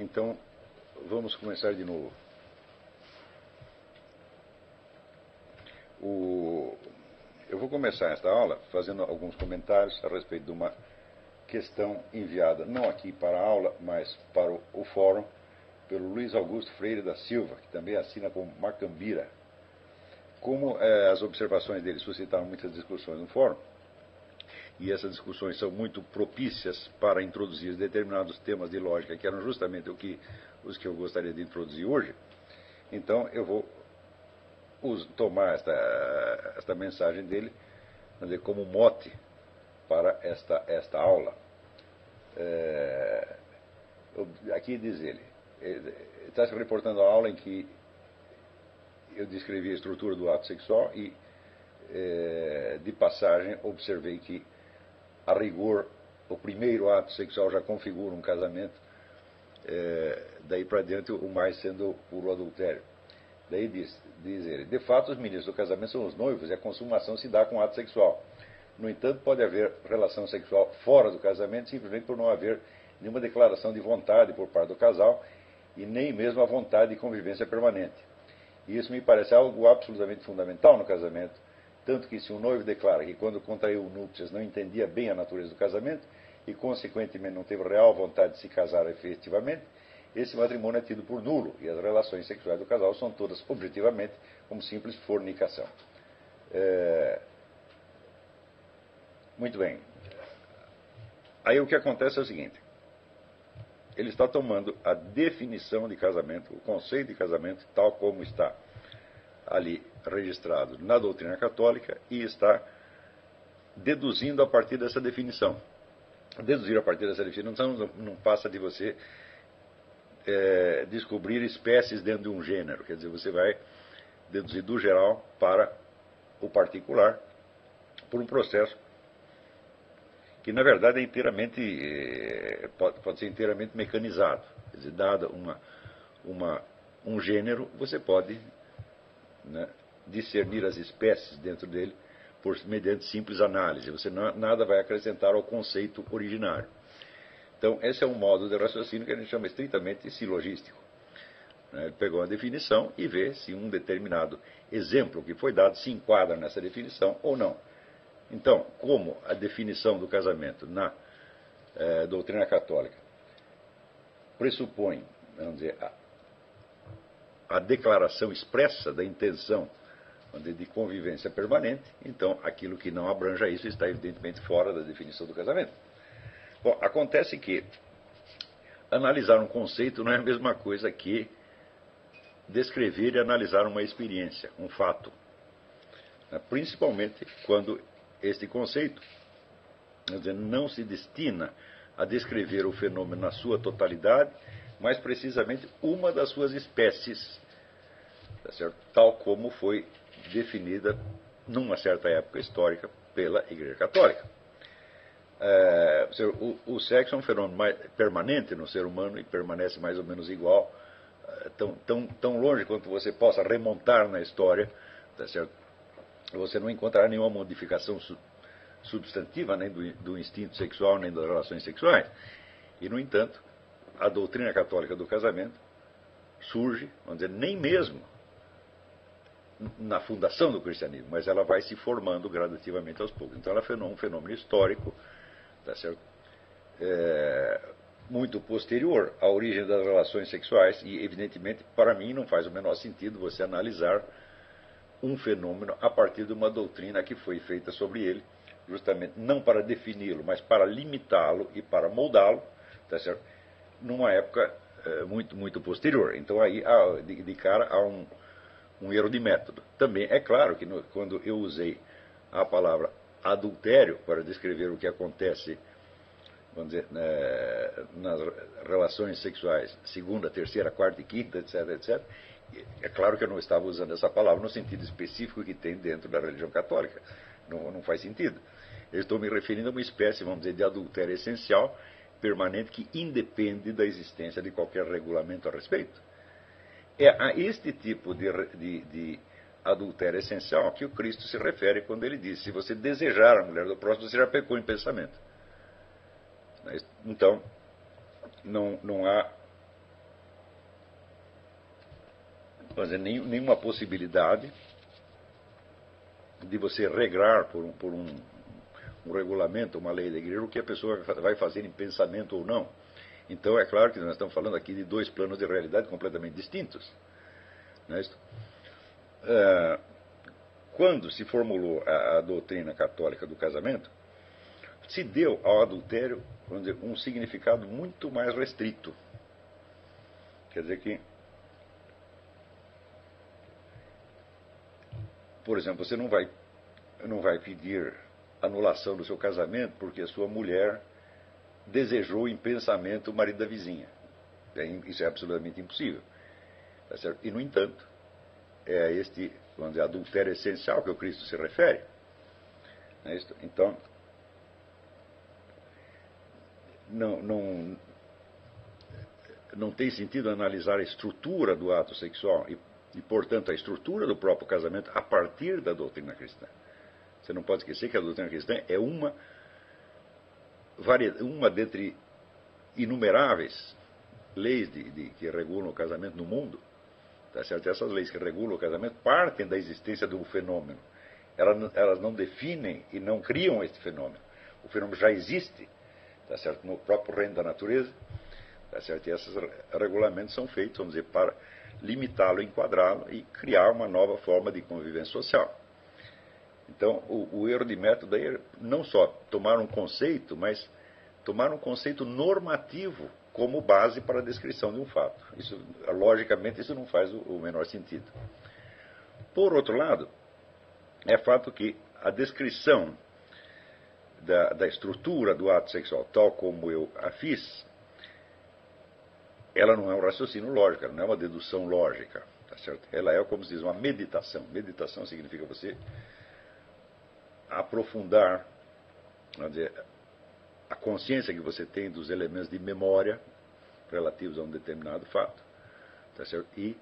Então, vamos começar de novo. O, eu vou começar esta aula fazendo alguns comentários a respeito de uma questão enviada, não aqui para a aula, mas para o, o fórum, pelo Luiz Augusto Freire da Silva, que também assina como Macambira. Como eh, as observações dele suscitaram muitas discussões no fórum, e essas discussões são muito propícias para introduzir determinados temas de lógica, que eram justamente que, os que eu gostaria de introduzir hoje, então eu vou tomar esta, esta mensagem dele dizer, como mote para esta, esta aula. É, aqui diz ele, está se reportando a aula em que eu descrevi a estrutura do ato sexual e, é, de passagem, observei que a rigor, o primeiro ato sexual já configura um casamento, é, daí para diante o mais sendo puro adultério. Daí diz, diz ele, de fato os ministros do casamento são os noivos e a consumação se dá com o ato sexual. No entanto, pode haver relação sexual fora do casamento simplesmente por não haver nenhuma declaração de vontade por parte do casal e nem mesmo a vontade de convivência permanente. E isso me parece algo absolutamente fundamental no casamento, tanto que se um noivo declara que quando contraiu núpcias não entendia bem a natureza do casamento e, consequentemente, não teve real vontade de se casar efetivamente, esse matrimônio é tido por nulo e as relações sexuais do casal são todas, objetivamente, como simples fornicação. É... Muito bem. Aí o que acontece é o seguinte: ele está tomando a definição de casamento, o conceito de casamento, tal como está ali registrado na doutrina católica e está deduzindo a partir dessa definição. Deduzir a partir dessa definição não, não passa de você é, descobrir espécies dentro de um gênero, quer dizer, você vai deduzir do geral para o particular por um processo que na verdade é inteiramente é, pode, pode ser inteiramente mecanizado, quer dizer, dada uma, uma um gênero, você pode né, discernir as espécies dentro dele por mediante simples análise. Você não, nada vai acrescentar ao conceito originário. Então, esse é um modo de raciocínio que a gente chama estritamente silogístico. Né, ele pegou uma definição e vê se um determinado exemplo que foi dado se enquadra nessa definição ou não. Então, como a definição do casamento na é, doutrina católica pressupõe, vamos dizer, a, a declaração expressa da intenção de convivência permanente, então aquilo que não abranja isso está evidentemente fora da definição do casamento. Bom, acontece que analisar um conceito não é a mesma coisa que descrever e analisar uma experiência, um fato. Né? Principalmente quando este conceito dizer, não se destina a descrever o fenômeno na sua totalidade, mas precisamente uma das suas espécies, tá tal como foi definida numa certa época histórica pela Igreja Católica. É, o, o, sexo é um fenômeno mais, permanente no ser humano e permanece mais ou menos igual, é, tão, tão, tão longe quanto você possa remontar na história, tá você não encontrará nenhuma modificação su, substantiva nem do, do instinto sexual nem das relações sexuais. E, no entanto, a doutrina católica do casamento surge, vamos dizer, nem mesmo na fundação do cristianismo, mas ela vai se formando gradativamente aos poucos. Então ela é um fenômeno histórico, tá certo? É, muito posterior à origem das relações sexuais e, evidentemente, para mim não faz o menor sentido você analisar um fenômeno a partir de uma doutrina que foi feita sobre ele, justamente não para defini-lo, mas para limitá-lo e para moldá-lo, tá certo? numa época é, muito, muito posterior. Então aí, de, cara, há um, um, erro de método. Também é claro que no, quando eu usei a palavra adultério para descrever o que acontece vamos dizer, né, nas relações sexuais segunda, terceira, quarta e quinta, etc, etc, é claro que eu não estava usando essa palavra no sentido específico que tem dentro da religião católica. Não, não faz sentido. Eu estou me referindo a uma espécie, vamos dizer, de adultério essencial permanente que independe da existência de qualquer regulamento a respeito. É a este tipo de, de, de adultério essencial que o Cristo se refere quando ele diz: se você desejar a mulher do próximo, você já pecou em pensamento. Né? Então, não, não há nenhuma possibilidade de você regrar por um, por um, um regulamento, uma lei da igreja, o que a pessoa vai fazer em pensamento ou não. Então é claro que nós estamos falando aqui de dois planos de realidade completamente distintos. É? É, quando se formulou a, a, doutrina católica do casamento, se deu ao adultério dizer, um significado muito mais restrito. Quer dizer que, por exemplo, você não vai, não vai pedir anulação do seu casamento porque a sua mulher desejou em pensamento o marido da vizinha. É, isso é absolutamente impossível. Tá e, no entanto, é a este vamos dizer, adultério essencial que o Cristo se refere. É então, não, não, não tem sentido analisar a estrutura do ato sexual e, e, portanto, a estrutura do próprio casamento a partir da doutrina cristã. Você não pode esquecer que a doutrina cristã é uma, uma dentre inumeráveis leis de, de, que regulam o casamento no mundo. Tá certo? Essas leis que regulam o casamento partem da existência do fenômeno. Elas, elas não definem e não criam este fenômeno. O fenômeno já existe tá certo? no próprio reino da natureza. Tá certo? E esses regulamentos são feitos, vamos dizer, para limitá-lo, enquadrá-lo e criar uma nova forma de convivência social. Então, o, o erro de método é não só tomar um conceito, mas tomar um conceito normativo como base para a descrição de um fato. Isso, logicamente, isso não faz o, menor sentido. Por outro lado, é fato que a descrição da, da, estrutura do ato sexual, tal como eu a fiz, ela não é um raciocínio lógico, ela não é uma dedução lógica, tá certo? Ela é, como se diz, uma meditação. Meditação significa você aprofundar, dizer, a consciência que você tem dos elementos de memória relativos a um determinado fato. Tá certo? E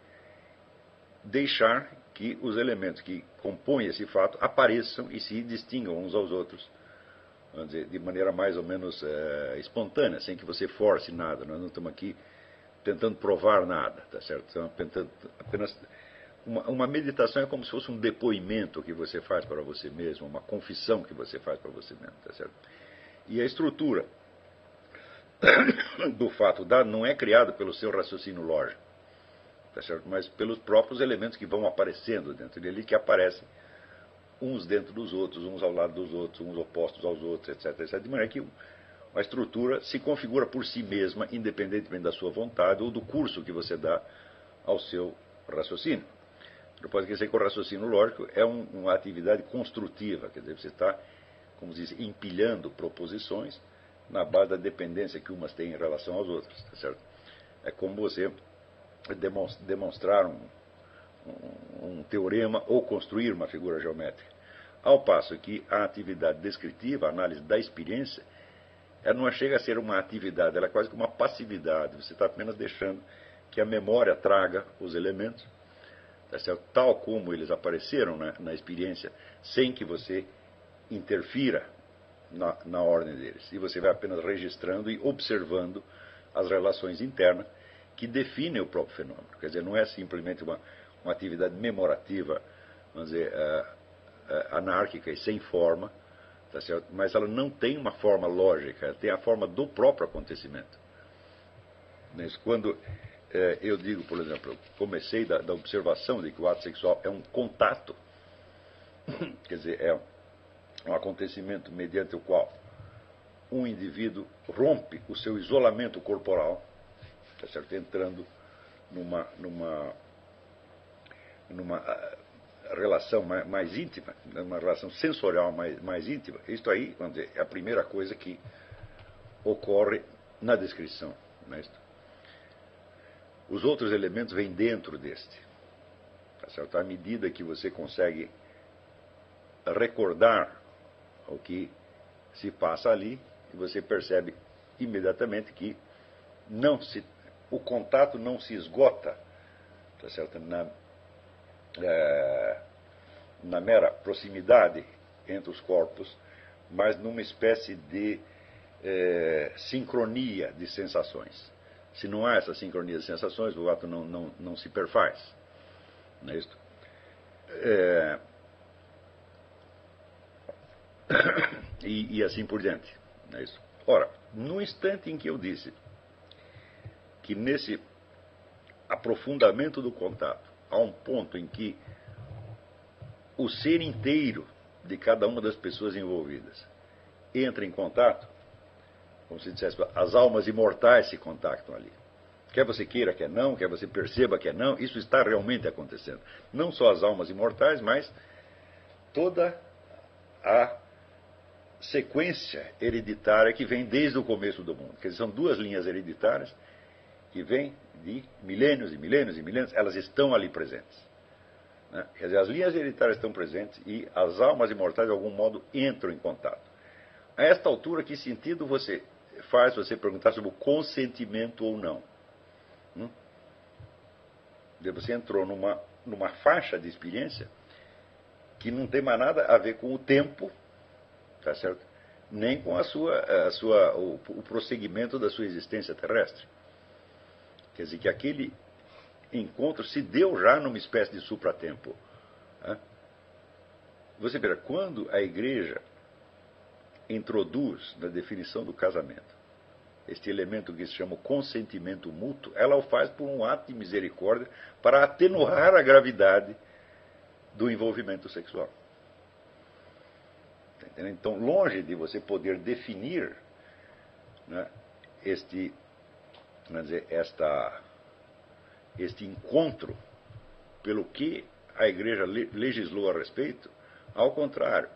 deixar que os elementos que compõem esse fato apareçam e se distingam uns aos outros, vamos dizer, de maneira mais ou menos é, espontânea, sem que você force nada. Nós não estamos aqui tentando provar nada, tá certo? Estamos apenas uma, uma, meditação é como se fosse um depoimento que você faz para você mesmo, uma confissão que você faz para você mesmo, tá certo? E a estrutura do fato dado não é criada pelo seu raciocínio lógico, tá certo? mas pelos próprios elementos que vão aparecendo dentro dele, que aparecem uns dentro dos outros, uns ao lado dos outros, uns opostos aos outros, etc. etc. De maneira que a estrutura se configura por si mesma, independentemente da sua vontade ou do curso que você dá ao seu raciocínio. Não pode esquecer que o raciocínio lógico é um, uma atividade construtiva, quer dizer, você está como se diz, empilhando proposições na base da dependência que umas têm em relação às outras, tá certo? É como você demonstrar um, um, um teorema ou construir uma figura geométrica. Ao passo que a atividade descritiva, a análise da experiência, ela não chega a ser uma atividade, ela é quase que uma passividade. Você está apenas deixando que a memória traga os elementos, tá certo? tal como eles apareceram na, na experiência, sem que você interfira na, na ordem deles. E você vai apenas registrando e observando as relações internas que definem o próprio fenômeno. Quer dizer, não é simplesmente uma, uma atividade memorativa, vamos dizer, uh, uh, anárquica e sem forma, tá certo? mas ela não tem uma forma lógica, ela tem a forma do próprio acontecimento. Mas quando uh, eu digo, por exemplo, eu comecei da, da observação de que o ato sexual é um contato, quer dizer, é um acontecimento mediante o qual um indivíduo rompe o seu isolamento corporal, tá certo? entrando numa, numa, numa ah, relação mais, mais íntima, numa relação sensorial mais, mais íntima. Isto aí dizer, é a primeira coisa que ocorre na descrição. Né? Os outros elementos vêm dentro deste. Tá certo? À medida que você consegue recordar o que se passa ali você percebe imediatamente que não se, o contato não se esgota tá certo? Na, é, na mera proximidade entre os corpos, mas numa espécie de é, sincronia de sensações. Se não há essa sincronia de sensações, o ato não, não, não se perfaz. Não é isso? É... E, e, assim por diante. Não é isso? Ora, no instante em que eu disse que nesse aprofundamento do contato há um ponto em que o ser inteiro de cada uma das pessoas envolvidas entra em contato, como se dissesse, as almas imortais se contactam ali. Quer você queira, quer não, quer você perceba, quer não, isso está realmente acontecendo. Não só as almas imortais, mas toda a sequência hereditária que vem desde o começo do mundo. Quer dizer, são duas linhas hereditárias que vêm de milênios e milênios e milênios, elas estão ali presentes. Né? Quer dizer, as linhas hereditárias estão presentes e as almas imortais, de algum modo, entram em contato. A esta altura, que sentido você faz você perguntar sobre o consentimento ou não? Hum? Você entrou numa, numa faixa de experiência que não tem mais nada a ver com o tempo, tá certo? nem com a sua, a sua, o, o prosseguimento da sua existência terrestre. Quer dizer, que aquele encontro se deu já numa espécie de supratempo. Né? Você verá, quando a igreja introduz na definição do casamento este elemento que se chama consentimento mútuo, ela o faz por um ato de misericórdia para atenuar a gravidade do envolvimento sexual. Tá então, longe de você poder definir né, este, dizer, esta, este encontro pelo que a igreja legislou a respeito, ao contrário,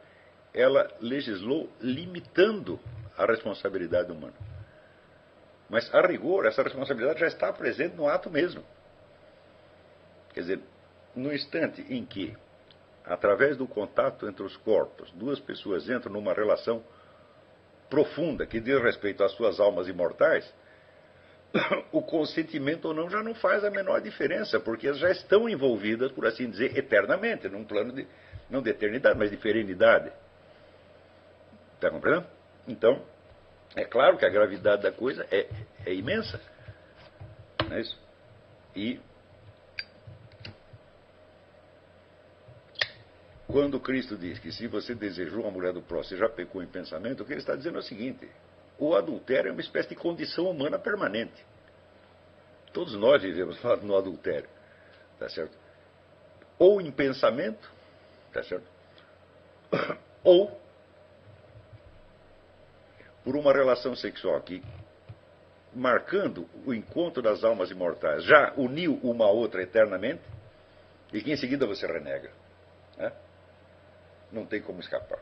ela legislou limitando a responsabilidade humana. Mas, a rigor, essa responsabilidade já está presente no ato mesmo. Quer dizer, no instante em que, através do contato entre os corpos, duas pessoas entram numa relação profunda que diz respeito às suas almas imortais, o consentimento ou não já não faz a menor diferença, porque elas já estão envolvidas, por assim dizer, eternamente, num plano de, não de eternidade, mas de perenidade. Está compreendendo? Então, é claro que a gravidade da coisa é, é imensa. Não é isso? E quando Cristo diz que se você desejou a mulher do próximo, você já pecou em pensamento, o que ele está dizendo é o seguinte: o adultério é uma espécie de condição humana permanente. Todos nós vivemos no adultério, tá certo? Ou em pensamento, tá certo? Ou por uma relação sexual que, marcando o encontro das almas imortais, já uniu uma a outra eternamente, e que em seguida você renega. Né? Não tem como escapar.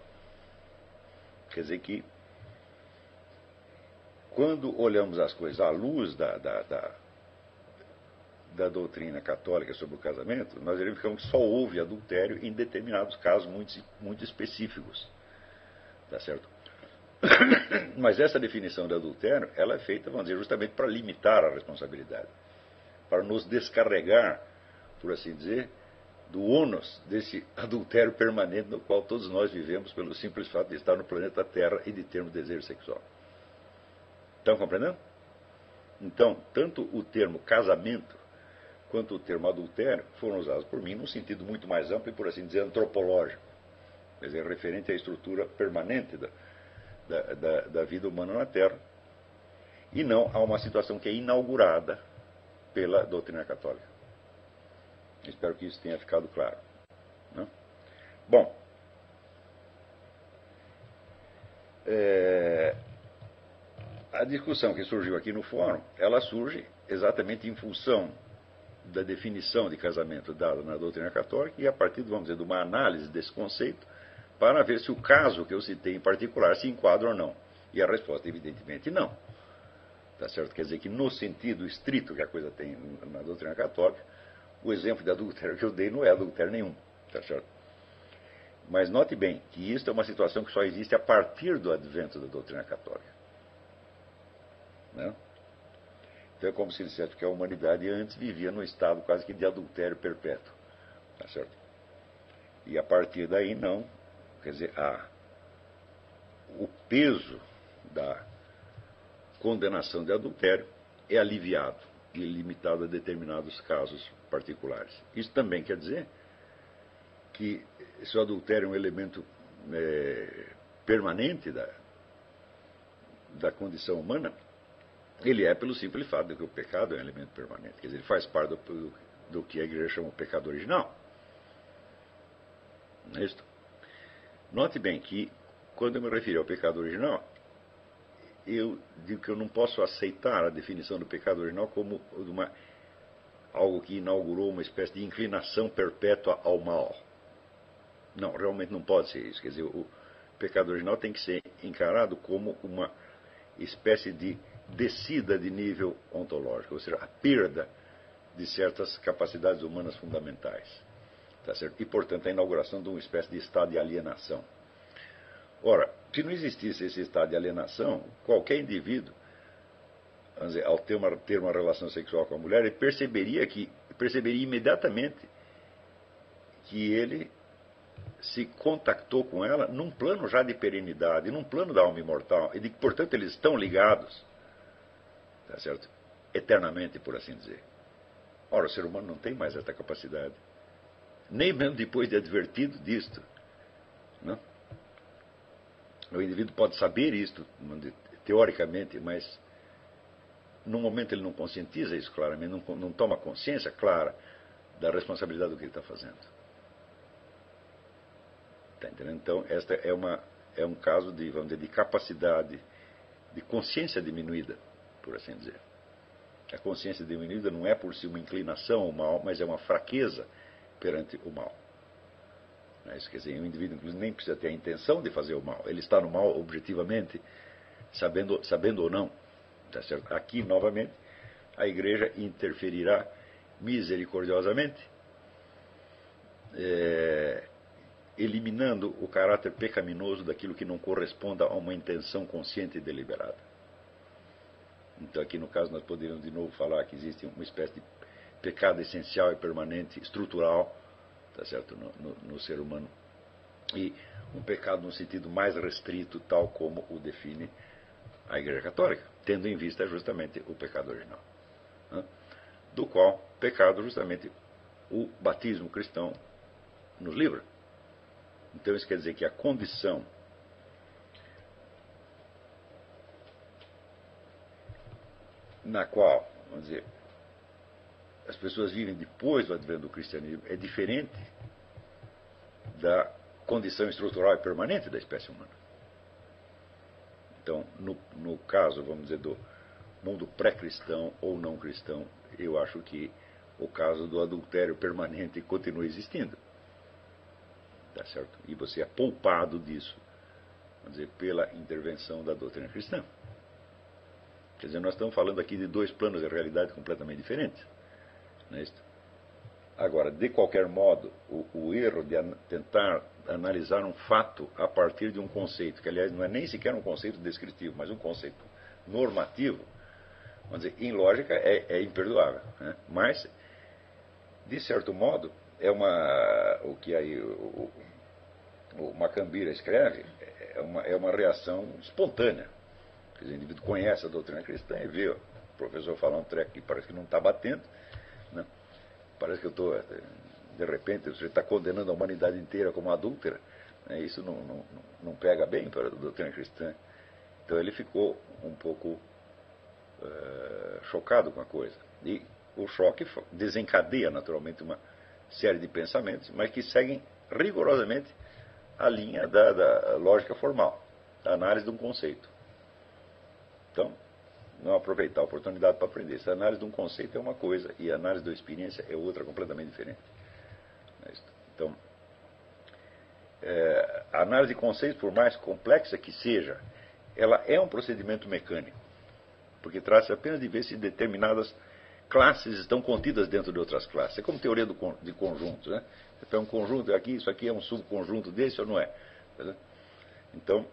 Quer dizer que, quando olhamos as coisas à luz da, da, da, da doutrina católica sobre o casamento, nós verificamos que só houve adultério em determinados casos muito, muito específicos. Tá certo? Mas essa definição de adultério, ela é feita, vamos dizer, justamente para limitar a responsabilidade, para nos descarregar, por assim dizer, do ônus desse adultério permanente no qual todos nós vivemos pelo simples fato de estar no planeta Terra e de termos desejo sexual. Estão compreendendo? Então, tanto o termo casamento quanto o termo adultério foram usados por mim num sentido muito mais amplo e, por assim dizer, antropológico, quer dizer, referente à estrutura permanente da, da, da, da vida humana na Terra, e não a uma situação que é inaugurada pela doutrina católica. Espero que isso tenha ficado claro. Né? Bom, é, a discussão que surgiu aqui no fórum, ela surge exatamente em função da definição de casamento dada na doutrina católica e a partir, vamos dizer, de uma análise desse conceito para ver se o caso que eu citei em particular se enquadra ou não. E a resposta, evidentemente, não. Tá certo? Quer dizer que, no sentido estrito que a coisa tem na doutrina católica, o exemplo de adultério que eu dei não é adultério nenhum. Tá certo? Mas note bem que isso é uma situação que só existe a partir do advento da doutrina católica. Né? Então é como se dissesse que a humanidade antes vivia num estado quase que de adultério perpétuo. Tá certo? E a partir daí não, Quer dizer, a, o peso da condenação de adultério é aliviado e limitado a determinados casos particulares. Isso também quer dizer que se o adultério é um elemento é, permanente da, da condição humana, ele é pelo simples fato de que o pecado é um elemento permanente. Quer dizer, ele faz parte do, do que a igreja chama o pecado original. Não é isso? Note bem que, quando eu me refiro ao pecado original, eu digo que eu não posso aceitar a definição do pecado original como uma, algo que inaugurou uma espécie de inclinação perpétua ao mal. Não, realmente não pode ser isso. Quer dizer, o pecado original tem que ser encarado como uma espécie de descida de nível ontológico, ou seja, a perda de certas capacidades humanas fundamentais. Tá certo? E, portanto, a inauguração de uma espécie de estado de alienação. Ora, se não existisse esse estado de alienação, qualquer indivíduo, dizer, ao ter uma, ter uma relação sexual com a mulher, ele perceberia, que, perceberia imediatamente que ele se contactou com ela num plano já de perenidade, num plano da alma imortal, e de que, portanto, eles estão ligados, tá certo? eternamente, por assim dizer. Ora, o ser humano não tem mais essa capacidade, nem mesmo depois de advertido disto. Não? O indivíduo pode saber isto, teoricamente, mas no momento ele não conscientiza isso claramente, não, não toma consciência clara da responsabilidade do que ele está fazendo. Tá entendendo? Então, esta é, uma, é um caso de, vamos dizer, de capacidade, de consciência diminuída, por assim dizer. A consciência diminuída não é por si uma inclinação mal, mas é uma fraqueza perante o mal. É isso quer dizer, o indivíduo nem precisa ter a intenção de fazer o mal. Ele está no mal objetivamente, sabendo, sabendo ou não. Tá certo? Aqui, novamente, a igreja interferirá misericordiosamente, é, eliminando o caráter pecaminoso daquilo que não corresponda a uma intenção consciente e deliberada. Então, aqui no caso, nós poderíamos de novo falar que existe uma espécie de pecado essencial e permanente, estrutural, tá certo, no, no, no ser humano, e um pecado no sentido mais restrito, tal como o define a Igreja Católica, tendo em vista justamente o pecado original, né? do qual pecado justamente o batismo cristão nos livra. Então isso quer dizer que a condição na qual, vamos dizer, as pessoas vivem depois do advento do cristianismo é diferente da condição estrutural e permanente da espécie humana. Então, no, no caso, vamos dizer, do mundo pré-cristão ou não cristão, eu acho que o caso do adultério permanente continua existindo. Tá certo? E você é poupado disso, vamos dizer, pela intervenção da doutrina cristã. Quer dizer, nós estamos falando aqui de dois planos de realidade completamente diferentes. É Agora, de qualquer modo, o, o, erro de an tentar analisar um fato a partir de um conceito, que aliás não é nem sequer um conceito descritivo, mas um conceito normativo, vamos dizer, em lógica é, é imperdoável. Né? Mas, de certo modo, é uma. O que aí o, o Macambira escreve é uma, é uma reação espontânea. Dizer, o indivíduo conhece a doutrina cristã e vê o professor falar um treco que parece que não está batendo. Né? Parece que eu estou. De repente, você está condenando a humanidade inteira como adúltera. Né? Isso não, não, não pega bem para a doutrina cristã. Então ele ficou um pouco uh, chocado com a coisa. E o choque desencadeia naturalmente uma série de pensamentos, mas que seguem rigorosamente a linha da, da lógica formal, da análise de um conceito. Então, não aproveitar a oportunidade para aprender. Essa análise de um conceito é uma coisa e a análise da experiência é outra completamente diferente. É então, é, a análise de conceitos, por mais complexa que seja, ela é um procedimento mecânico, porque trata-se apenas de ver se determinadas classes estão contidas dentro de outras classes. É como teoria do, de conjuntos. Né? Então, um conjunto aqui, isso aqui é um subconjunto desse ou não é? Então,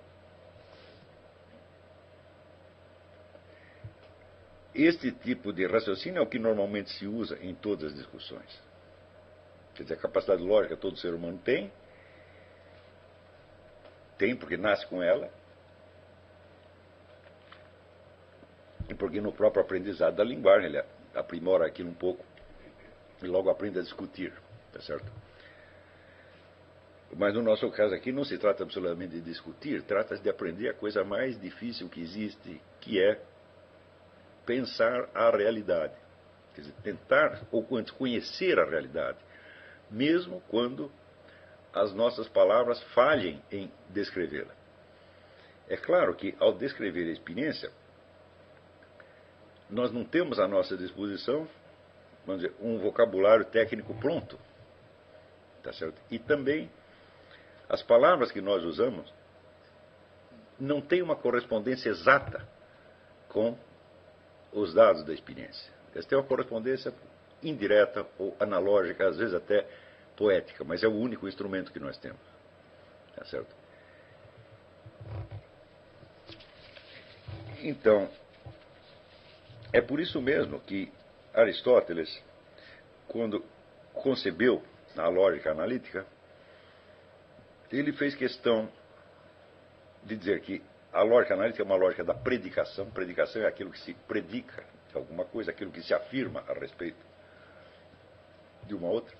este tipo de raciocínio é o que normalmente se usa em todas as discussões. Quer dizer, a capacidade lógica todo ser humano tem, tem porque nasce com ela, e porque no próprio aprendizado da linguagem ele aprimora aquilo um pouco e logo aprende a discutir, tá certo? Mas no nosso caso aqui não se trata absolutamente de discutir, trata-se de aprender a coisa mais difícil que existe, que é pensar a realidade. Quer dizer, tentar, ou conhecer a realidade, mesmo quando as nossas palavras falhem em descrevê-la. É claro que, ao descrever a experiência, nós não temos à nossa disposição dizer, um vocabulário técnico pronto. Tá certo? E também as palavras que nós usamos não têm uma correspondência exata com os dados da experiência. Eles têm uma correspondência indireta ou analógica, às vezes até poética, mas é o único instrumento que nós temos. Tá certo? Então, é por isso mesmo que Aristóteles, quando concebeu a lógica analítica, ele fez questão de dizer que a lógica analítica é uma lógica da predicação. Predicação é aquilo que se predica de alguma coisa, aquilo que se afirma a respeito de uma outra.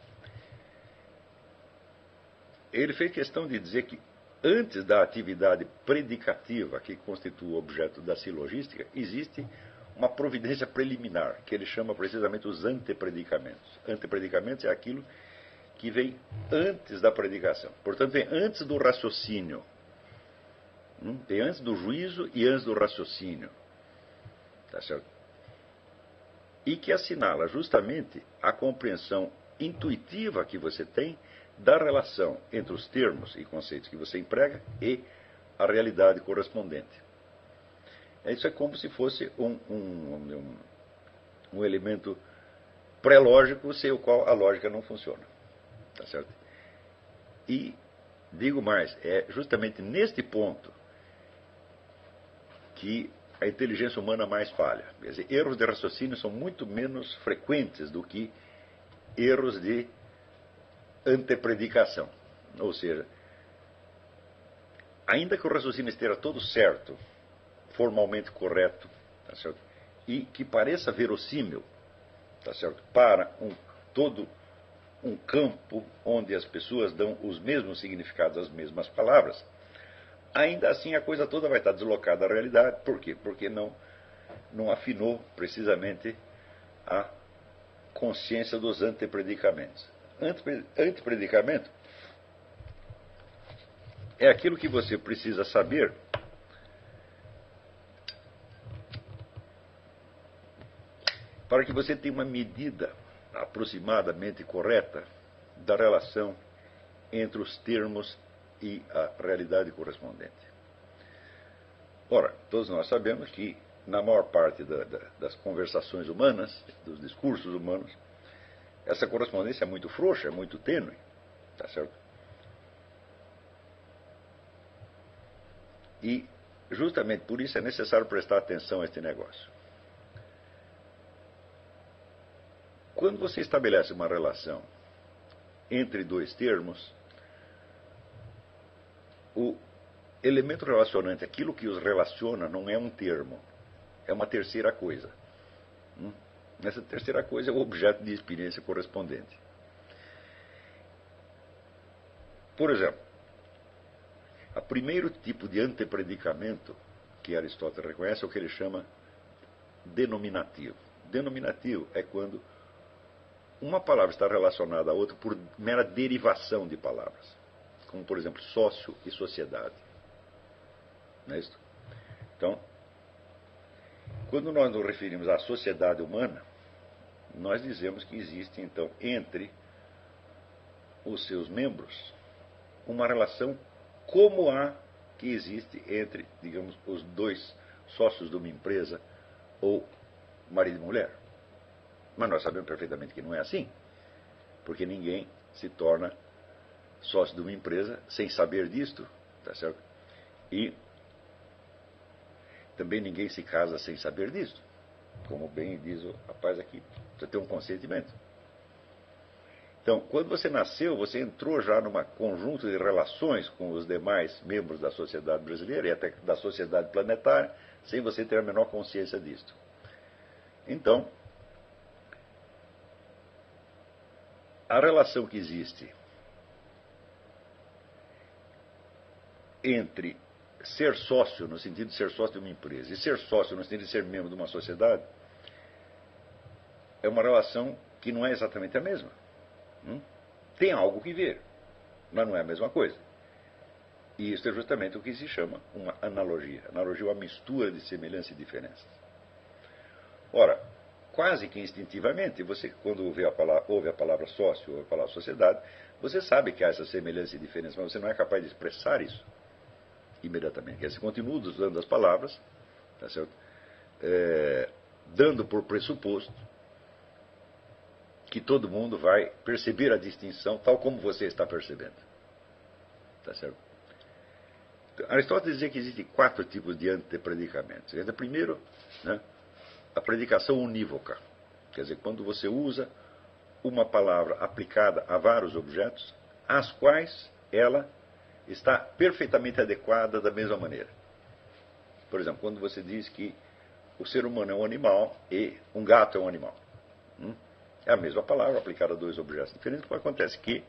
Ele fez questão de dizer que antes da atividade predicativa que constitui o objeto da silogística, existe uma providência preliminar, que ele chama precisamente os antepredicamentos. Antepredicamentos é aquilo que vem antes da predicação. Portanto, vem antes do raciocínio. Vem antes do juízo e antes do raciocínio. Tá certo? E que assinala justamente a compreensão intuitiva que você tem da relação entre os termos e conceitos que você emprega e a realidade correspondente. Isso é como se fosse um, um, um, um elemento pré-lógico sem o qual a lógica não funciona. Tá certo? E digo mais, é justamente neste ponto que a inteligência humana mais falha. Quer dizer, erros de raciocínio são muito menos frequentes do que erros de antepredicação. Ou seja, ainda que o raciocínio esteja todo certo, formalmente correto, tá certo? e que pareça verossímil, tá certo? para um, todo um campo onde as pessoas dão os mesmos significados às mesmas palavras, ainda assim a coisa toda vai estar deslocada da realidade. Por quê? Porque não, não afinou precisamente a consciência dos antepredicamentos. Antepredicamento é aquilo que você precisa saber para que você tenha uma medida aproximadamente correta da relação entre os termos e a realidade correspondente. Ora, todos nós sabemos que, na maior parte da, da, das conversações humanas, dos discursos humanos, essa correspondência é muito frouxa, é muito tênue, tá certo? E, justamente por isso, é necessário prestar atenção a este negócio. Quando você estabelece uma relação entre dois termos, o elemento relacionante, aquilo que os relaciona, não é um termo, é uma terceira coisa. Hum? Essa terceira coisa é o objeto de experiência correspondente. Por exemplo, o primeiro tipo de antepredicamento que Aristóteles reconhece é o que ele chama denominativo. Denominativo é quando uma palavra está relacionada à outra por mera derivação de palavras, como por exemplo sócio e sociedade. Não é isso? Então, quando nós nos referimos à sociedade humana, nós dizemos que existe então entre os seus membros uma relação como a que existe entre, digamos, os dois sócios de uma empresa ou marido e mulher. Mas nós sabemos perfeitamente que não é assim, porque ninguém se torna sócio de uma empresa sem saber disto, tá certo? E também ninguém se casa sem saber disto, como bem diz o rapaz aqui, precisa ter um consentimento. Então, quando você nasceu, você entrou já num conjunto de relações com os demais membros da sociedade brasileira e até da sociedade planetária, sem você ter a menor consciência disto. Então, a relação que existe entre ser sócio, no sentido de ser sócio de uma empresa, e ser sócio no sentido de ser membro de uma sociedade, é uma relação que não é exatamente a mesma. Hum? Tem algo que ver, mas não é a mesma coisa. E isso é justamente o que se chama uma analogia. Analogia é uma mistura de semelhança e diferenças. Ora, quase que instintivamente, você, quando ouve a palavra, ouve a palavra sócio, ouve a palavra sociedade, você sabe que há essa semelhança e diferença, mas você não é capaz de expressar isso imediatamente. Quer dizer, continua usando as palavras, tá certo? É, dando por pressuposto que todo mundo vai perceber a distinção tal como você está percebendo. Tá certo? Aristóteles dizia que existem quatro tipos de antepredicamentos. Primeiro, né, a predicação unívoca. Quer dizer, quando você usa uma palavra aplicada a vários objetos, às quais ela está perfeitamente adequada da mesma maneira. Por exemplo, quando você diz que o ser humano é um animal e um gato é um animal. Hum? É a mesma palavra aplicada a dois objetos diferentes, que acontece que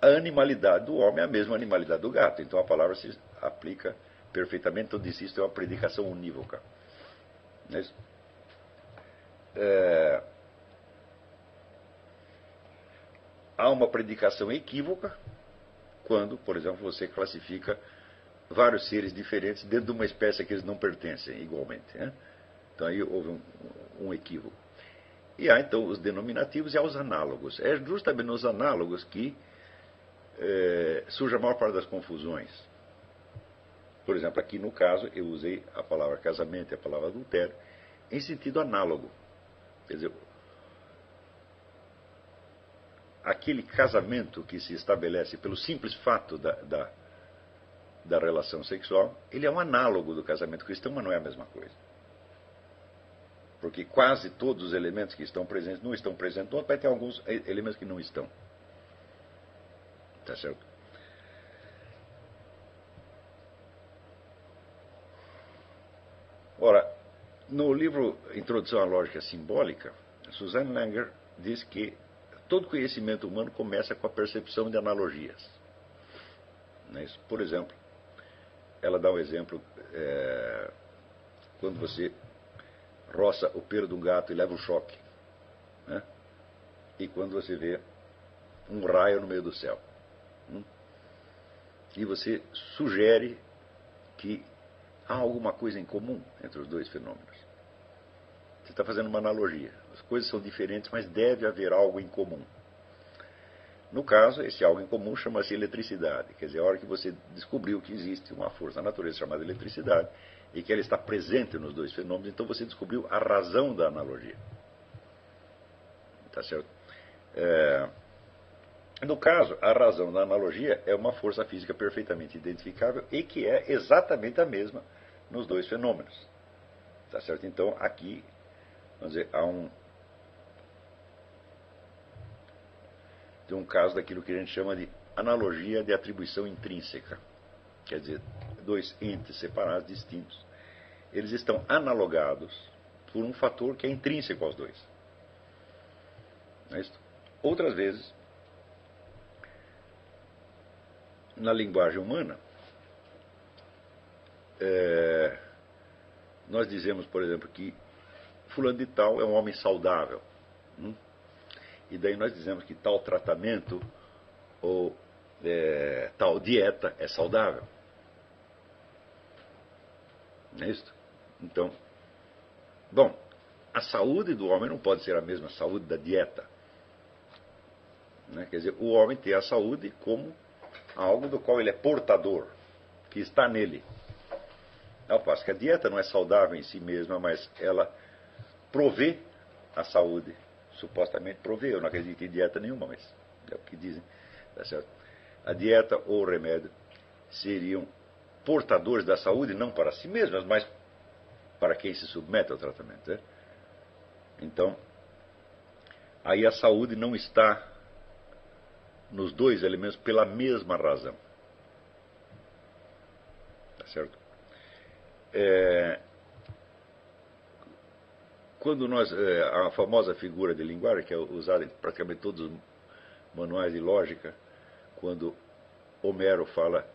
a animalidade do homem é a mesma animalidade do gato. Então a palavra se aplica perfeitamente. Então, diz isso é uma predicação unívoca. É é... Há uma predicação equívoca quando, por exemplo, você classifica vários seres diferentes dentro de uma espécie que eles não pertencem igualmente. Né? Então aí houve um, um, equívoco. E há então os denominativos e há os análogos. É justamente nos análogos que é, surge a maior parte das confusões. Por exemplo, aqui no caso, eu usei a palavra casamento e a palavra adultério em sentido análogo. Quer dizer, aquele casamento que se estabelece pelo simples fato da, da, da, relação sexual, ele é um análogo do casamento cristão, mas não é a mesma coisa. Porque quase todos os elementos que estão presentes não estão presentes vai ter alguns elementos que não estão. Tá certo? Ora, no livro Introdução à Lógica Simbólica, Suzanne Langer diz que todo conhecimento humano começa com a percepção de analogias. É Por exemplo, ela dá um exemplo é, quando você roça o pelo de um gato e leva um choque. Né? E quando você vê um raio no meio do céu. Hum? E você sugere que há alguma coisa em comum entre os dois fenômenos. Você está fazendo uma analogia. As coisas são diferentes, mas deve haver algo em comum. No caso, esse algo em comum chama-se eletricidade. Quer dizer, a hora que você descobriu que existe uma força na natureza chamada eletricidade e que ela está presente nos dois fenômenos, então você descobriu a razão da analogia. Tá certo? É... No caso, a razão da analogia é uma força física perfeitamente identificável e que é exatamente a mesma nos dois fenômenos. Tá certo? Então, aqui, vamos dizer, há um, tem um caso daquilo que a gente chama de analogia de atribuição intrínseca. Quer dizer, dois entes separados, distintos. Eles estão analogados por um fator que é intrínseco aos dois. É Outras vezes, na linguagem humana, é, nós dizemos, por exemplo, que fulano de tal é um homem saudável. Hum? E daí nós dizemos que tal tratamento ou é, tal dieta é saudável. Não é isso? Então, bom, a saúde do homem não pode ser a mesma saúde da dieta. Né? Quer dizer, o homem tem a saúde como algo do qual ele é portador, que está nele. Ao passo que a dieta não é saudável em si mesma, mas ela provê a saúde supostamente provê. Eu não acredito em dieta nenhuma, mas é o que dizem. Tá certo? A dieta ou o remédio seriam portadores da saúde, não para si mesmas, mas para quem se submete ao tratamento. Né? Então, aí a saúde não está nos dois elementos pela mesma razão. Tá certo? É, quando nós. É, a famosa figura de linguagem, que é usada em praticamente todos manuais de lógica quando Homero fala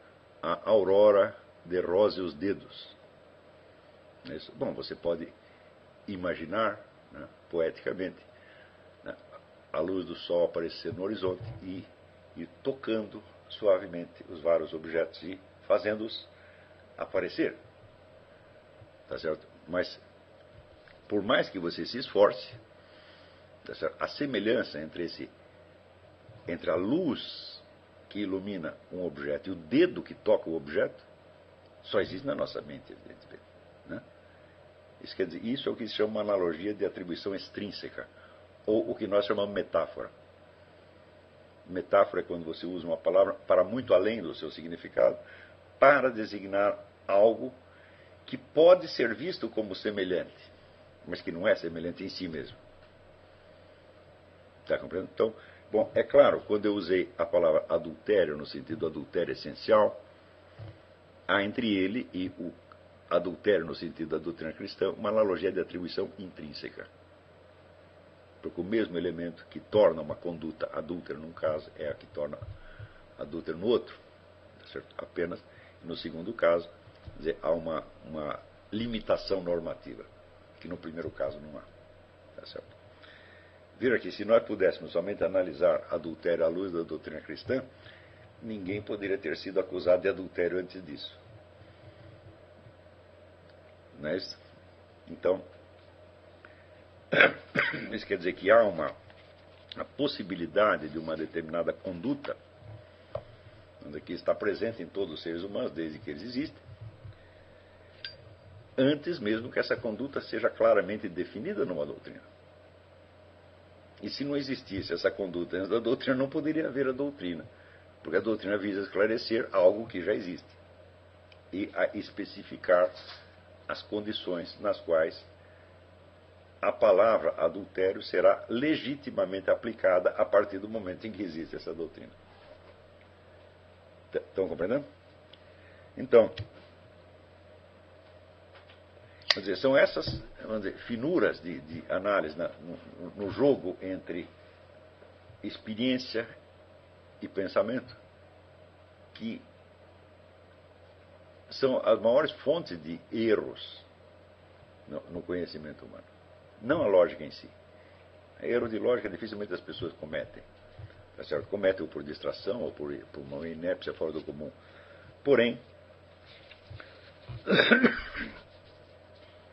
a aurora de rosa os dedos. É Bom, você pode imaginar, né, poeticamente, né, a luz do sol aparecer no horizonte e ir tocando suavemente os vários objetos e fazendo-os aparecer. Tá certo? Mas, por mais que você se esforce, tá a semelhança entre, esse, entre a luz que ilumina um objeto e o dedo que toca o objeto só existe na nossa mente, evidentemente. Né? Isso, quer dizer, isso é o que se chama uma analogia de atribuição extrínseca, ou o que nós chamamos metáfora. Metáfora é quando você usa uma palavra para muito além do seu significado, para designar algo que pode ser visto como semelhante, mas que não é semelhante em si mesmo. Está compreendendo? Então, bom, é claro, quando eu usei a palavra adultério no sentido adultério essencial, há entre ele e o adultério no sentido da doutrina cristã uma analogia de atribuição intrínseca. Porque o mesmo elemento que torna uma conduta adúltera num caso é a que torna adúltera no outro. Tá certo? Apenas no segundo caso, dizer, há uma, uma limitação normativa, que no primeiro caso não há. Tá certo? Vira que se nós pudéssemos somente analisar adultério à luz da doutrina cristã, ninguém poderia ter sido acusado de adultério antes disso. Não é isso? Então, isso quer dizer que há uma a possibilidade de uma determinada conduta que está presente em todos os seres humanos desde que eles existem, antes mesmo que essa conduta seja claramente definida numa doutrina. E se não existisse essa conduta antes da doutrina, não poderia haver a doutrina, porque a doutrina visa esclarecer algo que já existe e a especificar as condições nas quais a palavra adultério será legitimamente aplicada a partir do momento em que existe essa doutrina. Estão compreendendo? Então, dizer, são essas dizer, finuras de, de análise na, no, no jogo entre experiência e pensamento que são as maiores fontes de erros no, no conhecimento humano. Não a lógica em si. Erro de lógica dificilmente as pessoas cometem. Tá certo? Cometem por distração ou por, por uma inépcia fora do comum. Porém,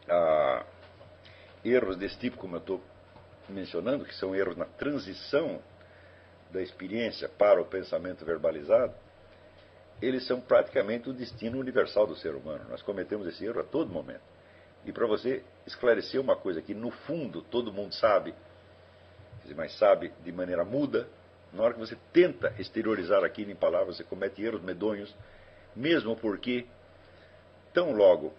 ah, erros desse tipo, como eu estou mencionando, que são erros na transição da experiência para o pensamento verbalizado, eles são praticamente o destino universal do ser humano. Nós cometemos esse erro a todo momento. E para você esclarecer uma coisa que no fundo todo mundo sabe, mas sabe de maneira muda, na hora que você tenta exteriorizar aquilo em palavras, você comete erros medonhos, mesmo porque, tão logo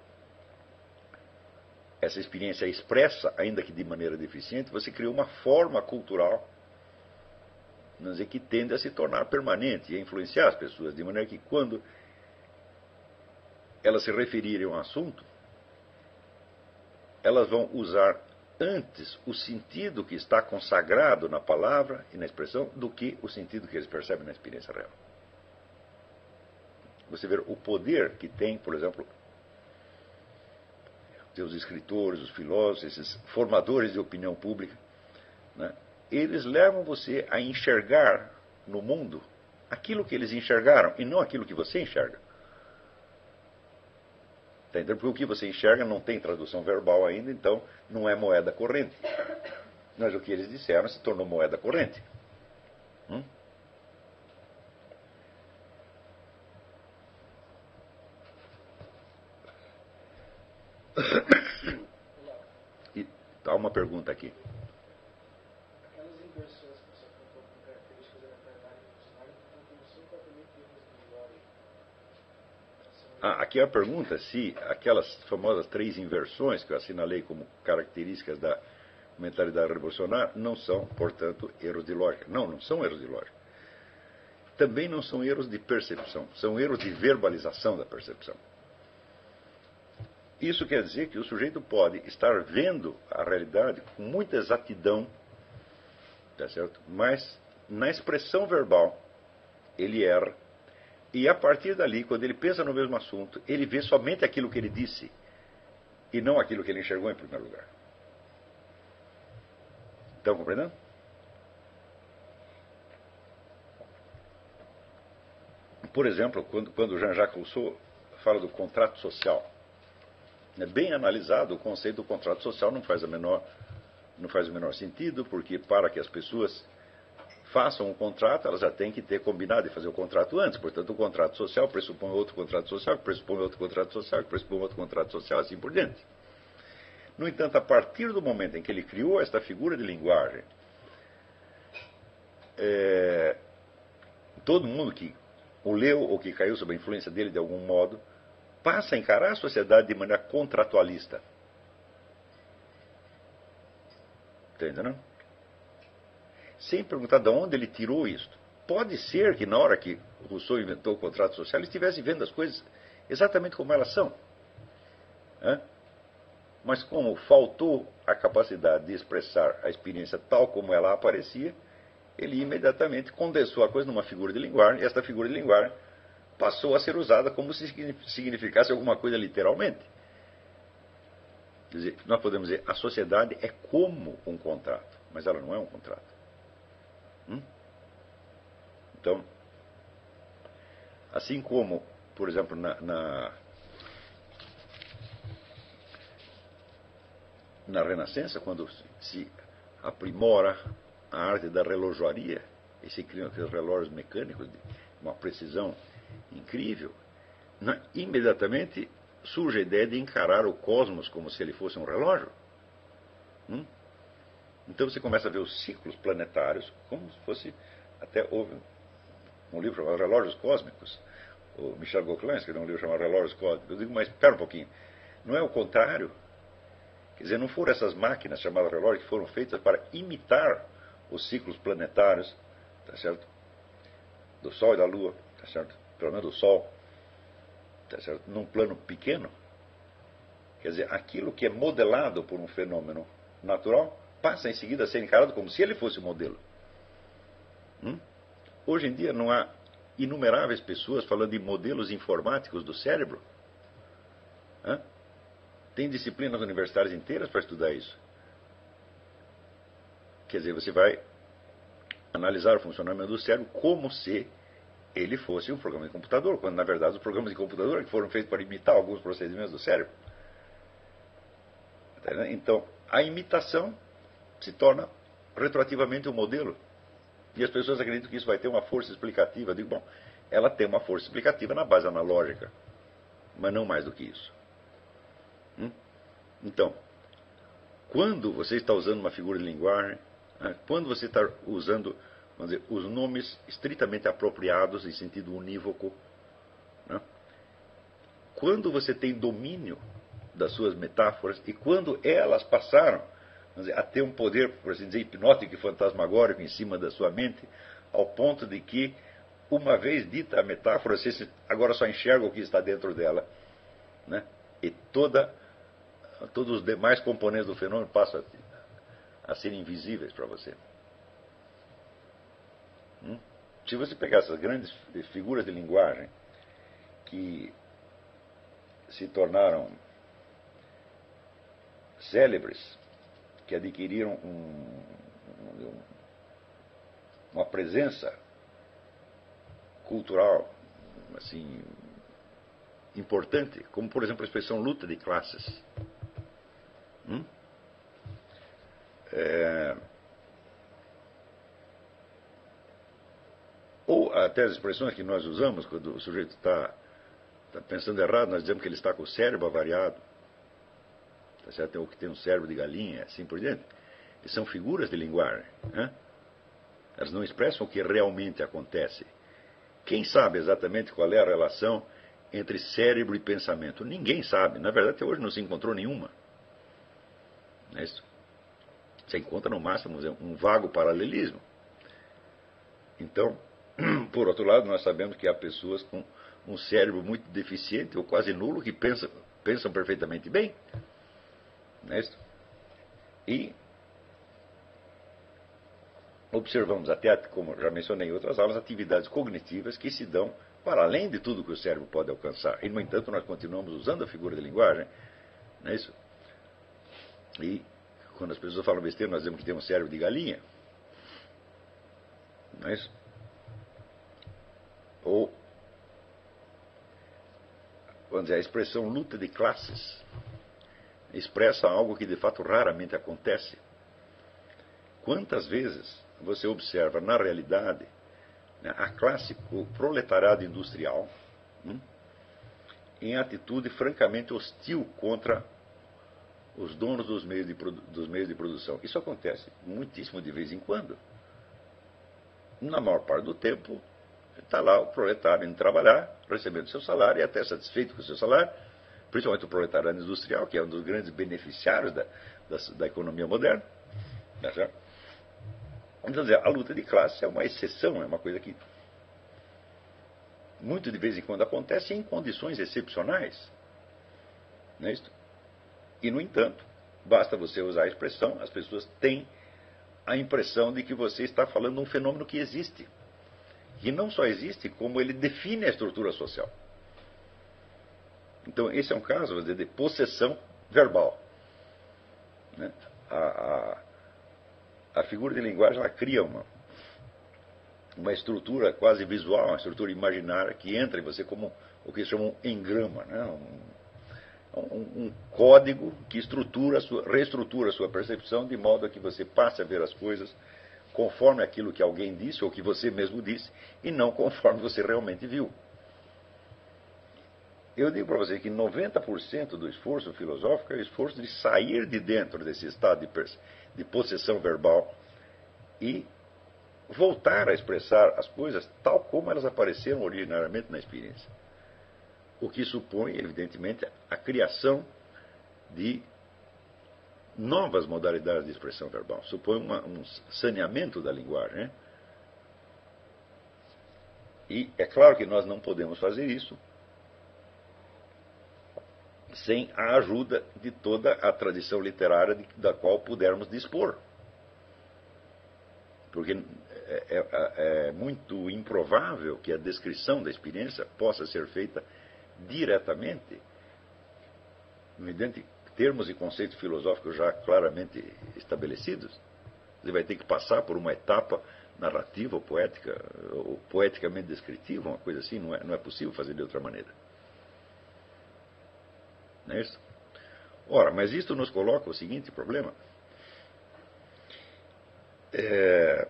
essa experiência é expressa, ainda que de maneira deficiente, você criou uma forma cultural dizer, que tende a se tornar permanente e a influenciar as pessoas, de maneira que quando elas se referirem a um assunto, elas vão usar antes o sentido que está consagrado na palavra e na expressão do que o sentido que eles percebem na experiência real. Você vê o poder que tem, por exemplo, os escritores, os filósofos, esses formadores de opinião pública, né? eles levam você a enxergar no mundo aquilo que eles enxergaram e não aquilo que você enxerga. Tá entendendo? Porque o que você enxerga não tem tradução verbal ainda, então não é moeda corrente. Mas o que eles disseram se tornou moeda corrente. Hum? E há uma pergunta aqui. Ah, aqui é a pergunta se aquelas famosas três inversões que eu assinalei como características da mentalidade revolucionária não são, portanto, erros de lógica. Não, não são erros de lógica. Também não são erros de percepção, são erros de verbalização da percepção. Isso quer dizer que o sujeito pode estar vendo a realidade com muita exatidão, tá certo? mas na expressão verbal, ele erra. E a partir dali, quando ele pensa no mesmo assunto, ele vê somente aquilo que ele disse e não aquilo que ele enxergou em primeiro lugar. Estão compreendendo? Por exemplo, quando, quando Jean-Jacques Rousseau fala do contrato social, é bem analisado o conceito do contrato social não faz, a menor, não faz o menor sentido, porque para que as pessoas façam um contrato, elas já têm que ter combinado e fazer o contrato antes. Portanto, o contrato social pressupõe outro contrato social, pressupõe outro contrato social, pressupõe outro contrato social, assim por diante. No entanto, a partir do momento em que ele criou esta figura de linguagem, é, todo mundo que o leu ou que caiu sob a influência dele de algum modo, passa a encarar a sociedade de maneira contratualista. Está entendendo? Sem perguntar de onde ele tirou isso. Pode ser que na hora que Rousseau inventou o contrato social, ele estivesse vendo as coisas exatamente como elas são. Mas como faltou a capacidade de expressar a experiência tal como ela aparecia, ele imediatamente condensou a coisa numa figura de linguagem, e esta figura de linguagem passou a ser usada como se significasse alguma coisa literalmente. Quer dizer, nós podemos dizer, a sociedade é como um contrato, mas ela não é um contrato. Hum? Então, assim como, por exemplo, na, na, na Renascença, quando se aprimora a arte da relojoaria, e se criam aqueles relógios mecânicos de uma precisão incrível, né? imediatamente surge a ideia de encarar o cosmos como se ele fosse um relógio. Hum? Então você começa a ver os ciclos planetários como se fosse. Até houve um livro chamado Relógios Cósmicos. O Michel Gauquelin escreveu um livro chamado Relógios Cósmicos. Eu digo, mas espera um pouquinho. Não é o contrário? Quer dizer, não foram essas máquinas chamadas relógios que foram feitas para imitar os ciclos planetários, tá certo? Do Sol e da Lua, tá certo? Pelo menos do Sol, tá certo? Num plano pequeno. Quer dizer, aquilo que é modelado por um fenômeno natural passa em seguida a ser encarado como se ele fosse o modelo. Hum? Hoje em dia não há inumeráveis pessoas falando de modelos informáticos do cérebro. Hã? Tem disciplinas universitárias inteiras para estudar isso. Quer dizer, você vai analisar o funcionamento do cérebro como se ele fosse um programa de computador, quando na verdade os programas de computador é foram feitos para imitar alguns procedimentos do cérebro. Tá então, a imitação se torna retroativamente um modelo. E as pessoas acreditam que isso vai ter uma força explicativa. Eu digo, bom, ela tem uma força explicativa na base analógica, mas não mais do que isso. Hum? Então, quando você está usando uma figura de linguagem, né, quando você está usando dizer, os nomes estritamente apropriados em sentido unívoco, né, quando você tem domínio das suas metáforas e quando elas passaram dizer, a ter um poder, por assim dizer, hipnótico e fantasmagórico em cima da sua mente, ao ponto de que, uma vez dita a metáfora, você agora só enxerga o que está dentro dela. Né? E toda, todos os demais componentes do fenômeno passam a, a serem invisíveis para você. Se você pegar essas grandes figuras de linguagem que se tornaram célebres, que adquiriram um, um, uma presença cultural assim importante, como por exemplo a expressão luta de classes. Hum? É, ou até as expressões que nós usamos quando o sujeito está tá pensando errado, nós dizemos que ele está com o cérebro avariado tá certo? ou que tem um cérebro de galinha, assim por diante. E são figuras de linguagem. Né? Elas não expressam o que realmente acontece. Quem sabe exatamente qual é a relação entre cérebro e pensamento? Ninguém sabe. Na verdade, até hoje não se encontrou nenhuma. Não é isso? Você encontra no máximo um vago paralelismo. Então, por outro lado, nós sabemos que há pessoas com um cérebro muito deficiente ou quase nulo que pensam, pensam perfeitamente bem. É isso? E observamos até, como já mencionei em outras aulas, atividades cognitivas que se dão para além de tudo que o cérebro pode alcançar. E, no entanto, nós continuamos usando a figura de linguagem, não é isso? E quando as pessoas falam besteira, nós dizemos que tem um cérebro de galinha. Não é isso? Ou, vamos dizer, a expressão luta de classes expressa algo que de fato raramente acontece. Quantas vezes você observa na realidade né, a classe, o proletariado industrial, hum, em atitude francamente hostil contra os donos dos meios, de, dos meios de produção. Isso acontece muitíssimo de vez em quando. Na maior parte do tempo, está lá o proletário indo trabalhar, recebendo seu salário e até satisfeito com o seu salário, principalmente o proletariado industrial, que é um dos grandes beneficiários da, da, da economia moderna. Tá então, dizer, a luta de classe é uma exceção, é uma coisa que muito de vez em quando acontece em condições excepcionais. Não é isso? E, no entanto, basta você usar a expressão, as pessoas têm a impressão de que você está falando de um fenômeno que existe. E não só existe, como ele define a estrutura social. Então, esse é um caso dizer, de possessão verbal. Né? A, a, a, figura de linguagem ela cria uma, uma estrutura quase visual, uma estrutura imaginária que entra em você como o que chamam engrama, né? um, um, um, código que estrutura reestrutura a sua percepção de modo a que você passe a ver as coisas conforme aquilo que alguém disse ou que você mesmo disse e não conforme você realmente viu. Eu digo para você que 90% do esforço filosófico é o esforço de sair de dentro desse estado de, de possessão verbal e voltar a expressar as coisas tal como elas apareceram originariamente na experiência o que supõe, evidentemente, a criação de novas modalidades de expressão verbal. Supõe uma, um saneamento da linguagem. Né? E é claro que nós não podemos fazer isso sem a ajuda de toda a tradição literária de, da qual pudermos dispor. Porque é, é, é muito improvável que a descrição da experiência possa ser feita diretamente, mediante termos e conceitos filosóficos já claramente estabelecidos. Ele vai ter que passar por uma etapa narrativa ou poética, ou poeticamente descritiva, uma coisa assim, não é, não é possível fazer de outra maneira. Não é isso? Ora, mas isto nos coloca o seguinte problema. É,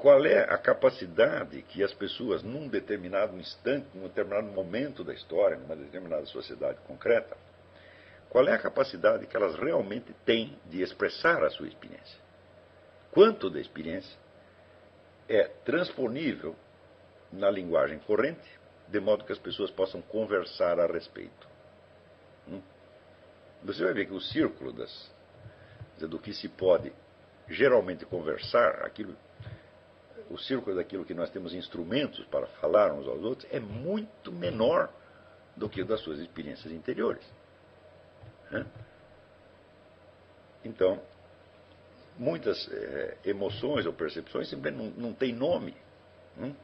qual é a capacidade que as pessoas, num determinado instante, num determinado momento da história, numa determinada sociedade concreta, qual é a capacidade que elas realmente têm de expressar a sua experiência? Quanto da experiência é transponível na linguagem corrente, de modo que as pessoas possam conversar a respeito? Hum? Você vai ver que o círculo das, do que se pode geralmente conversar, aquilo o círculo daquilo que nós temos instrumentos para falar uns aos outros é muito menor do que o das suas experiências interiores. Né? Então, muitas é, emoções ou percepções simplesmente não, não têm nome. Né?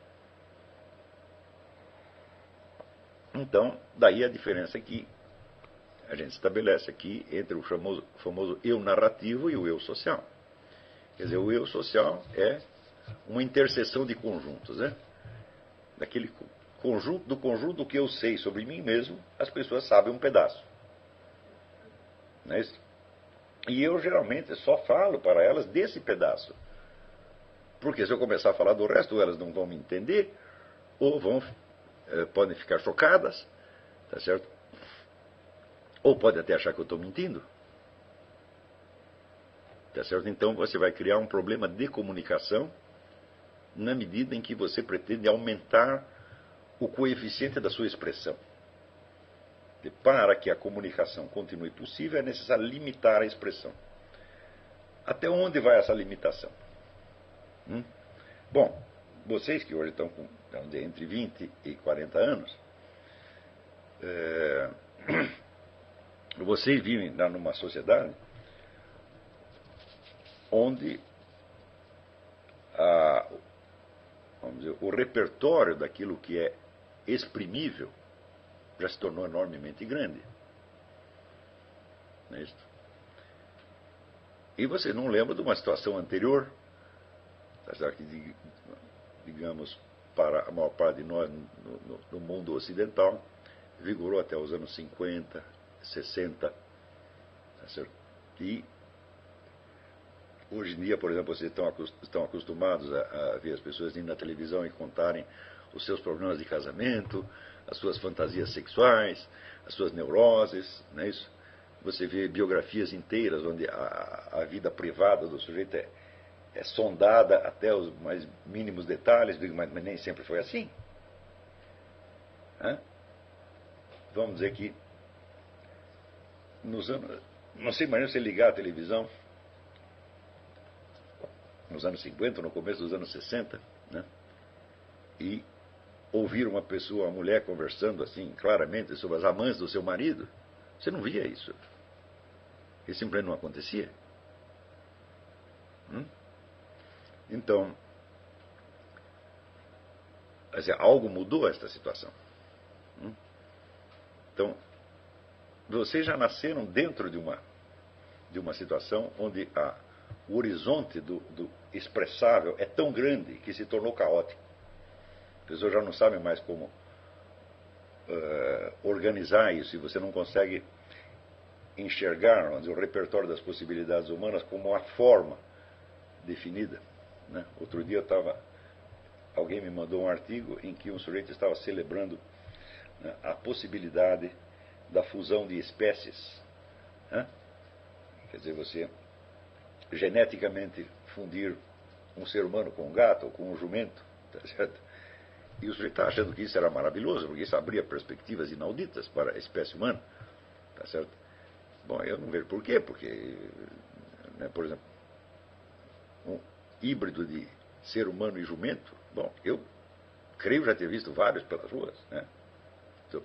Então, daí a diferença que a gente estabelece aqui entre o famoso, famoso eu narrativo e o eu social. Quer dizer, o eu social é uma interseção de conjuntos, né? Daquele conjunto, do conjunto que eu sei sobre mim mesmo, as pessoas sabem um pedaço. Não é isso? E eu geralmente só falo para elas desse pedaço. Porque se eu começar a falar do resto, elas não vão me entender, ou vão, eh, podem ficar chocadas, tá certo? Ou podem até achar que eu estou mentindo. Tá certo? Então você vai criar um problema de comunicação na medida em que você pretende aumentar o coeficiente da sua expressão. Para que a comunicação continue possível, é necessário limitar a expressão. Até onde vai essa limitação? Hum? Bom, vocês que hoje estão com entre 20 e 40 anos, é, vocês vivem numa sociedade onde a, vamos dizer, o repertório daquilo que é exprimível já se tornou enormemente grande. Não é isso? E você não lembra de uma situação anterior, tá que, digamos, para a maior parte de nós no, mundo ocidental, vigorou até os anos 50, 60, tá? E hoje em dia, por exemplo, vocês estão acostumados a, a ver as pessoas indo na televisão e contarem os seus problemas de casamento, as suas fantasias sexuais, as suas neuroses, não é isso? Você vê biografias inteiras onde a, a vida privada do sujeito é, é, sondada até os mais mínimos detalhes, mas, mas nem sempre foi assim. Hã? Vamos dizer que nos anos. Não sei, imagina você ligar a televisão nos anos 50, no começo dos anos 60, né? e ouvir uma pessoa, uma mulher conversando assim claramente sobre as amantes do seu marido, você não via isso. Isso simplesmente não acontecia. Hum? Então, dizer, algo mudou esta situação. Hum? Então, vocês já nasceram dentro de uma, de uma situação onde a, o horizonte do, do expressável é tão grande que se tornou caótico. As pessoas já não sabem mais como uh, organizar isso e você não consegue enxergar dizer, o repertório das possibilidades humanas como uma forma definida. Né? Outro dia eu estava. Alguém me mandou um artigo em que um sujeito estava celebrando né, a possibilidade da fusão de espécies. Né? Quer dizer, você geneticamente fundir um ser humano com um gato ou com um jumento, tá certo? E o sujeito está achando que isso era maravilhoso, porque isso abria perspectivas inauditas para a espécie humana. Tá certo? Bom, eu não vejo por quê, porque, né, por exemplo, um híbrido de ser humano e jumento, bom, eu creio já ter visto vários pelas ruas, né?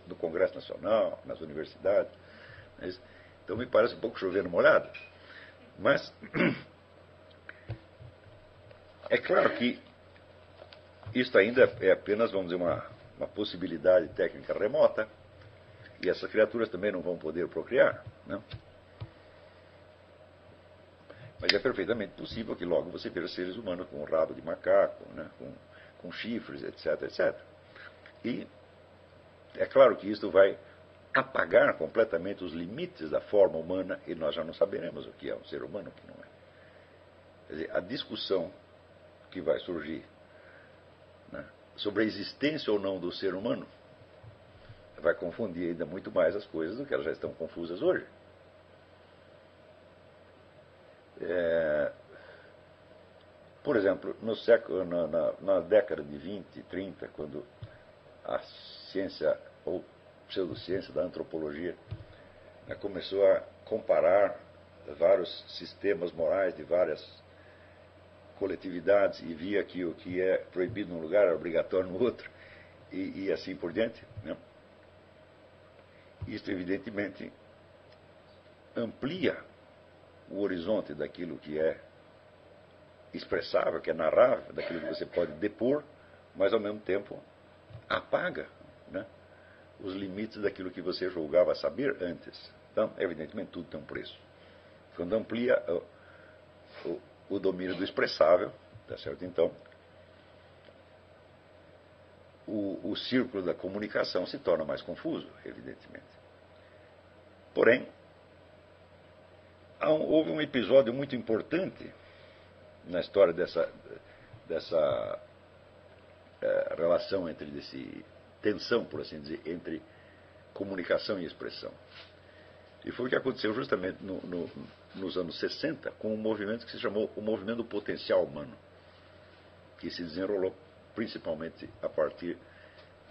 no Congresso Nacional, nas universidades. Mas, então me parece um pouco chovendo molhado. Mas é claro que isto ainda é apenas, vamos dizer, uma, uma possibilidade técnica remota, e essas criaturas também não vão poder procriar. Não? Né? Mas é perfeitamente possível que logo você veja seres humanos com rabo de macaco, né? com, com chifres, etc, etc. E é claro que isso vai apagar completamente os limites da forma humana e nós já não saberemos o que é um ser humano o que não é. Quer dizer, a discussão que vai surgir né, sobre a existência ou não do ser humano, vai confundir ainda muito mais as coisas do que elas já estão confusas hoje. É, por exemplo, no século, na, na, na, década de 20, 30, quando a ciência, ou pseudociência da antropologia, né, começou a comparar vários sistemas morais de várias coletividades e via que o que é proibido num lugar é obrigatório no outro, e, e assim por diante. Né? Isso, evidentemente, amplia o horizonte daquilo que é expressável, que é narrável, daquilo que você pode depor, mas ao mesmo tempo apaga os limites daquilo que você julgava saber antes. Então, evidentemente, tudo tem um preço. Quando amplia o, o, o domínio do expressável, tá certo? Então, o, o círculo da comunicação se torna mais confuso, evidentemente. Porém, um, houve um episódio muito importante na história dessa, dessa é, relação entre desse tensão, por assim dizer, entre comunicação e expressão. E foi o que aconteceu justamente no, no, nos anos 60 com um movimento que se chamou o Movimento do Potencial Humano, que se desenrolou principalmente a partir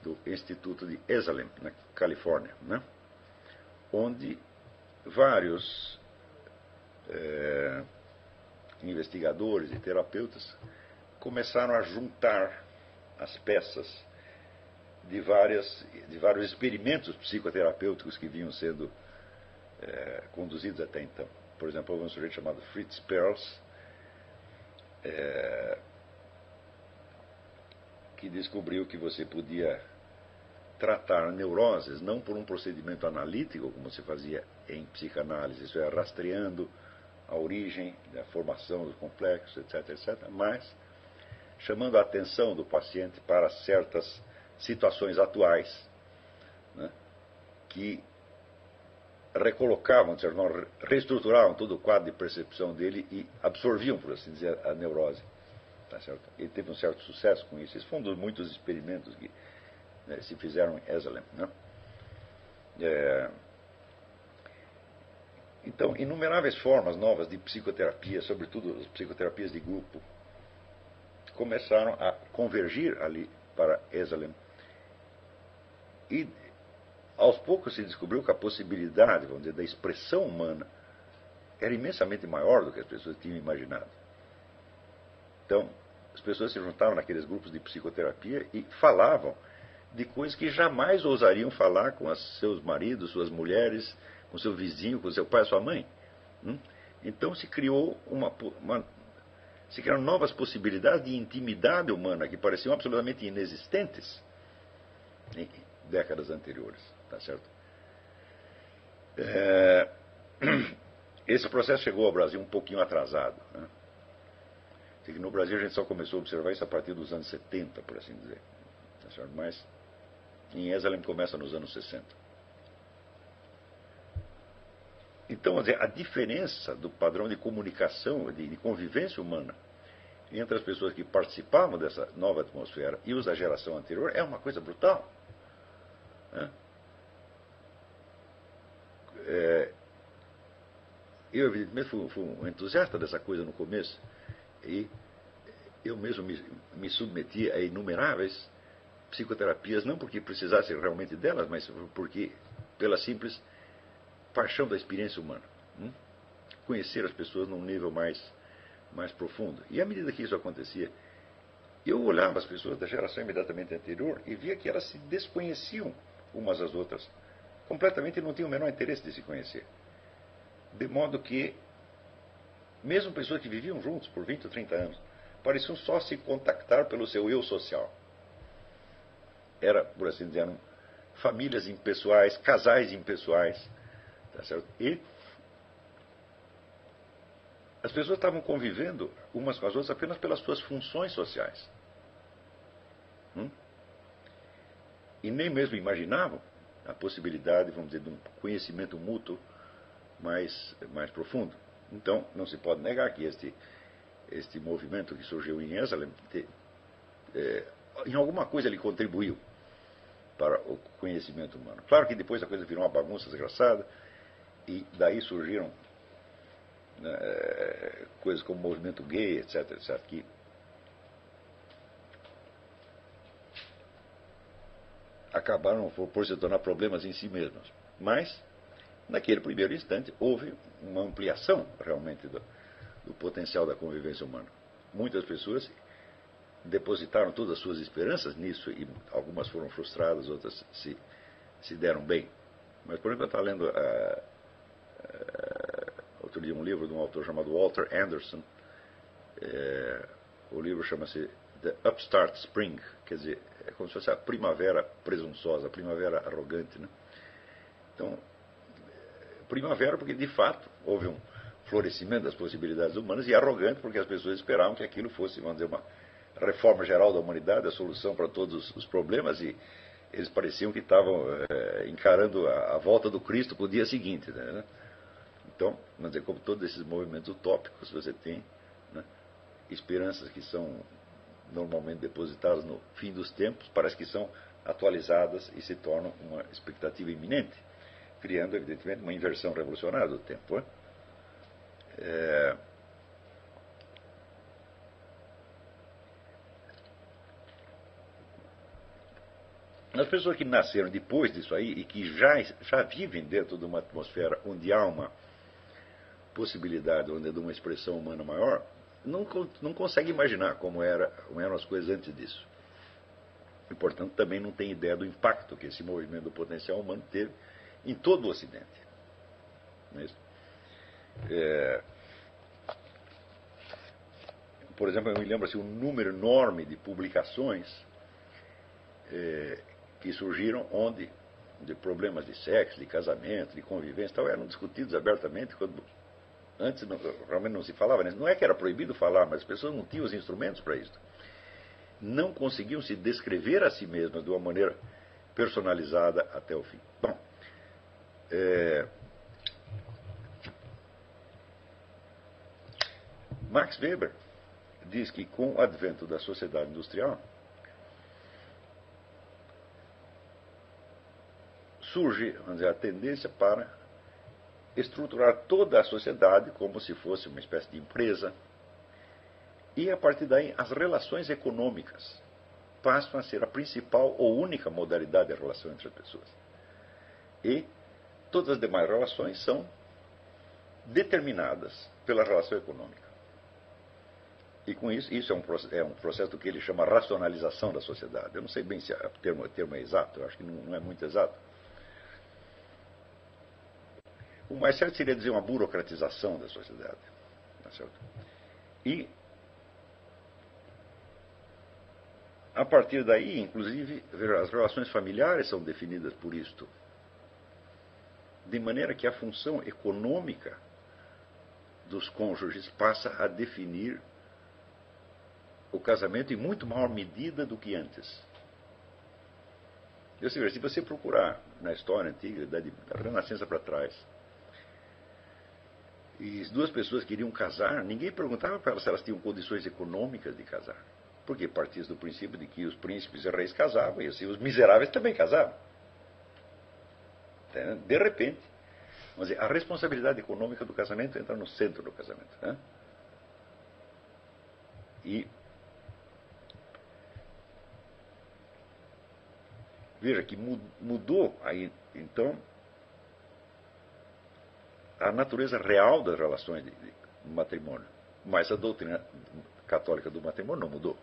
do Instituto de Esalen, na Califórnia, né? onde vários é, investigadores e terapeutas começaram a juntar as peças de, várias, de vários experimentos psicoterapêuticos que vinham sendo é, conduzidos até então. Por exemplo, houve um sujeito chamado Fritz Perls, é, que descobriu que você podia tratar neuroses não por um procedimento analítico, como se fazia em psicanálise, isso é, rastreando a origem, a formação dos complexos, etc., etc., mas chamando a atenção do paciente para certas situações atuais né, que recolocavam, reestruturavam todo o quadro de percepção dele e absorviam, por assim dizer, a neurose. Tá certo? Ele teve um certo sucesso com isso. Esse foi um dos muitos experimentos que né, se fizeram em Esalen. Né? É... Então, inumeráveis formas novas de psicoterapia, sobretudo as psicoterapias de grupo, começaram a convergir ali para Esalen. E aos poucos se descobriu que a possibilidade, vamos dizer, da expressão humana era imensamente maior do que as pessoas tinham imaginado. Então, as pessoas se juntavam naqueles grupos de psicoterapia e falavam de coisas que jamais ousariam falar com seus maridos, suas mulheres, com seu vizinho, com seu pai, sua mãe. Hum? Então se criou uma, uma, se criaram novas possibilidades de intimidade humana que pareciam absolutamente inexistentes décadas anteriores, tá certo? É, esse processo chegou ao Brasil um pouquinho atrasado. Né? No Brasil a gente só começou a observar isso a partir dos anos 70, por assim dizer. Tá certo? Mas em Esalen começa nos anos 60. Então, a diferença do padrão de comunicação, de convivência humana entre as pessoas que participavam dessa nova atmosfera e os da geração anterior é uma coisa brutal. Né? É, eu, evidentemente, fui, fui, um entusiasta dessa coisa no começo e eu mesmo me, me submeti a inumeráveis psicoterapias, não porque precisasse realmente delas, mas porque pela simples paixão da experiência humana. Hum? Conhecer as pessoas num nível mais, mais profundo. E à medida que isso acontecia, eu olhava as pessoas da geração imediatamente anterior e via que elas se desconheciam umas às outras. Completamente não tinham o menor interesse de se conhecer. De modo que, mesmo pessoas que viviam juntos por 20 ou 30 anos, pareciam só se contactar pelo seu eu social era, por assim dizer, famílias impessoais, casais impessoais. Tá certo? E as pessoas estavam convivendo umas com as outras apenas pelas suas funções sociais. Hum? E nem mesmo imaginavam a possibilidade, vamos dizer, de um conhecimento mútuo mais, mais profundo. Então, não se pode negar que este, este movimento que surgiu em Esalen, é, em alguma coisa ele contribuiu para o conhecimento humano. Claro que depois a coisa virou uma bagunça desgraçada, e daí surgiram né, eh, coisas como o movimento gay, etc, etc, que acabaram por, se tornar problemas em si mesmos. Mas, naquele primeiro instante, houve uma ampliação realmente do, do potencial da convivência humana. Muitas pessoas depositaram todas as suas esperanças nisso e algumas foram frustradas, outras se, se deram bem. Mas, por exemplo, eu estava lendo uh, uh, outro dia um livro de um autor chamado Walter Anderson. Uh, o livro chama-se The Upstart Spring, quer dizer, é como se fosse a primavera presunçosa, a primavera arrogante. Né? Então, primavera porque de fato houve um florescimento das possibilidades humanas e arrogante porque as pessoas esperavam que aquilo fosse, vamos dizer, uma reforma geral da humanidade, a solução para todos os problemas, e eles pareciam que estavam é, encarando a, a, volta do Cristo para o dia seguinte. Né? Então, mas é como todos esses movimentos utópicos, você tem né, esperanças que são normalmente depositadas no fim dos tempos, parece que são atualizadas e se tornam uma expectativa iminente, criando, evidentemente, uma inversão revolucionária do tempo. É, As pessoas que nasceram depois disso aí e que já, já vivem dentro de uma atmosfera onde há uma possibilidade, onde de uma expressão humana maior, não, não conseguem imaginar como, era, como eram as coisas antes disso. E, portanto, também não tem ideia do impacto que esse movimento do potencial humano teve em todo o Ocidente. É, é por exemplo, eu me lembro assim, um número enorme de publicações é, que surgiram onde de problemas de sexo, de casamento, de convivência, tal, eram discutidos abertamente quando antes não, realmente não se falava. Não é que era proibido falar, mas as pessoas não tinham os instrumentos para isso. Não conseguiam se descrever a si mesmas de uma maneira personalizada até o fim. Bom, é, Max Weber diz que com o advento da sociedade industrial surge dizer, a tendência para estruturar toda a sociedade como se fosse uma espécie de empresa. E a partir daí, as relações econômicas passam a ser a principal ou única modalidade de relação entre as pessoas. E todas as demais relações são determinadas pela relação econômica. E com isso, isso é um, é um processo que ele chama racionalização da sociedade. Eu não sei bem se o termo, termo é exato, eu acho que não, não é muito exato. O mais certo seria dizer uma burocratização da sociedade. Tá? E, a partir daí, inclusive, as relações familiares são definidas por isto. De maneira que a função econômica dos cônjuges passa a definir o casamento em muito maior medida do que antes. se você procurar na história antiga, da Renascença para trás, e as duas pessoas queriam casar, ninguém perguntava para elas se elas tinham condições econômicas de casar. Porque partia do princípio de que os príncipes e reis casavam e assim, os miseráveis também casavam. De repente, dizer, a responsabilidade econômica do casamento entra no centro do casamento. Né? E veja que mudou aí então a natureza real das relações de, de matrimônio. Mas a doutrina católica do matrimônio não mudou.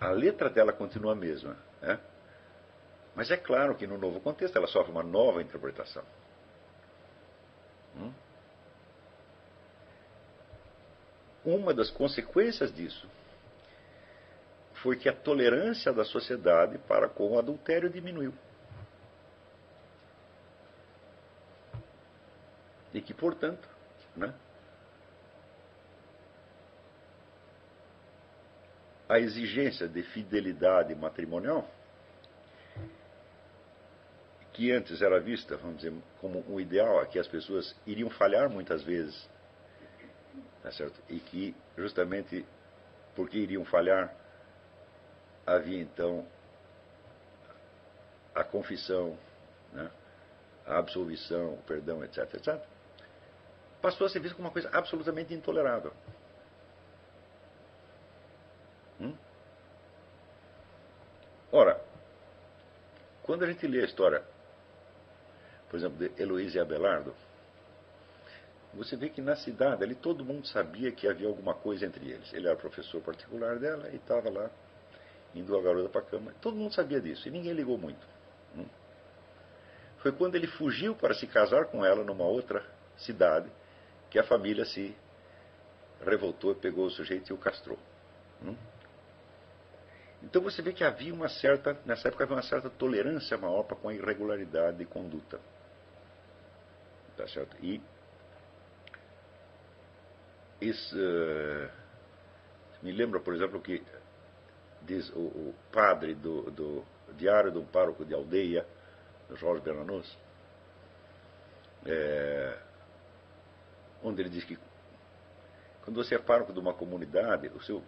A letra dela continua a mesma. Né? Mas é claro que no novo contexto ela sofre uma nova interpretação. Hum? Uma das consequências disso foi que a tolerância da sociedade para com o adultério diminuiu. E que, portanto, né, a exigência de fidelidade matrimonial, que antes era vista, vamos dizer, como um ideal, a que as pessoas iriam falhar muitas vezes, tá certo? e que justamente porque iriam falhar, havia então a confissão, né? a absolvição, o perdão, etc, etc passou a ser visto como uma coisa absolutamente intolerável. Hum? Ora, quando a gente lê a história, por exemplo, de Heloísa e Abelardo, você vê que na cidade ali todo mundo sabia que havia alguma coisa entre eles. Ele era professor particular dela e estava lá indo a garota para a cama. Todo mundo sabia disso e ninguém ligou muito. Hum? Foi quando ele fugiu para se casar com ela numa outra cidade que a família se revoltou pegou o sujeito e o castrou. Hum? Então você vê que havia uma certa, nessa época havia uma certa tolerância maior para com a irregularidade de conduta. Tá certo? E isso uh, me lembra, por exemplo, que diz o, o padre do, do, diário de um pároco de aldeia, Jorge Bernanos, é, onde ele diz que quando você é pároco de uma comunidade, o seu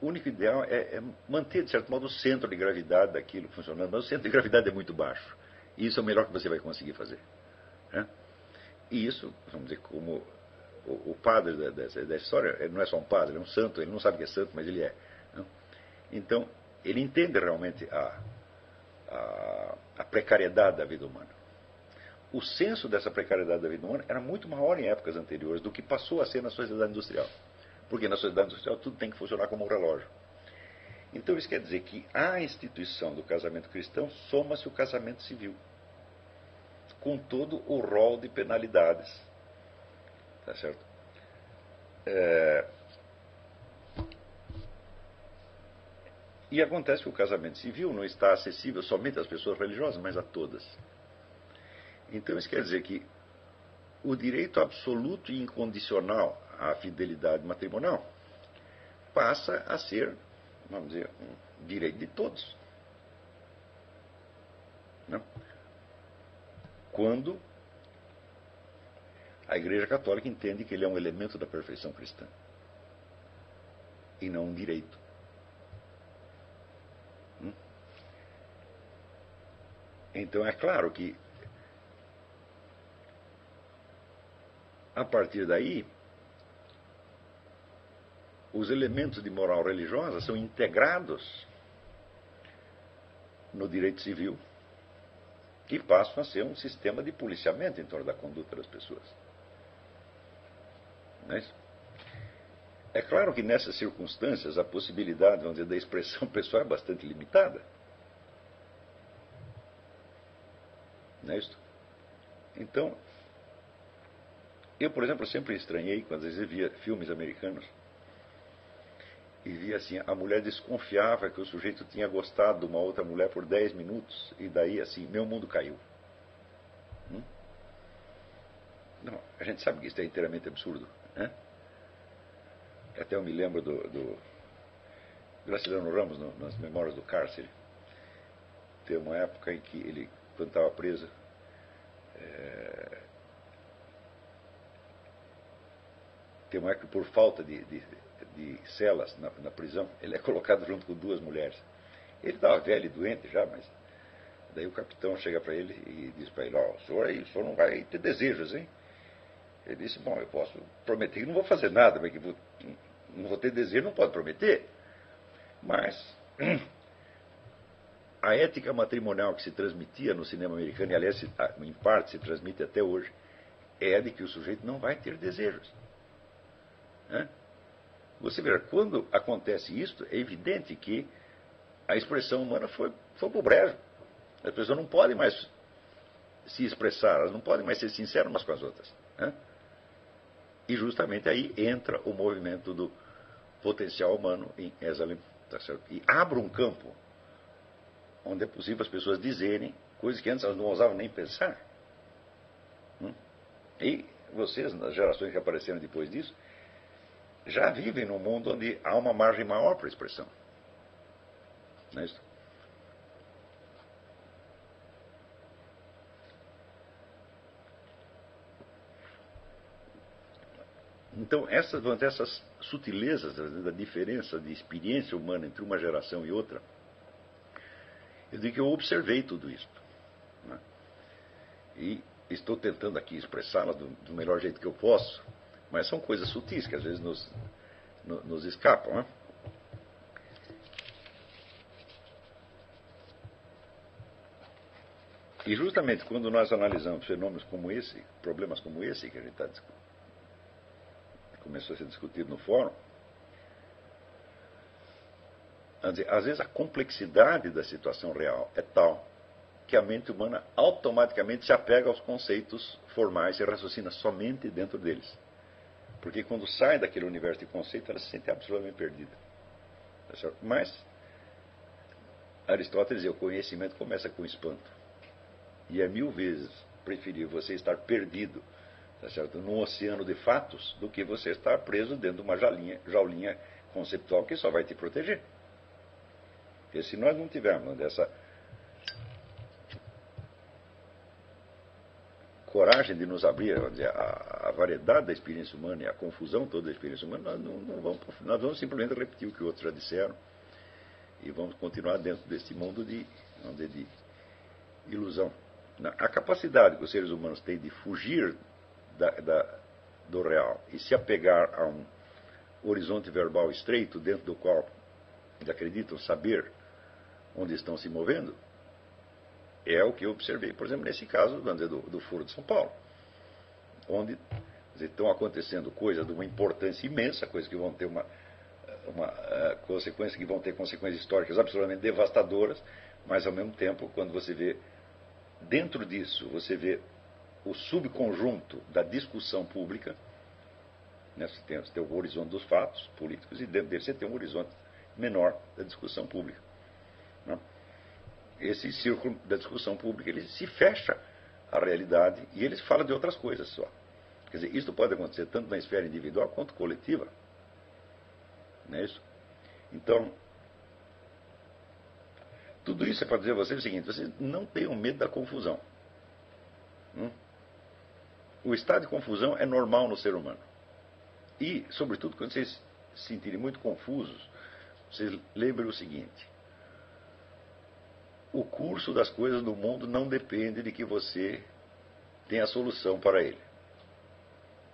único ideal é, é, manter, de certo modo, o centro de gravidade daquilo funcionando, mas o centro de gravidade é muito baixo. E isso é o melhor que você vai conseguir fazer. Né? E isso, vamos dizer, como o, o padre da, dessa, dessa, história, ele não é só um padre, é um santo, ele não sabe que é santo, mas ele é. Né? Então, ele entende realmente a, a, a precariedade da vida humana o senso dessa precariedade da vida humana era muito maior em épocas anteriores do que passou a ser na sociedade industrial. Porque na sociedade industrial tudo tem que funcionar como um relógio. Então isso quer dizer que à instituição do casamento cristão soma-se o casamento civil, com todo o rol de penalidades. Tá certo? É... E acontece que o casamento civil não está acessível somente às pessoas religiosas, mas a todas. Então isso quer dizer que o direito absoluto e incondicional à fidelidade matrimonial passa a ser, vamos dizer, um direito de todos. Não? Quando a Igreja Católica entende que ele é um elemento da perfeição cristã e não um direito. Hum? Então é claro que a partir daí os elementos de moral religiosa são integrados no direito civil e passam a ser um sistema de policiamento em torno da conduta das pessoas. É? É claro que nessas circunstâncias a possibilidade vamos dizer, da expressão pessoal é bastante limitada. Não é isso? Então, eu, por exemplo, sempre estranhei quando às vezes via filmes americanos e via assim, a mulher desconfiava que o sujeito tinha gostado de uma outra mulher por 10 minutos e daí assim, meu mundo caiu. Hum? Não, a gente sabe que isso é inteiramente absurdo. Né? Até eu me lembro do, do Graciliano Ramos, no, nas Memórias do Cárcere. Tem uma época em que ele, quando estava preso, é, tem uma que por falta de, de, de celas na, na, prisão, ele é colocado junto com duas mulheres. Ele estava velho e doente já, mas daí o capitão chega para ele e diz para ele, ó, oh, o senhor aí, o senhor não vai ter desejos, hein? Ele disse, bom, eu posso prometer que não vou fazer nada, mas que vou, não vou ter desejo, não pode prometer. Mas a ética matrimonial que se transmitia no cinema americano, e aliás, em parte se transmite até hoje, é de que o sujeito não vai ter desejos. Né? Você vê, quando acontece isso, é evidente que a expressão humana foi, foi para o brejo. As pessoas não podem mais se expressar, elas não podem mais ser sinceras umas com as outras. Né? E justamente aí entra o movimento do potencial humano em Esalen. Tá e abre um campo onde é possível as pessoas dizerem coisas que antes elas não ousavam nem pensar. Hum? E vocês, nas gerações que apareceram depois disso, já vivem num mundo onde há uma margem maior para expressão. Não é isso? Então, essas, essas sutilezas da diferença de experiência humana entre uma geração e outra, eu digo que eu observei tudo isso. Né? E estou tentando aqui expressá-las do, do, melhor jeito que eu posso, mas são coisas sutis que às vezes nos, no, nos escapam. Né? E justamente quando nós analisamos fenômenos como esse, problemas como esse que a gente está começou a ser discutido no fórum, às vezes a complexidade da situação real é tal que a mente humana automaticamente se apega aos conceitos formais e raciocina somente dentro deles. Porque quando sai daquele universo de conceito, ela se sente absolutamente perdida. Tá Mas, Aristóteles dizia, o conhecimento começa com espanto. E é mil vezes preferível você estar perdido tá certo? num oceano de fatos do que você estar preso dentro de uma jaulinha, conceptual que só vai te proteger. Porque se nós não tivermos dessa coragem de nos abrir a, a, variedade da experiência humana e a confusão toda da experiência humana, nós, não, não vamos, nós vamos simplesmente repetir o que outros já disseram e vamos continuar dentro desse mundo de, de ilusão. A capacidade que os seres humanos têm de fugir da, da, do real e se apegar a um horizonte verbal estreito dentro do qual eles acreditam saber onde estão se movendo, é o que eu observei, por exemplo, nesse caso dizer, do, do de São Paulo, onde dizer, estão acontecendo coisas de uma importância imensa, coisas que vão ter uma, uma uh, consequência, que vão ter consequências históricas absolutamente devastadoras, mas ao mesmo tempo, quando você vê dentro disso, você vê o subconjunto da discussão pública, né, você, tem, você tem o horizonte dos fatos políticos, e dentro dele você tem um horizonte menor da discussão pública. Né? Esse círculo da discussão pública ele se fecha à realidade e ele fala de outras coisas só. Quer dizer, isso pode acontecer tanto na esfera individual quanto coletiva. Não é isso? Então, tudo isso é para dizer a vocês o seguinte: vocês não tenham medo da confusão. Hum? O estado de confusão é normal no ser humano. E, sobretudo, quando vocês se sentirem muito confusos, vocês lembrem o seguinte: o curso das coisas do mundo não depende de que você tenha a solução para ele.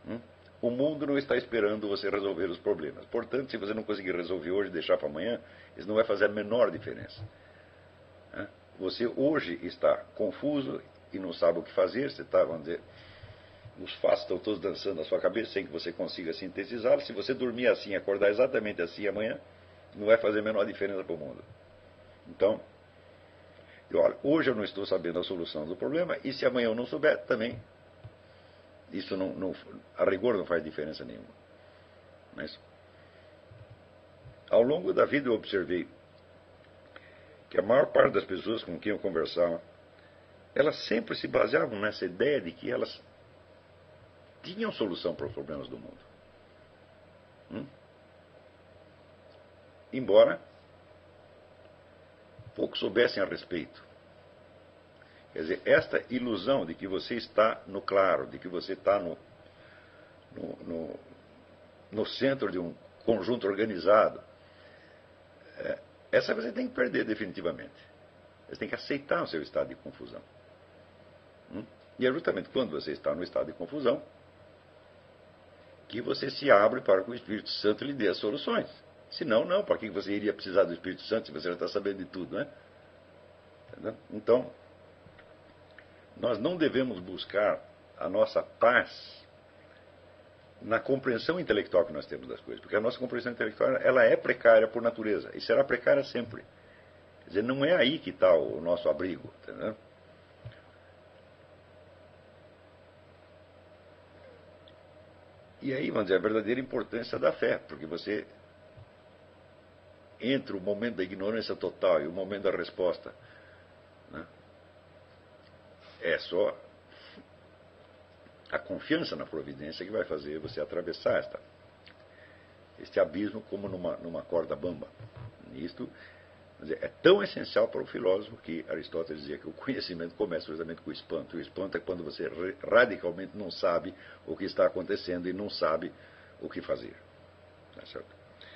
Hum? O mundo não está esperando você resolver os problemas. Portanto, se você não conseguir resolver hoje e deixar para amanhã, isso não vai fazer a menor diferença. Você hoje está confuso e não sabe o que fazer, você está, vamos dizer, os fatos estão todos dançando na sua cabeça sem que você consiga sintetizá los Se você dormir assim, acordar exatamente assim amanhã, não vai fazer a menor diferença para o mundo. Então, eu, olha, hoje eu não estou sabendo a solução do problema, e se amanhã eu não souber, também, isso não, não a rigor não faz diferença nenhuma. Mas, ao longo da vida eu observei que a maior parte das pessoas com quem eu conversava, elas sempre se baseavam nessa ideia de que elas tinham solução para os problemas do mundo. Hum? Embora pouco soubessem a respeito. Quer dizer, esta ilusão de que você está no claro, de que você está no, no, no, no centro de um conjunto organizado, é, essa você tem que perder definitivamente. Você tem que aceitar o seu estado de confusão. Hum? E é justamente quando você está no estado de confusão que você se abre para que o Espírito Santo lhe dê as soluções. Se não, não. Para que você iria precisar do Espírito Santo se você já está sabendo de tudo, né? Entendeu? Então, nós não devemos buscar a nossa paz na compreensão intelectual que nós temos das coisas, porque a nossa compreensão intelectual ela é precária por natureza e será precária sempre. Quer dizer, não é aí que está o nosso abrigo, entendeu? E aí, vamos dizer, a verdadeira importância da fé, porque você, entre o momento da ignorância total e o momento da resposta, né, é só a confiança na providência que vai fazer você atravessar esta, este abismo como numa, numa corda bamba. Isto é tão essencial para o filósofo que Aristóteles dizia que o conhecimento começa justamente com o espanto. O espanto é quando você radicalmente não sabe o que está acontecendo e não sabe o que fazer. Tá certo?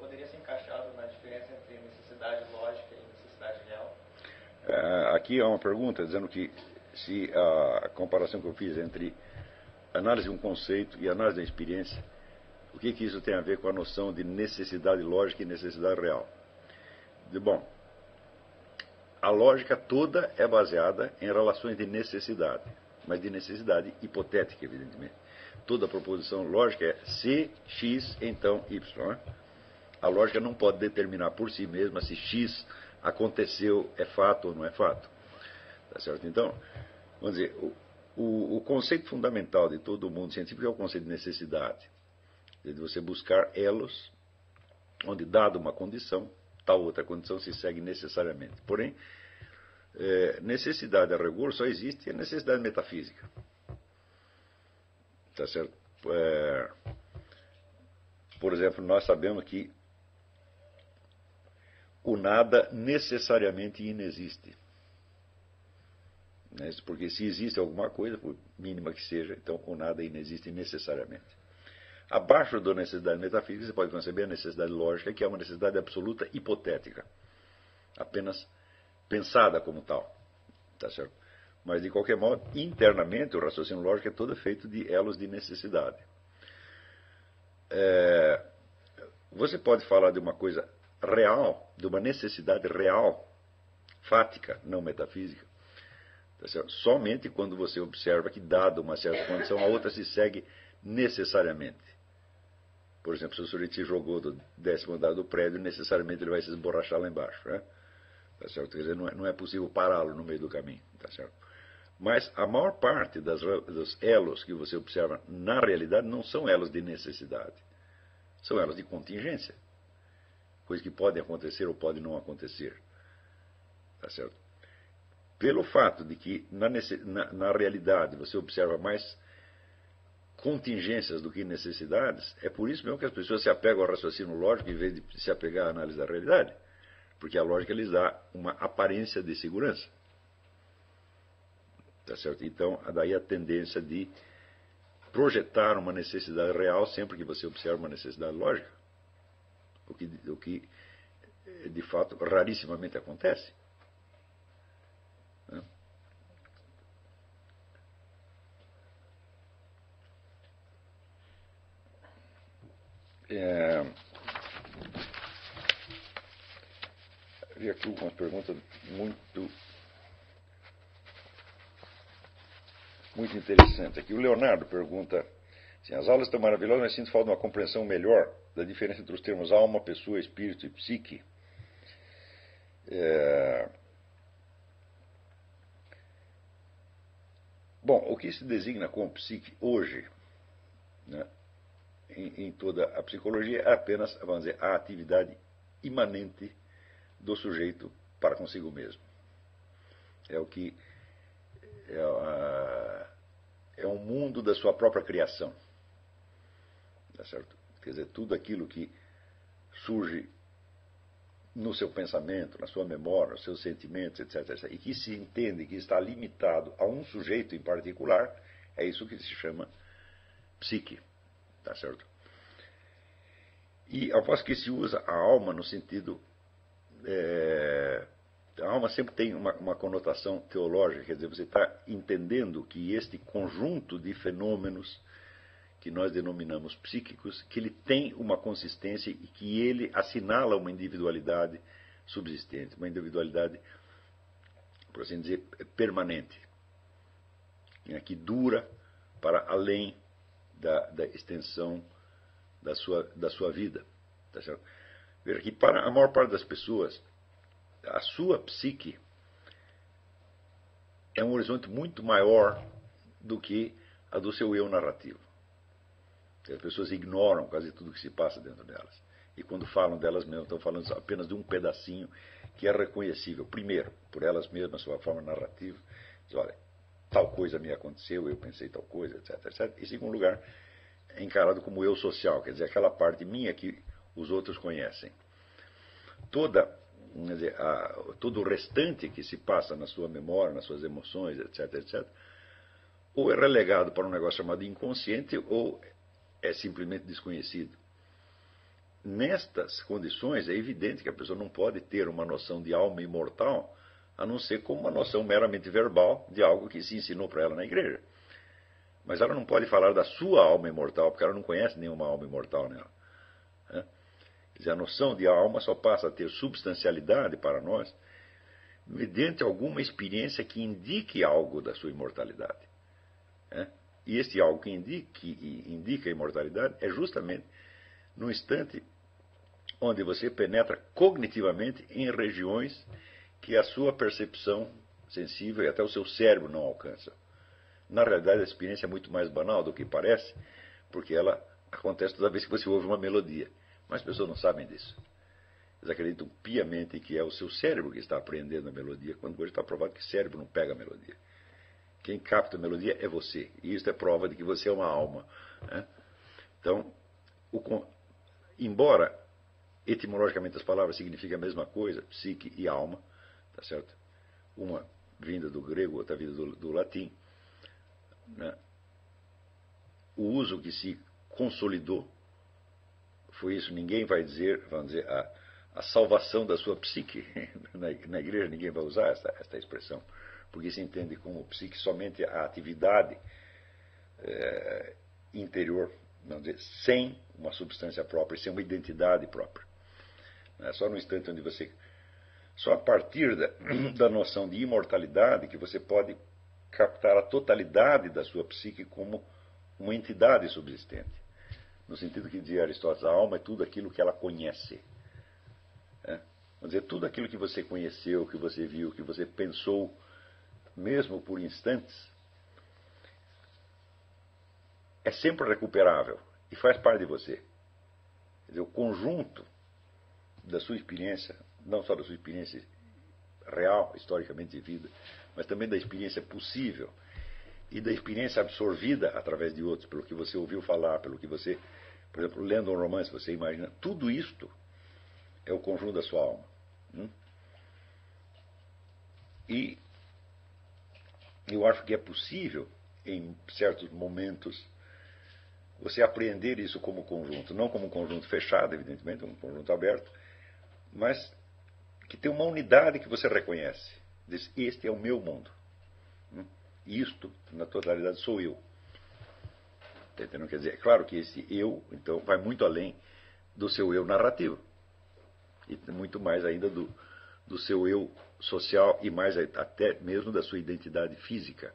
poderia ser encaixado na diferença entre necessidade lógica e necessidade real? É, aqui há uma pergunta dizendo que se a comparação que eu fiz entre análise de um conceito e análise da experiência, o que, que isso tem a ver com a noção de necessidade lógica e necessidade real? De, bom, a lógica toda é baseada em relações de necessidade, mas de necessidade hipotética, evidentemente toda proposição lógica é se x, então y. Né? A lógica não pode determinar por si mesma se x aconteceu, é fato ou não é fato. Tá certo? Então, vamos dizer, o, o, o conceito fundamental de todo o mundo científico é o conceito de necessidade. De você buscar elos onde, dada uma condição, tal outra condição se segue necessariamente. Porém, é, necessidade a rigor só existe a necessidade metafísica. Tá certo? É, por exemplo, nós sabemos que o nada necessariamente inexiste. Né? Porque se existe alguma coisa, por mínima que seja, então o nada inexiste necessariamente. Abaixo da necessidade metafísica, você pode conceber a necessidade lógica, que é uma necessidade absoluta hipotética, apenas pensada como tal. Tá certo? Mas, de qualquer modo, internamente, o raciocínio lógico é todo feito de elos de necessidade. É, você pode falar de uma coisa real, de uma necessidade real, fática, não metafísica. Tá Somente quando você observa que, dado uma certa condição, a outra se segue necessariamente. Por exemplo, se o sujeito se jogou do décimo andar do prédio, necessariamente ele vai se esborrachar lá embaixo. Né? Tá certo? Quer dizer, não é, não é possível pará-lo no meio do caminho. Tá certo? Mas a maior parte das, dos elos que você observa na realidade não são elos de necessidade. São elos de contingência. Coisas que podem acontecer ou podem não acontecer. Tá certo? Pelo fato de que na, na, na realidade você observa mais contingências do que necessidades, é por isso mesmo que as pessoas se apegam ao raciocínio lógico em vez de se apegar à análise da realidade. Porque a lógica lhes dá uma aparência de segurança. Tá certo? Então, daí a tendência de projetar uma necessidade real sempre que você observa uma necessidade lógica. O que, o que de fato rarissimamente acontece. Né? É... Vi aqui uma pergunta muito muito interessante aqui. O Leonardo pergunta assim, as aulas estão maravilhosas, mas sinto falta de uma compreensão melhor da diferença entre os termos alma, pessoa, espírito e psique. É... Bom, o que se designa como psique hoje, né, em, em, toda a psicologia, é apenas, vamos dizer, a atividade imanente do sujeito para consigo mesmo. É o que é, a, é um mundo da sua própria criação. Tá certo? Quer dizer, tudo aquilo que surge no seu pensamento, na sua memória, nos seus sentimentos, etc, etc, e que se entende que está limitado a um sujeito em particular, é isso que se chama psique. Tá certo? E após que se usa a alma no sentido é, a alma sempre tem uma, uma conotação teológica, quer dizer, você está entendendo que este conjunto de fenômenos que nós denominamos psíquicos, que ele tem uma consistência e que ele assinala uma individualidade subsistente, uma individualidade, por assim dizer, permanente, né, que dura para além da, da extensão da sua, da sua vida. Tá Veja que para a maior parte das pessoas, a sua psique é um horizonte muito maior do que a do seu eu narrativo. As pessoas ignoram quase tudo que se passa dentro delas. E quando falam delas mesmas, estão falando apenas de um pedacinho que é reconhecível. Primeiro, por elas mesmas, sua forma narrativa. Diz, olha, tal coisa me aconteceu, eu pensei tal coisa, etc, etc. E, segundo lugar, é encarado como eu social, quer dizer, aquela parte minha que os outros conhecem. Toda dizer, a, todo o restante que se passa na sua memória, nas suas emoções, etc, etc, ou é relegado para um negócio chamado inconsciente ou é simplesmente desconhecido. Nestas condições, é evidente que a pessoa não pode ter uma noção de alma imortal a não ser como uma noção meramente verbal de algo que se ensinou para ela na igreja. Mas ela não pode falar da sua alma imortal, porque ela não conhece nenhuma alma imortal nela. Né? dizer, a noção de alma só passa a ter substancialidade para nós mediante alguma experiência que indique algo da sua imortalidade. E este algo que indique, indica a imortalidade é justamente no instante onde você penetra cognitivamente em regiões que a sua percepção sensível e até o seu cérebro não alcançam. Na realidade, a experiência é muito mais banal do que parece, porque ela acontece toda vez que você ouve uma melodia. Mas as pessoas não sabem disso. Eles acreditam piamente que é o seu cérebro que está aprendendo a melodia, quando hoje está provado que o cérebro não pega a melodia. Quem capta a melodia é você. E isso é prova de que você é uma alma. Né? Então, o, embora etimologicamente as palavras signifiquem a mesma coisa, psique e alma, tá certo? Uma vinda do grego, outra vinda do, do latim. Né? O uso que se consolidou foi isso. Ninguém vai dizer, vamos dizer, a, a salvação da sua psique. Na, na igreja ninguém vai usar esta, esta expressão, porque se entende como psique somente a atividade é, interior, vamos dizer, sem uma substância própria, sem uma identidade própria. É só no instante onde você Só a partir da, da noção de imortalidade que você pode captar a totalidade da sua psique como uma entidade subsistente. No sentido que dizia Aristóteles, a alma é tudo aquilo que ela conhece. É? Dizer, tudo aquilo que você conheceu, que você viu, que você pensou, mesmo por instantes, é sempre recuperável e faz parte de você. Dizer, o conjunto da sua experiência, não só da sua experiência real, historicamente de vida, mas também da experiência possível e da experiência absorvida através de outros, pelo que você ouviu falar, pelo que você, por exemplo, lendo um romance, você imagina, tudo isto é o conjunto da sua alma. Hum? E eu acho que é possível, em certos momentos, você apreender isso como conjunto, não como um conjunto fechado, evidentemente, um conjunto aberto, mas que tem uma unidade que você reconhece. Diz, este é o meu mundo. Hum? Isto, na totalidade, sou eu. Tá? Quer dizer, é claro que esse eu, então, vai muito além do seu eu narrativo. E muito mais ainda do, do seu eu social e mais até mesmo da sua identidade física.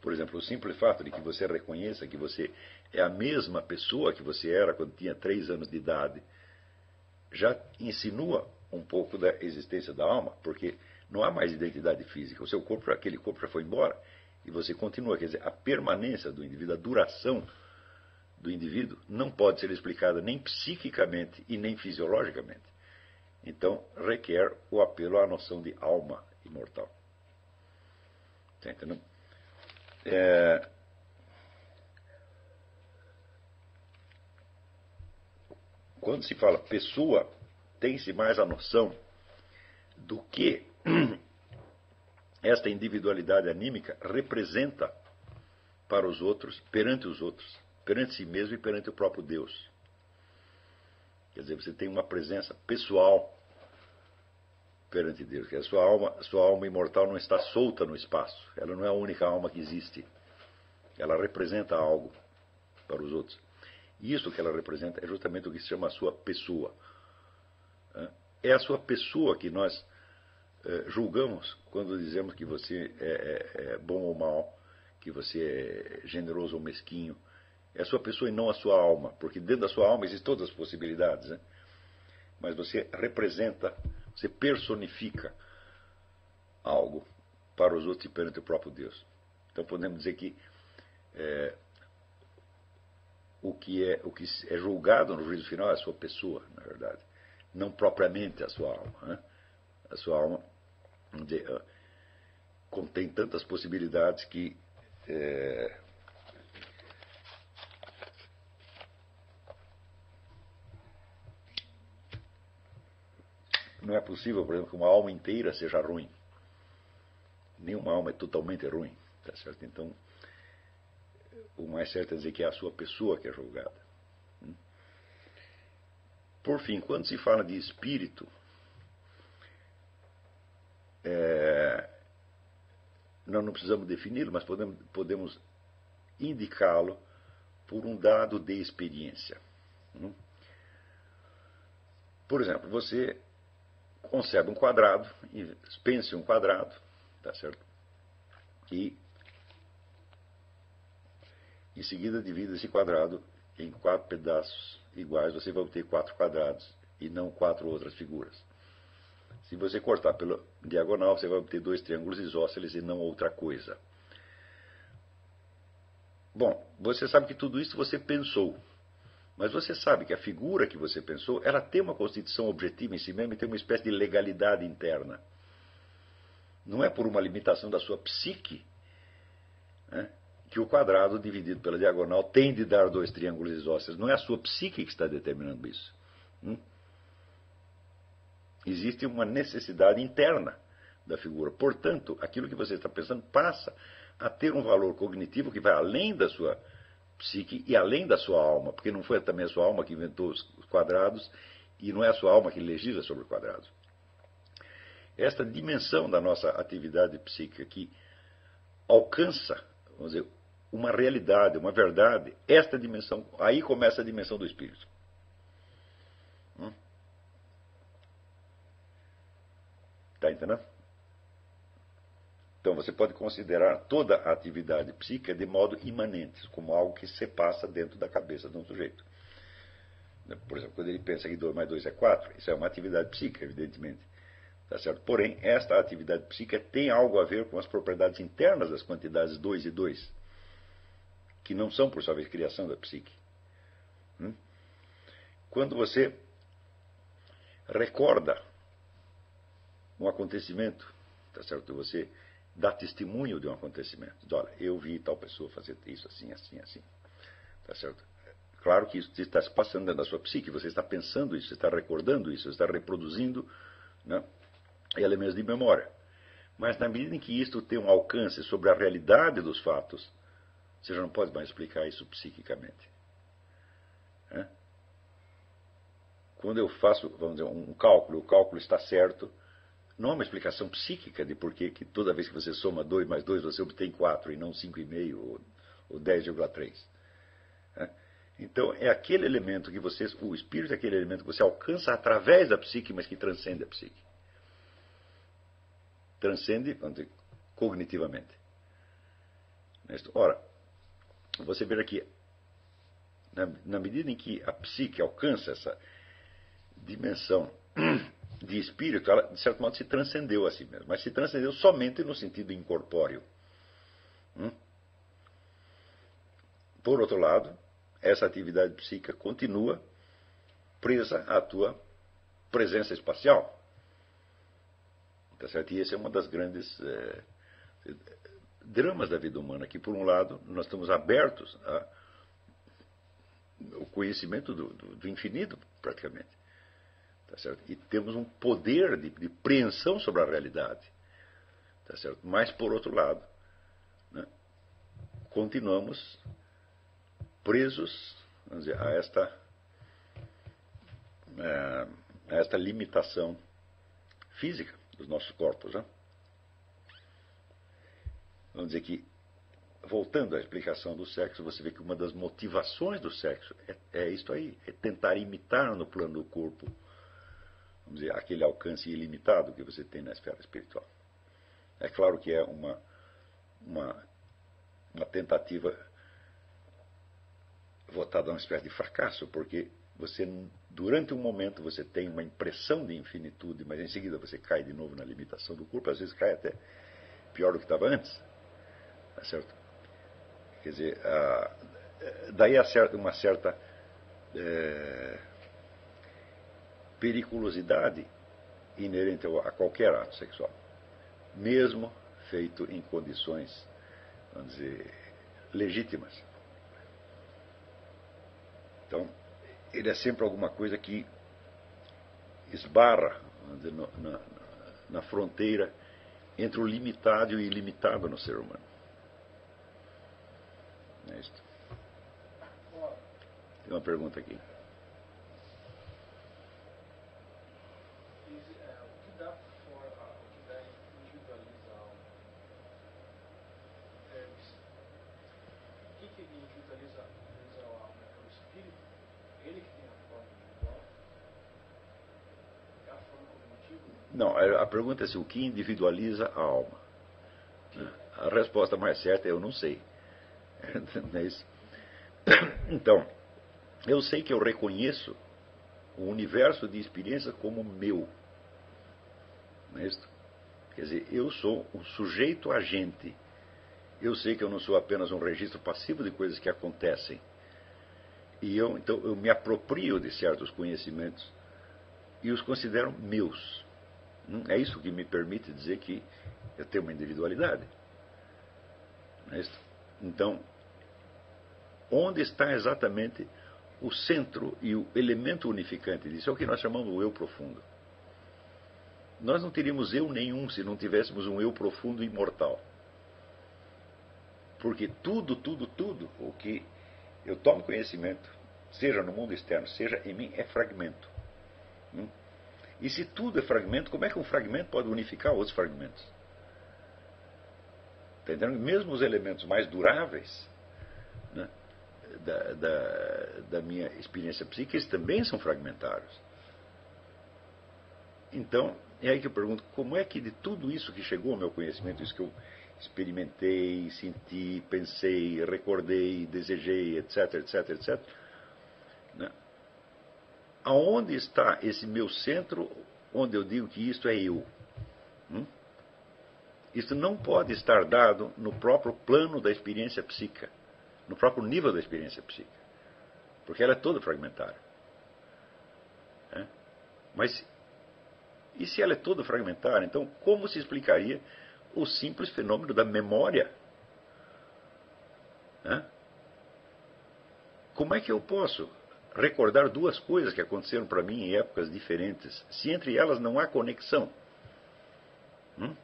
Por exemplo, o simples fato de que você reconheça que você é a mesma pessoa que você era quando tinha três anos de idade, já insinua um pouco da existência da alma, porque não há mais identidade física. O seu corpo, aquele corpo já foi embora e você continua. Quer dizer, a permanência do indivíduo, a duração do indivíduo não pode ser explicada nem psiquicamente e nem fisiologicamente. Então, requer o apelo à noção de alma imortal. Está entendendo? É... Quando se fala pessoa, tem-se mais a noção do que esta individualidade anímica representa para os outros, perante os outros, perante si mesmo e perante o próprio Deus. Quer dizer, você tem uma presença pessoal perante Deus. Que a sua alma, sua alma imortal não está solta no espaço. Ela não é a única alma que existe. Ela representa algo para os outros. E isso que ela representa é justamente o que se chama a sua pessoa. É a sua pessoa que nós é, julgamos quando dizemos que você é, é, é, bom ou mal, que você é generoso ou mesquinho. É a sua pessoa e não a sua alma, porque dentro da sua alma existem todas as possibilidades. Né? Mas você representa você personifica algo para os outros e perante o próprio Deus. Então podemos dizer que é, o, que é, o que é julgado no juízo final é a sua pessoa, na verdade, não propriamente a sua alma. Né? A sua alma dizer, uh, contém tantas possibilidades que é, Não é possível, por exemplo, que uma alma inteira seja ruim. Nenhuma alma é totalmente ruim. Tá certo? Então, o mais certo é dizer que é a sua pessoa que é julgada. Hum? Por fim, quando se fala de espírito, é, nós não precisamos defini-lo, mas podemos, podemos indicá-lo por um dado de experiência. Hum? Por exemplo, você concebe um quadrado, pense um quadrado, tá certo? E em seguida divida esse quadrado em quatro pedaços iguais, você vai obter quatro quadrados e não quatro outras figuras. Se você cortar pela diagonal, você vai obter dois triângulos isósceles e não outra coisa. Bom, você sabe que tudo isso você pensou. Mas você sabe que a figura que você pensou, ela tem uma constituição objetiva em si mesma e tem uma espécie de legalidade interna. Não é por uma limitação da sua psique né, que o quadrado dividido pela diagonal tem de dar dois triângulos isósceles. Não é a sua psique que está determinando isso. Hum? Existe uma necessidade interna da figura. Portanto, aquilo que você está pensando passa a ter um valor cognitivo que vai além da sua psique e além da sua alma, porque não foi também a sua alma que inventou os quadrados e não é a sua alma que legisla sobre quadrados. Esta dimensão da nossa atividade psíquica que alcança, vamos dizer, uma realidade, uma verdade, esta dimensão, aí começa a dimensão do espírito. Hum? Está entendendo? Então você pode considerar toda a atividade psíquica de modo imanente, como algo que se passa dentro da cabeça de um sujeito. Por exemplo, quando ele pensa que 2 mais 2 é 4, isso é uma atividade psíquica, evidentemente. Tá certo? Porém, esta atividade psíquica tem algo a ver com as propriedades internas das quantidades 2 e 2, que não são, por sua vez, criação da psique. Hum? Quando você recorda um acontecimento, tá certo? Você dá testemunho de um acontecimento. Olha, eu vi tal pessoa fazer isso assim, assim, assim. Tá certo? Claro que isso está se passando dentro da sua psique, você está pensando isso, você está recordando isso, você está reproduzindo né, elementos de memória. Mas na medida em que isto tem um alcance sobre a realidade dos fatos, você já não pode mais explicar isso psiquicamente. Né? Quando eu faço, vamos dizer, um cálculo, o cálculo está certo, não há uma explicação psíquica de por que toda vez que você soma 2 mais 2 você obtém 4 e não 5,5 ou, ou 10,3. Né? Então, é aquele elemento que você, o espírito é aquele elemento que você alcança através da psique, mas que transcende a psique. Transcende, dizer, cognitivamente. Ora, você vê aqui, na, na medida em que a psique alcança essa dimensão de espírito, ela, de certo modo, se transcendeu a si mesma, mas se transcendeu somente no sentido incorpóreo. Hum? Por outro lado, essa atividade psíquica continua presa à tua presença espacial. Tá certo? E esse é uma das grandes é, dramas da vida humana, que, por um lado, nós estamos abertos ao conhecimento do, do, do infinito, praticamente. Tá certo? E temos um poder de, de preensão sobre a realidade. Tá certo? Mas, por outro lado, né, continuamos presos dizer, a, esta, é, a esta limitação física dos nossos corpos. Né? Vamos dizer que, voltando à explicação do sexo, você vê que uma das motivações do sexo é, é isso aí, é tentar imitar no plano do corpo vamos dizer, aquele alcance ilimitado que você tem na esfera espiritual. É claro que é uma, uma, uma tentativa votada a uma espécie de fracasso, porque você, durante um momento, você tem uma impressão de infinitude, mas em seguida você cai de novo na limitação do corpo, às vezes cai até pior do que estava antes. Tá certo? Quer dizer, daí uma certa. É, periculosidade inerente a qualquer ato sexual, mesmo feito em condições, vamos dizer, legítimas. Então, ele é sempre alguma coisa que esbarra dizer, na, na fronteira entre o limitado e o ilimitado no ser humano. É isto. Tem uma pergunta aqui. Não, a pergunta é o que individualiza a alma. A resposta mais certa é eu não sei. Não é isso? Então, eu sei que eu reconheço o universo de experiência como meu. Não é isso? Quer dizer, eu sou um sujeito agente. Eu sei que eu não sou apenas um registro passivo de coisas que acontecem. E eu, então, eu me aproprio de certos conhecimentos e os considero meus. É isso que me permite dizer que eu tenho uma individualidade. É então, onde está exatamente o centro e o elemento unificante disso? É o que nós chamamos o eu profundo. Nós não teríamos eu nenhum se não tivéssemos um eu profundo e imortal. Porque tudo, tudo, tudo o que eu tomo conhecimento, seja no mundo externo, seja em mim, é fragmento. Hum? E se tudo é fragmento, como é que um fragmento pode unificar outros fragmentos? Entendendo? Mesmo os elementos mais duráveis né, da, da, da, minha experiência psíquica, eles também são fragmentários. Então, é aí que eu pergunto, como é que de tudo isso que chegou ao meu conhecimento, isso que eu experimentei, senti, pensei, recordei, desejei, etc, etc, etc? Aonde está esse meu centro onde eu digo que isto é eu? Hum? Isso não pode estar dado no próprio plano da experiência psíquica, no próprio nível da experiência psíquica, porque ela é toda fragmentária. É? Mas e se ela é toda fragmentária, então como se explicaria o simples fenômeno da memória? É? Como é que eu posso recordar duas coisas que aconteceram para mim em épocas diferentes, se entre elas não há conexão? Hum?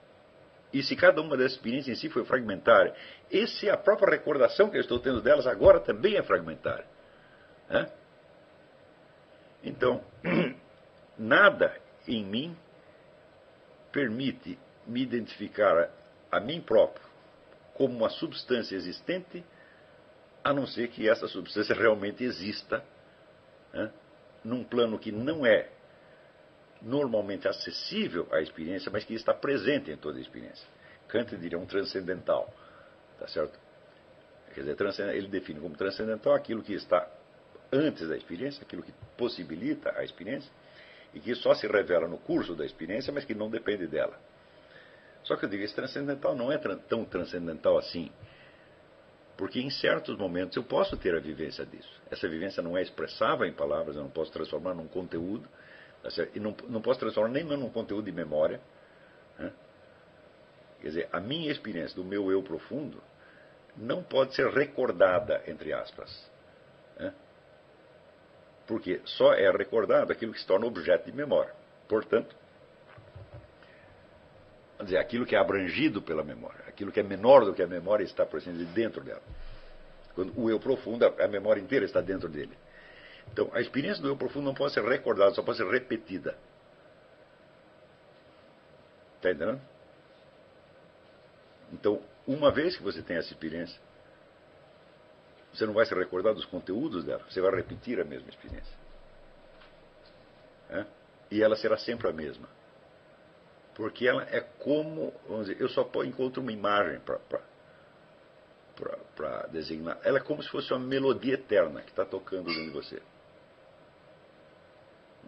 E se cada uma dessas experiências em si foi fragmentária, e se a própria recordação que eu estou tendo delas agora também é fragmentária? É? Então, nada em mim permite me identificar a mim próprio como uma substância existente, a não ser que essa substância realmente exista né, num plano que não é normalmente acessível à experiência, mas que está presente em toda a experiência. Kant diria um transcendental, tá certo? Quer dizer, ele define como transcendental aquilo que está antes da experiência, aquilo que possibilita a experiência, e que só se revela no curso da experiência, mas que não depende dela. Só que eu digo, esse transcendental não é tão transcendental assim. Porque em certos momentos eu posso ter a vivência disso. Essa vivência não é expressável em palavras, eu não posso transformar num conteúdo, tá e não, não posso transformar nem num conteúdo de memória. Né? Quer dizer, a minha experiência do meu eu profundo não pode ser recordada, entre aspas. Né? Porque só é recordado aquilo que se torna objeto de memória. Portanto, dizer, aquilo que é abrangido pela memória, aquilo que é menor do que a memória está, dizer, dentro dela. Quando o eu profundo, a memória inteira está dentro dele. Então, a experiência do eu profundo não pode ser recordada, só pode ser repetida. Está entendendo? Então, uma vez que você tem essa experiência, você não vai se recordar dos conteúdos dela, você vai repetir a mesma experiência. É? E ela será sempre a mesma. Porque ela é como, vamos dizer, eu só encontro uma imagem para designar. Ela é como se fosse uma melodia eterna que está tocando dentro de você.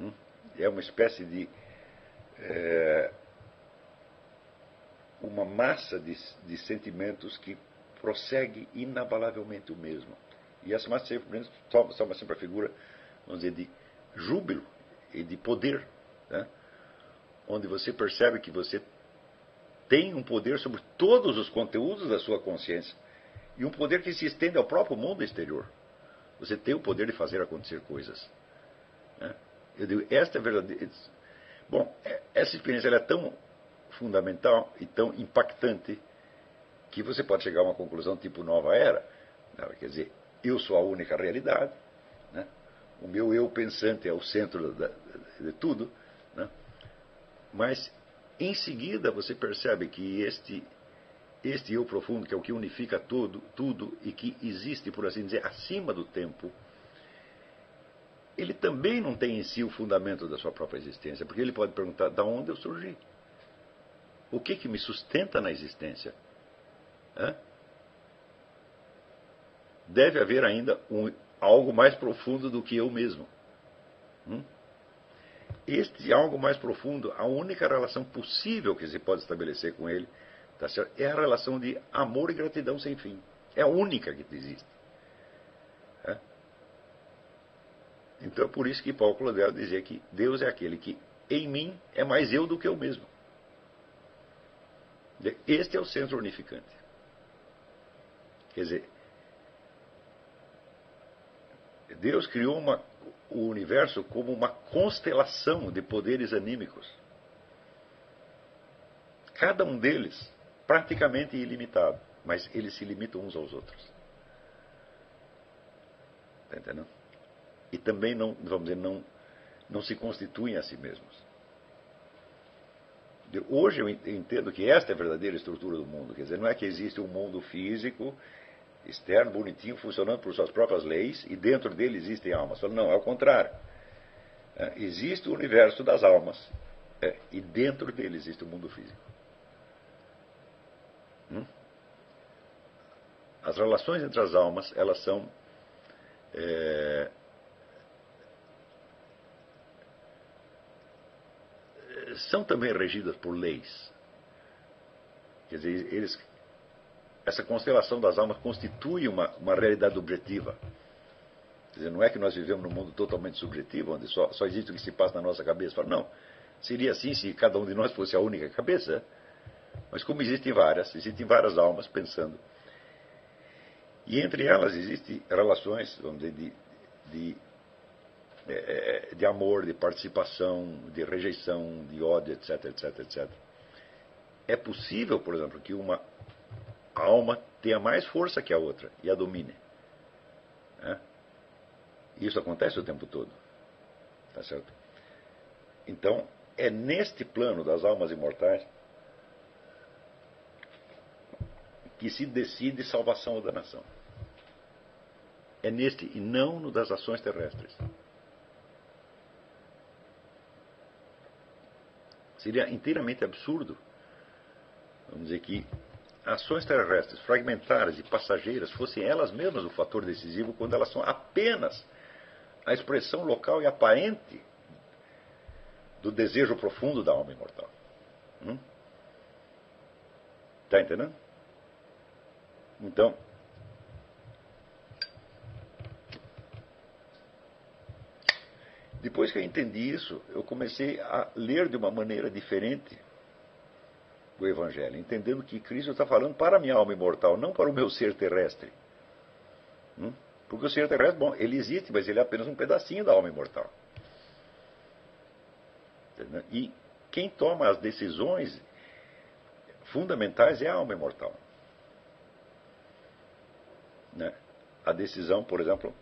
Hum? É uma espécie de. É, uma massa de, de sentimentos que prossegue inabalavelmente o mesmo. E essa massa de sentimentos toma, toma sempre a figura, vamos dizer, de júbilo e de poder, né? Onde você percebe que você tem um poder sobre todos os conteúdos da sua consciência e um poder que se estende ao próprio mundo exterior. Você tem o poder de fazer acontecer coisas. Né? Eu digo, esta é verdadeira. Bom, é, essa experiência é tão fundamental e tão impactante que você pode chegar a uma conclusão tipo nova era. Né? Quer dizer, eu sou a única realidade, né? o meu eu pensante é o centro da, de tudo? Mas em seguida você percebe que este, este eu profundo, que é o que unifica tudo, tudo e que existe, por assim dizer, acima do tempo, ele também não tem em si o fundamento da sua própria existência, porque ele pode perguntar: da onde eu surgi? O que, que me sustenta na existência? Hã? Deve haver ainda um, algo mais profundo do que eu mesmo. Hum? Este algo mais profundo, a única relação possível que se pode estabelecer com ele tá é a relação de amor e gratidão sem fim. É a única que existe. É? Então é por isso que Paulo Claudel dizia que Deus é aquele que em mim é mais eu do que eu mesmo. Este é o centro unificante. Quer dizer, Deus criou uma, o universo como uma constelação de poderes anímicos. Cada um deles praticamente ilimitado, mas eles se limitam uns aos outros. Está entendendo? E também não, vamos dizer, não, não se constituem a si mesmos. Hoje eu entendo que esta é a verdadeira estrutura do mundo. Quer dizer, não é que existe um mundo físico, externo, bonitinho, funcionando por suas próprias leis, e dentro dele existem almas. Não, é o contrário. É, existe o universo das almas, É, e dentro dele existe o mundo físico. Hum? As relações entre as almas, elas são é, são também regidas por leis. Quer dizer, eles, essa constelação das almas constitui uma, uma realidade objetiva. Quer dizer, não é que nós vivemos num mundo totalmente subjetivo, onde só, só existe o que se passa na nossa cabeça. Não, seria assim se cada um de nós fosse a única cabeça. Mas como existem várias, existem várias almas pensando. E entre elas existem relações, vamos dizer, de, de é, é, de amor, de participação, de rejeição, de ódio, etc, etc, etc. É possível, por exemplo, que uma alma tenha mais força que a outra e a domine. É? Isso acontece o tempo todo. Tá certo? Então, é neste plano das almas imortais que se decide salvação ou danação. É neste e não no das ações terrestres. Seria inteiramente absurdo, vamos dizer que ações terrestres fragmentares e passageiras fossem elas mesmas o fator decisivo quando elas são apenas a expressão local e aparente do desejo profundo da alma imortal. Hum? entendendo? Então, Depois que eu entendi isso, eu comecei a ler de uma maneira diferente o Evangelho, entendendo que Cristo está falando para a minha alma imortal, não para o meu ser terrestre. Hum? Porque o ser terrestre, bom, ele existe, mas ele é apenas um pedacinho da alma imortal. E quem toma as decisões fundamentais é a alma imortal. Né? A decisão, por exemplo,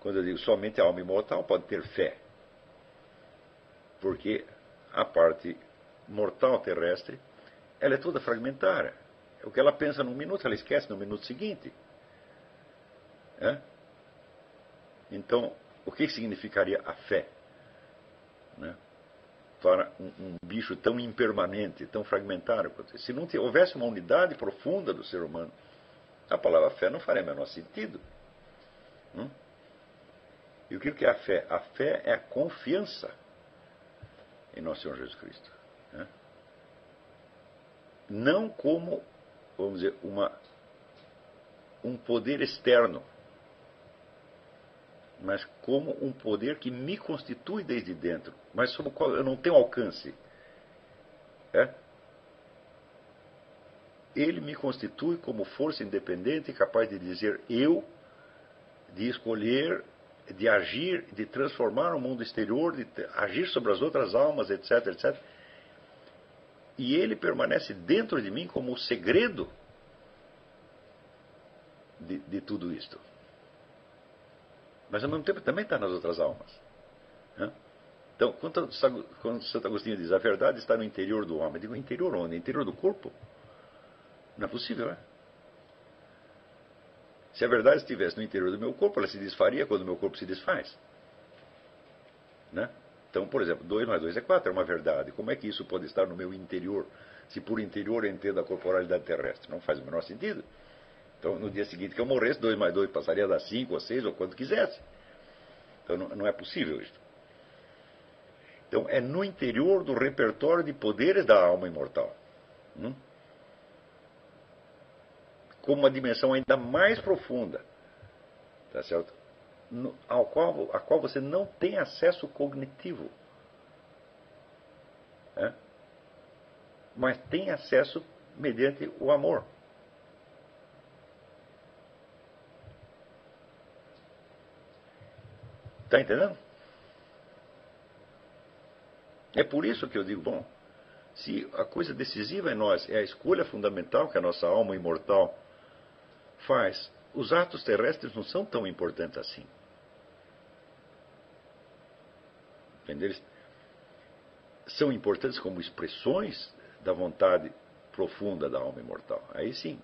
quando eu digo somente a alma imortal pode ter fé. Porque a parte mortal terrestre, ela é toda fragmentária. O que ela pensa num minuto, ela esquece no minuto seguinte. É? Então, o que significaria a fé? Né? Para um, um, bicho tão impermanente, tão fragmentário. Se não houvesse uma unidade profunda do ser humano, a palavra fé não faria o menor sentido. Hum? E o que é a fé? A fé é a confiança em nosso Senhor Jesus Cristo. Não como, vamos dizer, uma, um poder externo, mas como um poder que me constitui desde dentro, mas sobre o qual eu não tenho alcance. É? Ele me constitui como força independente capaz de dizer eu, de escolher de agir, de transformar o mundo exterior, de agir sobre as outras almas, etc, etc. E ele permanece dentro de mim como o segredo de, de tudo isto. Mas ao mesmo tempo também está nas outras almas. Né? Então, quando, quando Santo Agostinho diz a verdade está no interior do homem, digo interior onde? Interior do corpo? Não é possível, é? Se a verdade estivesse no interior do meu corpo, ela se desfaria quando o meu corpo se desfaz. Né? Então, por exemplo, 2 mais 2 é 4, é uma verdade. Como é que isso pode estar no meu interior, se por interior eu entendo a corporalidade terrestre? Não faz o menor sentido. Então, no dia seguinte que eu morresse, 2 mais 2 passaria a dar 5 ou 6 ou quanto quisesse. Então, não, não é possível isso. Então, é no interior do repertório de poderes da alma imortal. Hum? como uma dimensão ainda mais profunda, tá certo? Ao qual, a qual você não tem acesso cognitivo. Né? Mas tem acesso mediante o amor. Está entendendo? É por isso que eu digo, bom, se a coisa decisiva em nós é a escolha fundamental que a nossa alma imortal faz, os atos terrestres não são tão importantes assim. Entendeu? São importantes como expressões da vontade profunda da alma imortal. Aí sim.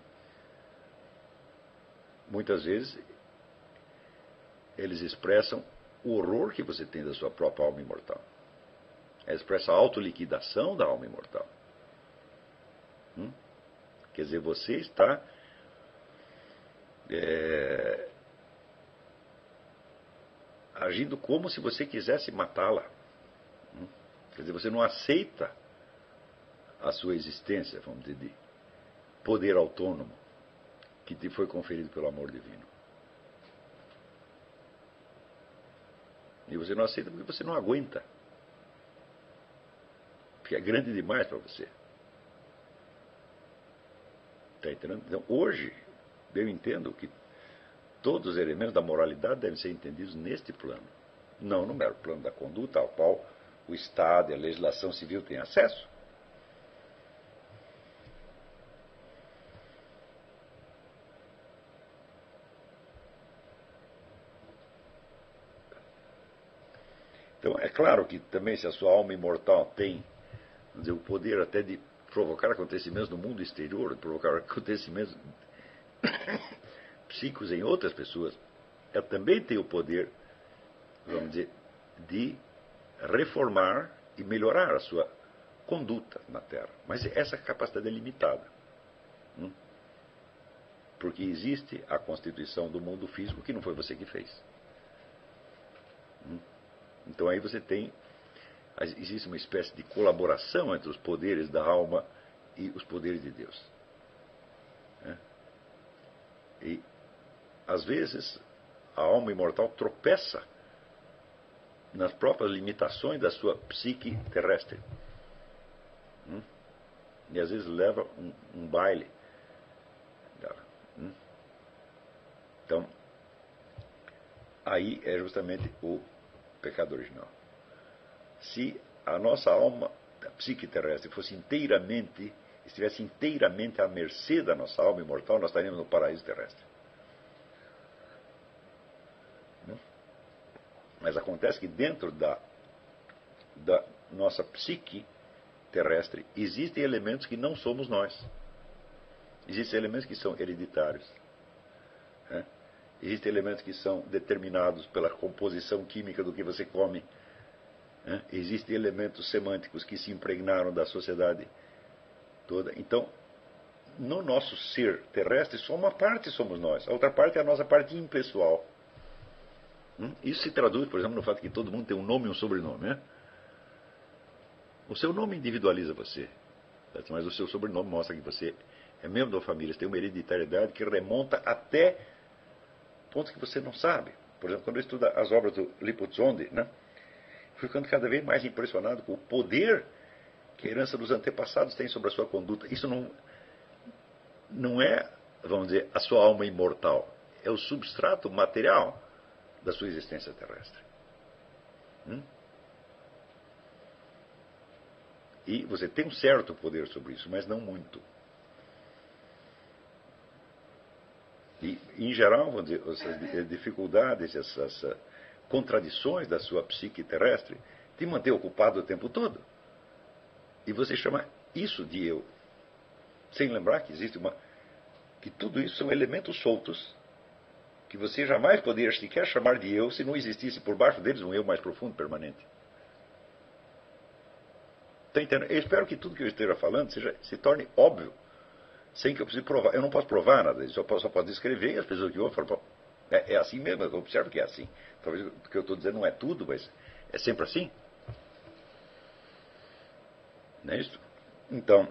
Muitas vezes eles expressam o horror que você tem da sua própria alma imortal. Ela expressa a autoliquidação da alma imortal. Hum? Quer dizer, você está é, agindo como se você quisesse matá-la. Hum? Quer dizer, você não aceita a sua existência, vamos dizer, de poder autônomo que te foi conferido pelo amor divino. E você não aceita porque você não aguenta. Porque é grande demais para você. Está entendendo? Então, hoje, eu entendo que todos os elementos da moralidade devem ser entendidos neste plano. Não no mero plano da conduta ao qual o Estado e a legislação civil têm acesso. Então, é claro que também se a sua alma imortal tem dizer, o poder até de provocar acontecimentos no mundo exterior, de provocar acontecimentos psíquicos em outras pessoas, ela também tem o poder, vamos dizer, de reformar e melhorar a sua conduta na Terra. Mas essa capacidade é limitada. Hum? Porque existe a constituição do mundo físico que não foi você que fez. Hum? Então aí você tem. Existe uma espécie de colaboração entre os poderes da alma e os poderes de Deus. E, às vezes, a alma imortal tropeça nas próprias limitações da sua psique terrestre. Hum? E às vezes leva um, um baile. Hum? Então, aí é justamente o pecado original. Se a nossa alma, a psique terrestre, fosse inteiramente, estivesse inteiramente à mercê da nossa alma imortal, nós estaríamos no paraíso terrestre. Mas acontece que dentro da, da nossa psique terrestre existem elementos que não somos nós. Existem elementos que são hereditários. Né? Existem elementos que são determinados pela composição química do que você come. Né? Existem elementos semânticos que se impregnaram da sociedade toda. Então, no nosso ser terrestre, só uma parte somos nós. A outra parte é a nossa parte impessoal. Hum? Isso se traduz, por exemplo, no fato que todo mundo tem um nome e um sobrenome. Né? O seu nome individualiza você, mas o seu sobrenome mostra que você é membro da família, você tem uma hereditariedade que remonta até pontos que você não sabe. Por exemplo, quando eu estudo as obras do Lipuzzondi, né, ficando cada vez mais impressionado com o poder que a herança dos antepassados tem sobre a sua conduta. Isso não, não é, vamos dizer, a sua alma imortal. É o substrato material da sua existência terrestre. Hum? E você tem um certo poder sobre isso, mas não muito. E, em geral, vamos dizer, essas dificuldades, essas contradições da sua psique terrestre, te mantém ocupado o tempo todo. E você chama isso de eu. Sem lembrar que existe uma. que tudo isso são elementos soltos que você jamais poderia sequer chamar de eu se não existisse por baixo deles um eu mais profundo, permanente. Está entendendo? Eu espero que tudo que eu esteja falando seja, se torne óbvio sem que eu precise provar. Eu não posso provar nada disso, eu posso, só posso descrever e as pessoas que ouvem falam, é, é assim mesmo, eu observo que é assim. Talvez o que eu estou dizendo não é tudo, mas é sempre assim. Não é isso? Então,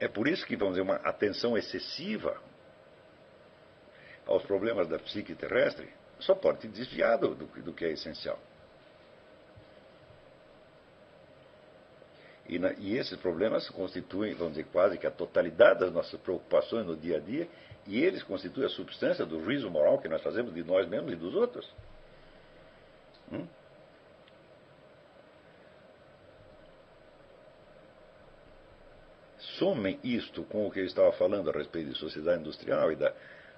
é por isso que, vamos dizer, uma atenção excessiva aos problemas da psique terrestre só pode te desviar do, do, que é essencial. E, na, e, esses problemas constituem, vamos dizer, quase que a totalidade das nossas preocupações no dia a dia, e eles constituem a substância do juízo moral que nós fazemos de nós mesmos e dos outros. Hum? Somem isto com o que eu estava falando a respeito de sociedade industrial e da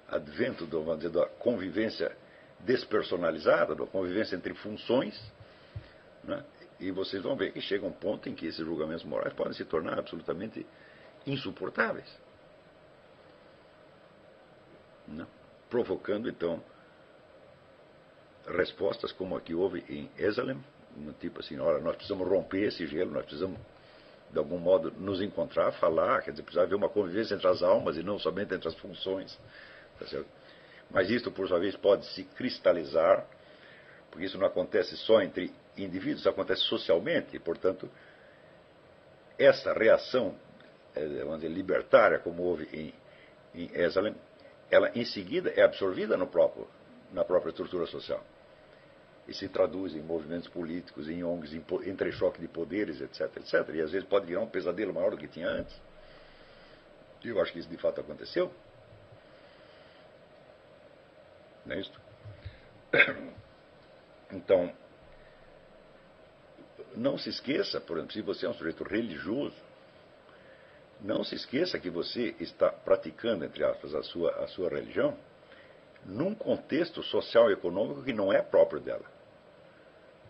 advento do, dizer, da convivência despersonalizada, da convivência entre funções, né? E vocês vão ver que chega um ponto em que esses julgamentos morais podem se tornar absolutamente insuportáveis. Né? Provocando, então, respostas como a que houve em Esalem, no tipo assim, olha, nós precisamos romper esse gelo, nós precisamos, de algum modo, nos encontrar, falar, quer dizer, precisa haver uma convivência entre as almas e não somente entre as funções. Tá Mas isto, por sua vez, pode se cristalizar, porque isso não acontece só entre indivíduos, acontece socialmente, e, portanto, essa reação, eh, vamos dizer, libertária, como houve em, em Esalen, ela em seguida é absorvida no próprio, na própria estrutura social. E se traduz em movimentos políticos, em ONGs, em entrechoque de poderes, etc, etc. E às vezes pode virar um pesadelo maior do que tinha antes. E eu acho que isso de fato aconteceu. Não é isso? Então, não se esqueça, por exemplo, se você é um sujeito religioso, não se esqueça que você está praticando, entre aspas, a sua, a sua religião num contexto social e econômico que não é próprio dela,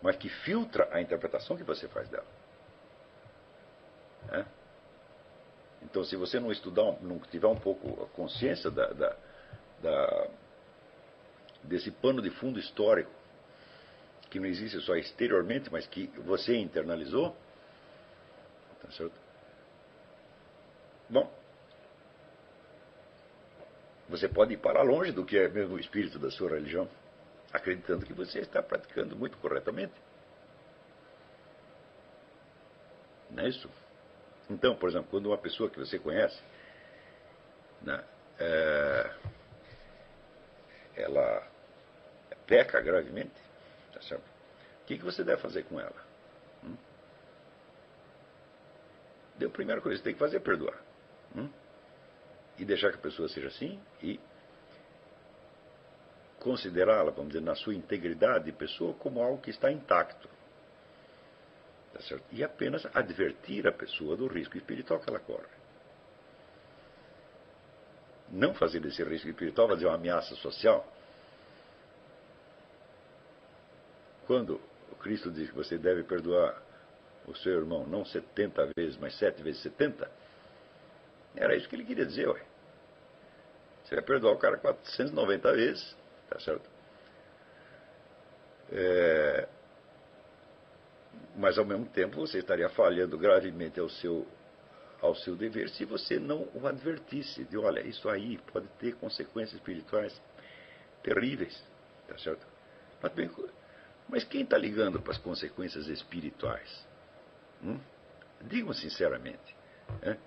mas que filtra a interpretação que você faz dela. É? Então, se você não estudar, não tiver um pouco a consciência da, da, da, desse pano de fundo histórico, que não existe só exteriormente, mas que você internalizou, tá certo? Bom, você pode ir para longe do que é mesmo o espírito da sua religião, acreditando que você está praticando muito corretamente. Não é isso? Então, por exemplo, quando uma pessoa que você conhece, né, é, ela peca gravemente, tá certo? o que, que você deve fazer com ela? Hum? a primeira coisa que você tem que fazer é perdoar. Hum? E deixar que a pessoa seja assim e considerá-la, vamos dizer, na sua integridade de pessoa como algo que está intacto. Tá? E apenas advertir a pessoa do risco espiritual que ela corre. Não fazer desse risco espiritual fazer uma ameaça social. Quando o Cristo diz que você deve perdoar o seu irmão não 70 vezes, mas 7 vezes 70, era isso que ele queria dizer, ué. Você vai perdoar o cara 490 vezes, tá certo? É, mas ao mesmo tempo você estaria falhando gravemente ao seu, ao seu dever se você não o advertisse de olha, isso aí pode ter consequências espirituais terríveis, tá certo? Mas, bem, mas quem está ligando para as consequências espirituais? Hum? Digam sinceramente. Né?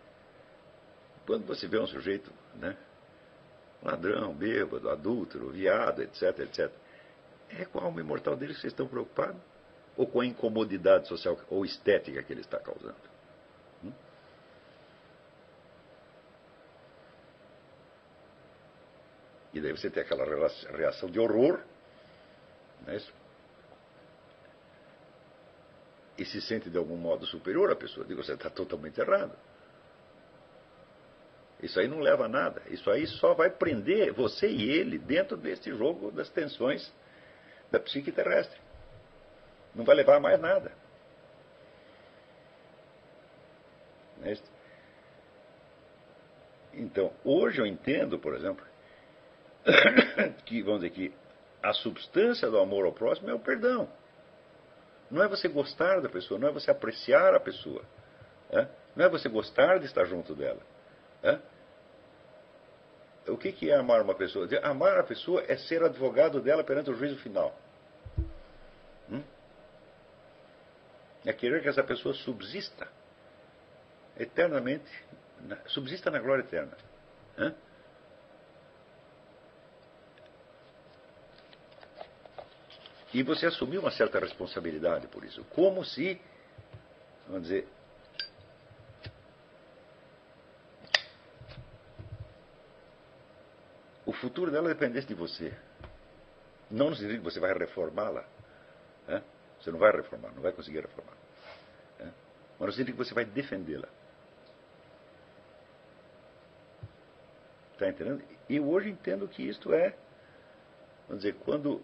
Quando você vê um sujeito, né, ladrão, bêbado, adúltero, viado, etc, etc, é com a alma imortal dele que vocês estão preocupados? Ou com a incomodidade social ou estética que ele está causando? Hum? E daí você tem aquela reação de horror, não é isso? E se sente de algum modo superior à pessoa. Digo, você está totalmente errado. Isso aí não leva a nada. Isso aí só vai prender você e ele dentro deste jogo das tensões da psique terrestre. Não vai levar mais nada. Então, hoje eu entendo, por exemplo, que, vamos dizer que a substância do amor ao próximo é o perdão. Não é você gostar da pessoa, não é você apreciar a pessoa. É? Não é você gostar de estar junto dela. É? O que, que é amar uma pessoa? Amar a pessoa é ser advogado dela perante o juízo final. Hum? É querer que essa pessoa subsista eternamente, subsista na glória eterna. Hã? E você assumir uma certa responsabilidade por isso. Como se, vamos dizer, futuro dela dependesse de você. Não no sentido que você vai reformá-la. Né? Você não vai reformar, não vai conseguir reformar. Né? Mas no sentido que você vai defendê-la. Está entendendo? E hoje entendo que isto é, vamos dizer, quando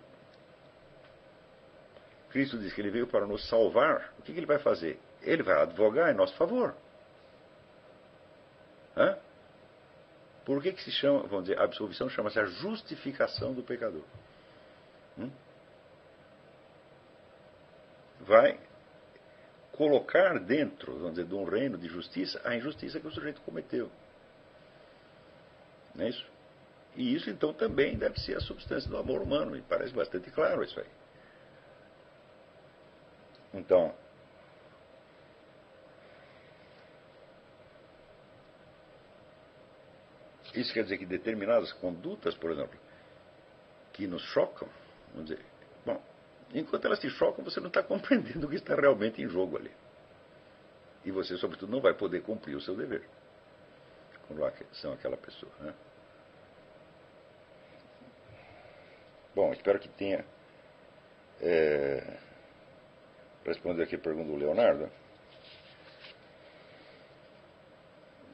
Cristo diz que ele veio para nos salvar, o que, que ele vai fazer? Ele vai advogar em nosso favor. Hã? Por que, que se chama, vamos dizer, a absolvição chama-se a justificação do pecador? Hum? vai colocar dentro, vamos dizer, de um reino de justiça a injustiça que o sujeito cometeu. Não é isso? E isso então também deve ser a substância do amor humano, me parece bastante claro isso aí. Então, isso quer dizer que determinadas condutas, por exemplo, que nos chocam, vamos dizer, bom, enquanto elas te chocam, você não está compreendendo o que está realmente em jogo ali. E você, sobretudo, não vai poder cumprir o seu dever com relação àquela pessoa. Né? Bom, espero que tenha é, respondido aqui a pergunta do Leonardo.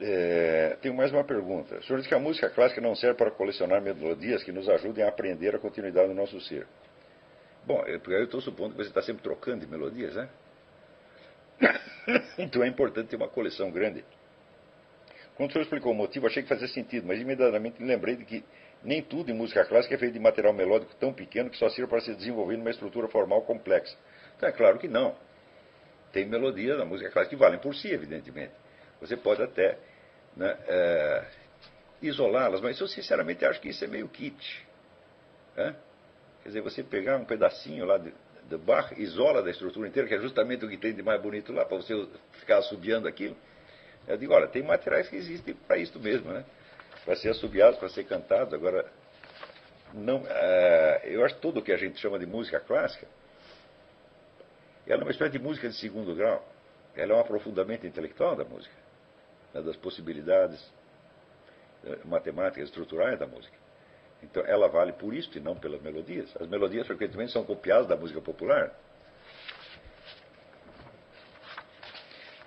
É, tenho mais uma pergunta. O senhor diz que a música clássica não serve para colecionar melodias que nos ajudem a aprender a continuidade do nosso ser. Bom, eu estou supondo que você está sempre trocando de melodias, né? então é importante ter uma coleção grande. Quando o senhor explicou o motivo, achei que fazia sentido, mas imediatamente me lembrei de que nem tudo em música clássica é feito de material melódico tão pequeno que só sirva para se desenvolver numa estrutura formal complexa. Então é claro que não. Tem melodias da música clássica que valem por si, evidentemente. Você pode até né, é, isolá-las, mas eu sinceramente acho que isso é meio kit. Né? Quer dizer, você pegar um pedacinho lá de, de Bach, isola da estrutura inteira, que é justamente o que tem de mais bonito lá, para você ficar assobiando aquilo. Eu digo, olha, tem materiais que existem para isso mesmo, né? para ser assobiados, para ser cantados. Agora, não, é, eu acho que tudo o que a gente chama de música clássica, ela é uma espécie de música de segundo grau. Ela é um aprofundamento intelectual da música, né, das possibilidades é, matemáticas estruturais da música. Então, ela vale por isso e não pelas melodias. As melodias, frequentemente, são copiadas da música popular.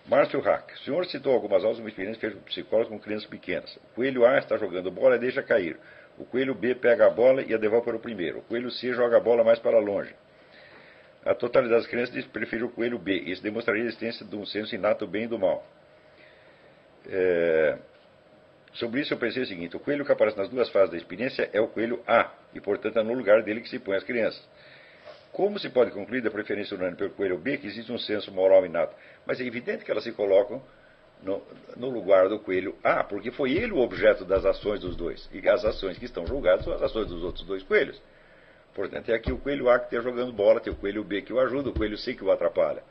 Márcio Hack, o senhor citou algumas aulas de uma experiência feita por psicólogos com crianças pequenas. O coelho A está jogando bola e deixa cair. O coelho B pega a bola e a devolve para o primeiro. O coelho C joga a bola mais para longe. A totalidade das crianças diz que prefere o coelho B. Isso demonstraria a existência de um senso inato do bem e do mal. É... Sobre isso eu pensei o seguinte: o coelho que aparece nas duas fases da experiência é o coelho A, e portanto é no lugar dele que se põe as crianças. Como se pode concluir da preferência unânime pelo coelho B que existe um senso moral inato? Mas é evidente que elas se colocam no, no, lugar do coelho A, porque foi ele o objeto das ações dos dois. E as ações que estão julgadas são as ações dos outros dois coelhos. Portanto, é aqui o coelho A que está jogando bola, tem o coelho B que o ajuda, o coelho C que o atrapalha.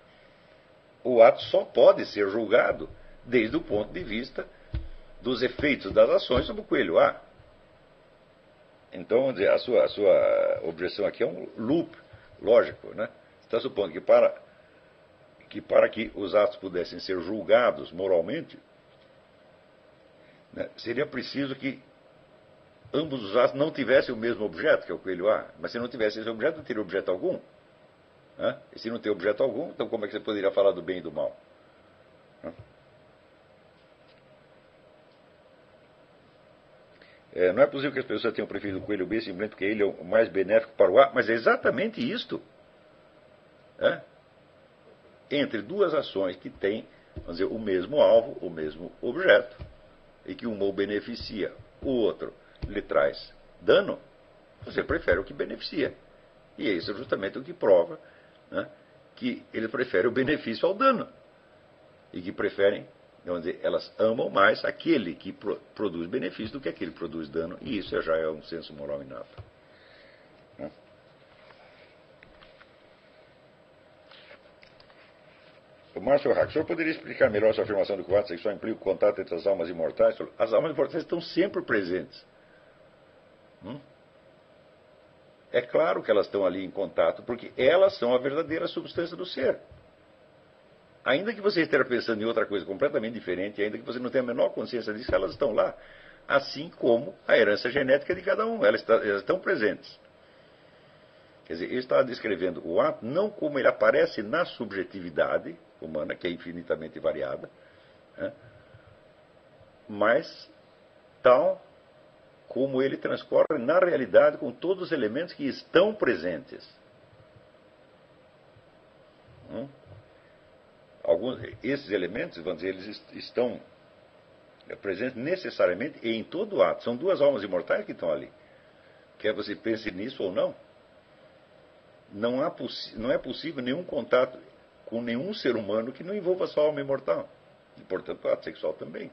O ato só pode ser julgado desde o ponto de vista dos efeitos das ações sobre o coelho A. Então, a sua, a sua objeção aqui é um loop lógico, né? Está supondo que para, que para que os atos pudessem ser julgados moralmente, né, seria preciso que ambos os atos não tivessem o mesmo objeto, que é o coelho A. Mas se não tivesse esse objeto, não teria objeto algum. Né? E se não tem objeto algum, então como é que você poderia falar do bem e do mal? É, não é possível que as pessoas tenham preferido o coelho B simplesmente porque ele é o mais benéfico para o A, mas é exatamente isto. É? Entre duas ações que têm, vamos dizer, o mesmo alvo, o mesmo objeto, e que uma o beneficia, o outro lhe traz dano, você prefere o que beneficia. E isso é justamente o que prova né, que ele prefere o benefício ao dano. E que preferem dizer, elas amam mais aquele que pro, produz benefício do que aquele que produz dano, e isso já é um senso moral inato. Né? O Márcio Hack, o senhor poderia explicar melhor essa afirmação do que o ato sexual implica o contato entre as almas imortais? As almas imortais estão sempre presentes. Hum? É claro que elas estão ali em contato, porque elas são a verdadeira substância do ser. Ainda que você esteja pensando em outra coisa completamente diferente, ainda que você não tenha a menor consciência disso, elas estão lá. Assim como a herança genética de cada um, elas, estão presentes. Quer dizer, ele está descrevendo o ato não como ele aparece na subjetividade humana, que é infinitamente variada, né, mas tal como ele transcorre na realidade com todos os elementos que estão presentes. Hum? Alguns, esses elementos, vamos dizer, eles estão presentes necessariamente em todo ato. São duas almas imortais que estão ali. Quer você pense nisso ou não. não, há não é possível nenhum contato com nenhum ser humano que não envolva sua alma imortal. E, portanto, o ato sexual também.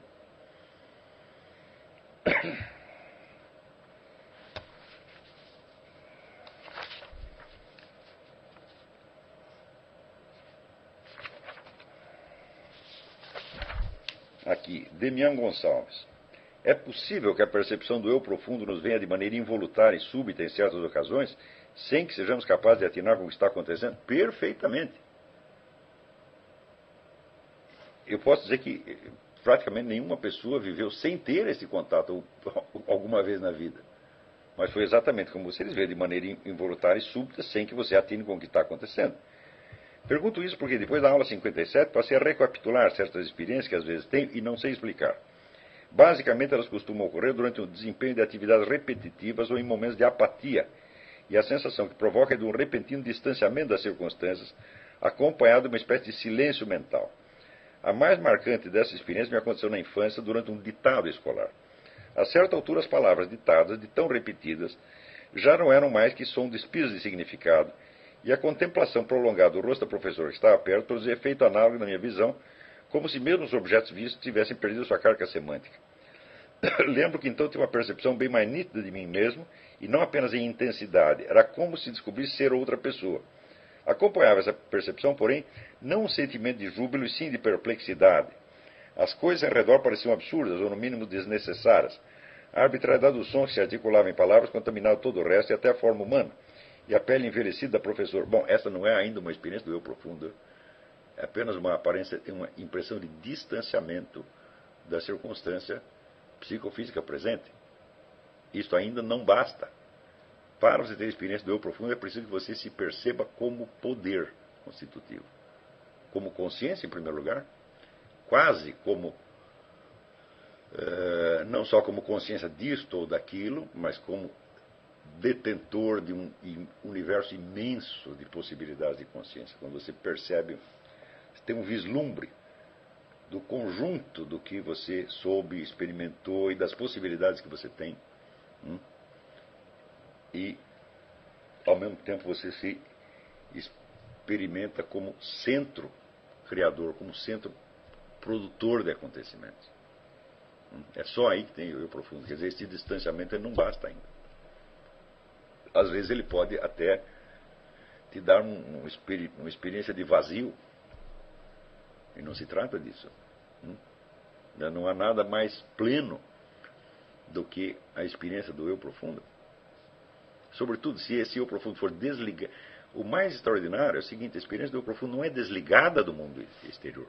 Aqui, Demian Gonçalves. É possível que a percepção do eu profundo nos venha de maneira involuntária e súbita em certas ocasiões, sem que sejamos capazes de atinar com o que está acontecendo? Perfeitamente. Eu posso dizer que praticamente nenhuma pessoa viveu sem ter esse contato alguma vez na vida. Mas foi exatamente como vocês vê, de maneira involuntária e súbita, sem que você atine com o que está acontecendo. Pergunto isso porque depois da aula 57 passei a recapitular certas experiências que às vezes tenho e não sei explicar. Basicamente, elas costumam ocorrer durante o desempenho de atividades repetitivas ou em momentos de apatia, e a sensação que provoca é de um repentino distanciamento das circunstâncias, acompanhado de uma espécie de silêncio mental. A mais marcante dessa experiência me aconteceu na infância durante um ditado escolar. A certa altura, as palavras ditadas, de tão repetidas, já não eram mais que som despidos de significado, e a contemplação prolongada do rosto da professora que estava perto produzia efeito análogo na minha visão como se mesmo os objetos vistos tivessem perdido sua carga semântica. Lembro que então tive uma percepção bem mais nítida de mim mesmo, e não apenas em intensidade, era como se descobrisse ser outra pessoa. Acompanhava essa percepção, porém, não um sentimento de júbilo, e sim de perplexidade. As coisas ao redor pareciam absurdas, ou no mínimo desnecessárias. A arbitrariedade do som que se articulava em palavras contaminava todo o resto e até a forma humana. E a pele envelhecida da professora. Bom, essa não é ainda uma experiência do eu profundo é apenas uma aparência, uma impressão de distanciamento da circunstância psicofísica presente. Isto ainda não basta. Para você ter experiência do eu profundo, é preciso que você se perceba como poder constitutivo. Como consciência, em primeiro lugar, quase como. Uh, não só como consciência disto ou daquilo, mas como detentor de um universo imenso de possibilidades de consciência. Quando você percebe tem um vislumbre do conjunto do que você soube, experimentou e das possibilidades que você tem. Hum? E, ao mesmo tempo, você se experimenta como centro criador, como centro produtor de acontecimentos. Hum? É só aí que tem o eu profundo. Quer dizer, esse distanciamento não basta ainda. Às vezes ele pode até te dar um, um, uma experiência de vazio e não se trata disso. Hum? Não há nada mais pleno do que a experiência do eu profundo. Sobretudo se esse eu profundo for desligado. O mais extraordinário é o seguinte: a experiência do eu profundo não é desligada do mundo exterior.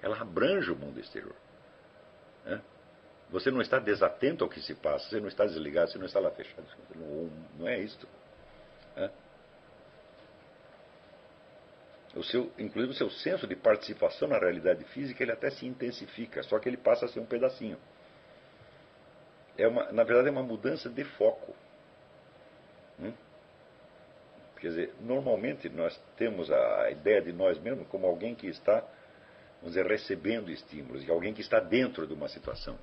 Ela abrange o mundo exterior. Você não está desatento ao que se passa, você não está desligado, você não está lá fechado. Não, não é isto. O seu, inclusive o seu senso de participação na realidade física, ele até se intensifica, só que ele passa a ser um pedacinho. É uma, na verdade, é uma mudança de foco. Hum? Quer dizer, normalmente nós temos a ideia de nós mesmos como alguém que está, vamos dizer, recebendo estímulos, e alguém que está dentro de uma situação.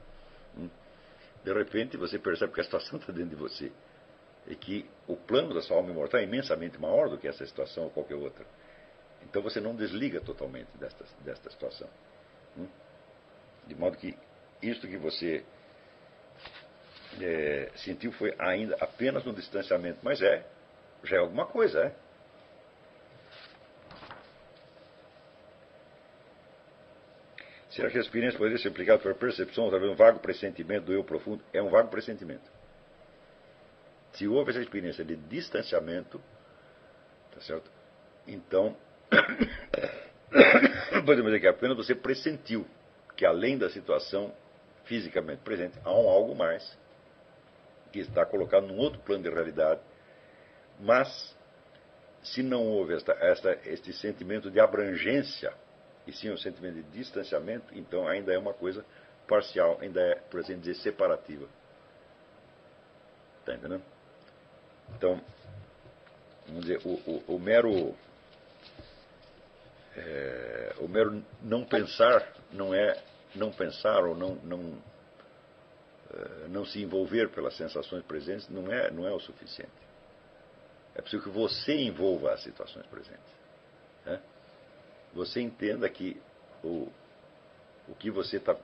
De repente você percebe que a situação está dentro de você. E que o plano da sua alma imortal é imensamente maior do que essa situação ou qualquer outra. Então você não desliga totalmente desta, desta situação. Hum? De modo que isto que você é, sentiu foi ainda apenas um distanciamento, mas é, já é alguma coisa, é. Será que a experiência poderia ser aplicada por percepção, talvez um vago pressentimento do eu profundo? É um vago pressentimento. Se houve essa experiência de distanciamento, tá certo? Então Podemos dizer que apenas você pressentiu que além da situação fisicamente presente, há um algo mais que está colocado num outro plano de realidade, mas se não houve esta, esta, este sentimento de abrangência, e sim um sentimento de distanciamento, então ainda é uma coisa parcial, ainda é, por assim dizer, separativa. Está entendendo? Então, vamos dizer, o, o, o mero é, o mero não pensar não é não pensar ou não, não, é, não se envolver pelas sensações presentes não é, não é o suficiente. É preciso que você envolva as situações presentes. Você entenda que o, o que você está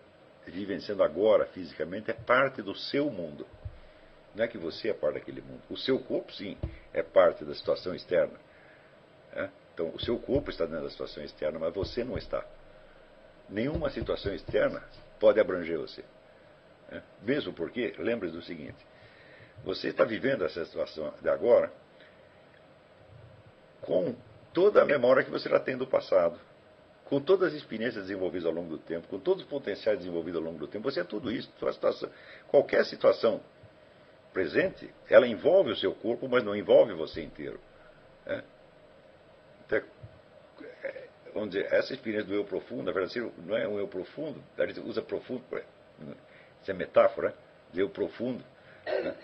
vivenciando agora fisicamente é parte do seu mundo. Não é que você é parte daquele mundo. O seu corpo, sim, é parte da situação externa. Né? Então, o seu corpo está dentro da situação externa, mas você não está. Nenhuma situação externa pode abranger você. Né? Mesmo porque, lembre do seguinte: você está vivendo essa situação de agora com toda a memória que você já tem do passado, com todas as experiências desenvolvidas ao longo do tempo, com todos os potenciais desenvolvidos ao longo do tempo. Você é tudo isso. Situação, qualquer situação presente, ela envolve o seu corpo, mas não envolve você inteiro. Né? Então, é, vamos dizer, essa experiência do eu profundo, na verdade, não é um eu profundo, a gente usa profundo, isso é metáfora, eu profundo. Né?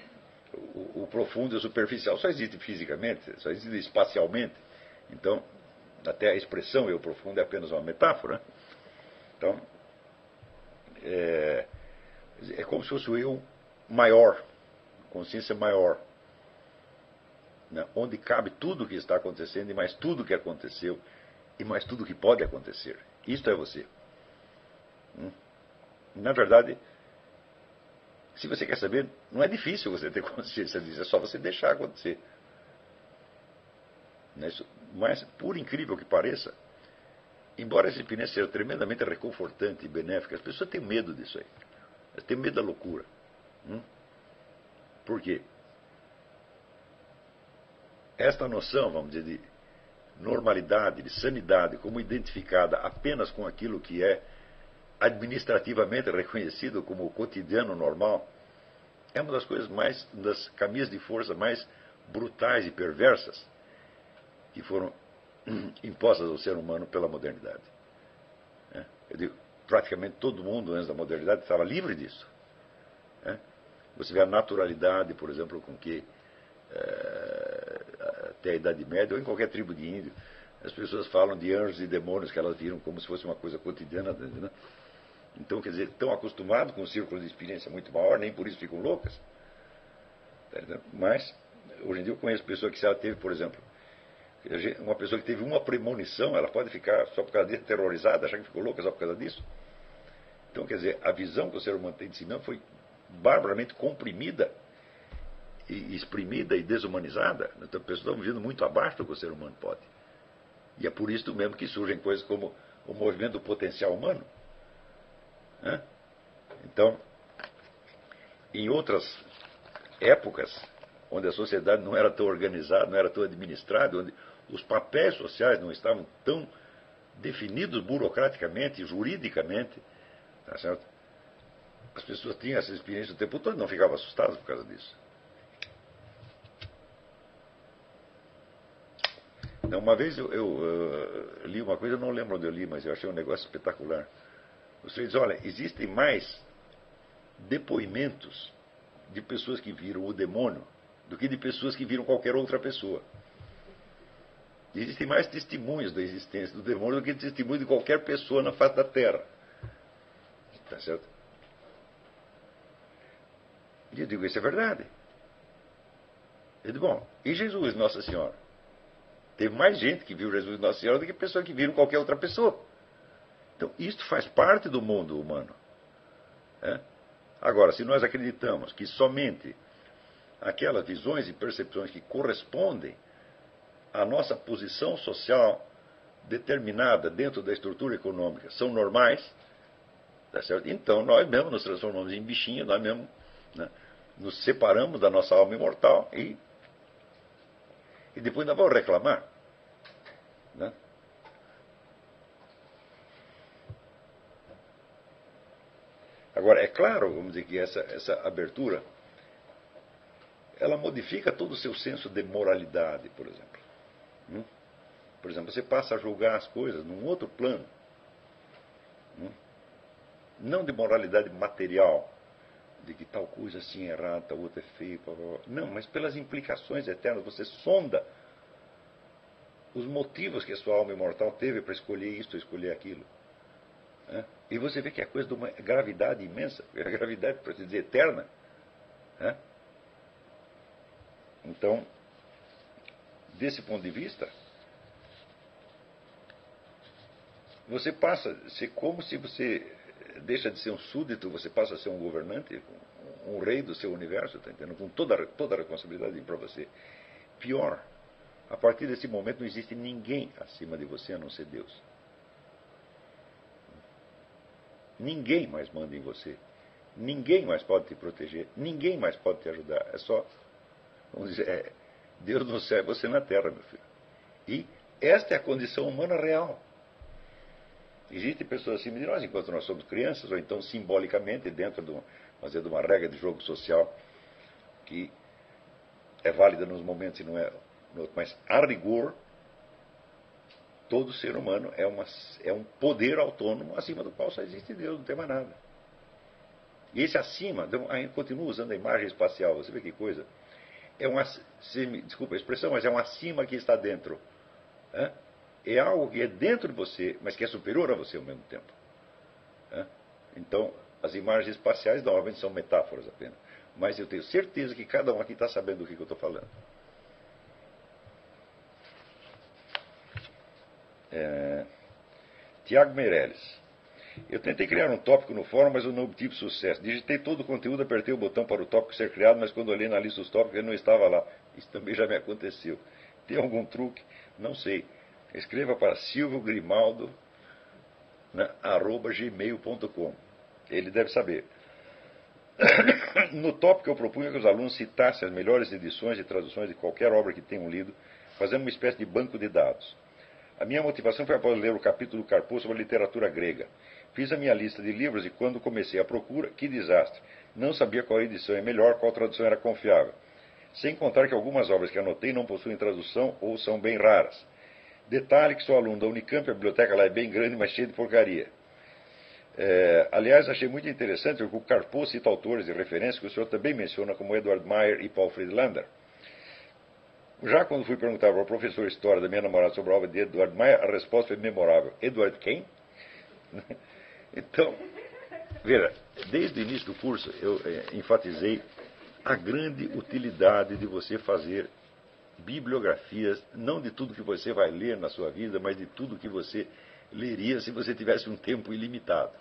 O, o, profundo e o superficial só existe fisicamente, só existe espacialmente. Então, até a expressão eu profundo é apenas uma metáfora. Então, é, é como se fosse o eu maior, consciência maior, né, onde cabe tudo o que está acontecendo e mais tudo o que aconteceu e mais tudo o que pode acontecer. Isto é você. Hum? Na verdade, se você quer saber, não é difícil você ter consciência disso, é só você deixar acontecer. Mas, por incrível que pareça, embora essa experiência seja tremendamente reconfortante e benéfica, as pessoas têm medo disso aí. Elas têm medo da loucura. Hum? Por quê? Esta noção, vamos dizer, de normalidade, de sanidade, como identificada apenas com aquilo que é administrativamente reconhecido como o cotidiano normal, é uma das coisas mais, das caminhas de força mais brutais e perversas que foram impostas ao ser humano pela modernidade. É, eu digo, praticamente todo mundo antes da modernidade estava livre disso. É, você vê a naturalidade, por exemplo, com que é, até a Idade Média, ou em qualquer tribo de índio, as pessoas falam de anjos e demônios que elas viram como se fosse uma coisa cotidiana. Né? Então, quer dizer, estão acostumados com um círculo de experiência muito maior, nem por isso ficam loucas. Tá Mas, hoje em dia eu conheço pessoas que se ela teve, por exemplo, uma pessoa que teve uma premonição, ela pode ficar só por causa disso terrorizada, achar que ficou louca só por causa disso. Então, quer dizer, a visão que o ser humano tem de si mesmo foi barbaramente comprimida e exprimida e desumanizada. Então, as pessoas estão vivendo muito abaixo do que o ser humano pode. E é por isso mesmo que surgem coisas como o movimento do potencial humano. Né? Então, em outras épocas, onde a sociedade não era tão organizada, não era tão administrada, onde os papéis sociais não estavam tão definidos burocraticamente, juridicamente, tá certo? As pessoas tinham essa experiência o tempo todo e não ficavam assustadas por causa disso. Uma vez eu, eu uh, li uma coisa, eu não lembro onde eu li, mas eu achei um negócio espetacular. Você diz, olha, existem mais depoimentos de pessoas que viram o demônio do que de pessoas que viram qualquer outra pessoa. Existem mais testemunhos da existência do demônio do que testemunhos de qualquer pessoa na face da Terra. Tá certo? E eu digo, isso é verdade. Eu digo, bom, e Jesus, Nossa Senhora? Teve mais gente que viu Jesus, Nossa Senhora, do que pessoa que viram qualquer outra pessoa. Então, isto faz parte do mundo humano. É? Agora, se nós acreditamos que somente aquelas visões e percepções que correspondem à nossa posição social determinada dentro da estrutura econômica são normais, tá certo? então nós mesmos nos transformamos em bichinhos, nós mesmos né, nos separamos da nossa alma imortal e, e depois ainda vamos reclamar. Né? Agora, é claro, vamos dizer que essa, essa abertura ela modifica todo o seu senso de moralidade, por exemplo. Hum? Por exemplo, você passa a julgar as coisas num outro plano. Hum? Não de moralidade material, de que tal coisa assim é errada, tal outra é feia. Blá, blá, blá. Não, mas pelas implicações eternas. Você sonda os motivos que a sua alma imortal teve para escolher isto ou escolher aquilo. Né? E você vê que é coisa de uma gravidade imensa, a gravidade, para dizer, eterna. Né? Então, desse ponto de vista, você passa ser como se você deixa de ser um súdito, você passa a ser um governante, um rei do seu universo, está entendendo? Com toda, toda a responsabilidade para você. Pior, a partir desse momento não existe ninguém acima de você a não ser Deus. Ninguém mais manda em você. Ninguém mais pode te proteger. Ninguém mais pode te ajudar. É só, vamos dizer, é Deus no céu e você na terra, meu filho. E esta é a condição humana real. Existem pessoas assim nós, enquanto nós somos crianças, ou então simbolicamente, dentro de uma, de uma regra de jogo social que é válida nos momentos e não é no outro. Mas, a rigor, todo ser humano é, uma, é um poder autônomo acima do qual só existe Deus, não tem mais nada. E esse acima, gente continua usando a imagem espacial, você vê que coisa? É um, desculpa a expressão, mas é um acima que está dentro. É? algo que é dentro de você, mas que é superior a você ao mesmo tempo. Então, as imagens espaciais normalmente são metáforas apenas. Mas eu tenho certeza que cada um aqui está sabendo do que, que eu estou falando. É... Tiago Meirelles. Eu tentei criar um tópico no fórum, mas eu não obtive sucesso. Digitei todo o conteúdo, apertei o botão para o tópico ser criado, mas quando olhei na lista dos tópicos ele não estava lá. Isso também já me aconteceu. Tem algum truque? Não sei. Escreva para silviogrimaldo, né, arroba gmail.com. Ele deve saber. No tópico eu propunha que os alunos citassem as melhores edições e traduções de qualquer obra que tenham lido, fazendo uma espécie de banco de dados. A minha motivação foi após ler o capítulo do Carpo sobre a literatura grega. Fiz a minha lista de livros e quando comecei a procura, que desastre! Não sabia qual edição é melhor, qual tradução era confiável. Sem contar que algumas obras que anotei não possuem tradução ou são bem raras. Detalhe que sou aluno da Unicamp, a biblioteca lá é bem grande, mas cheia de porcaria. É, aliás, achei muito interessante porque o Carpo cita autores de referência que o senhor também menciona, como Edward Meyer e Paul Friedlander. Já quando fui perguntar para o professor história da minha namorada sobre a obra de Edward Meyer, a resposta foi memorável. Edward quem? Então, veja, desde o início do curso eu é, enfatizei a grande utilidade de você fazer bibliografias, não de tudo que você vai ler na sua vida, mas de tudo que você leria se você tivesse um tempo ilimitado.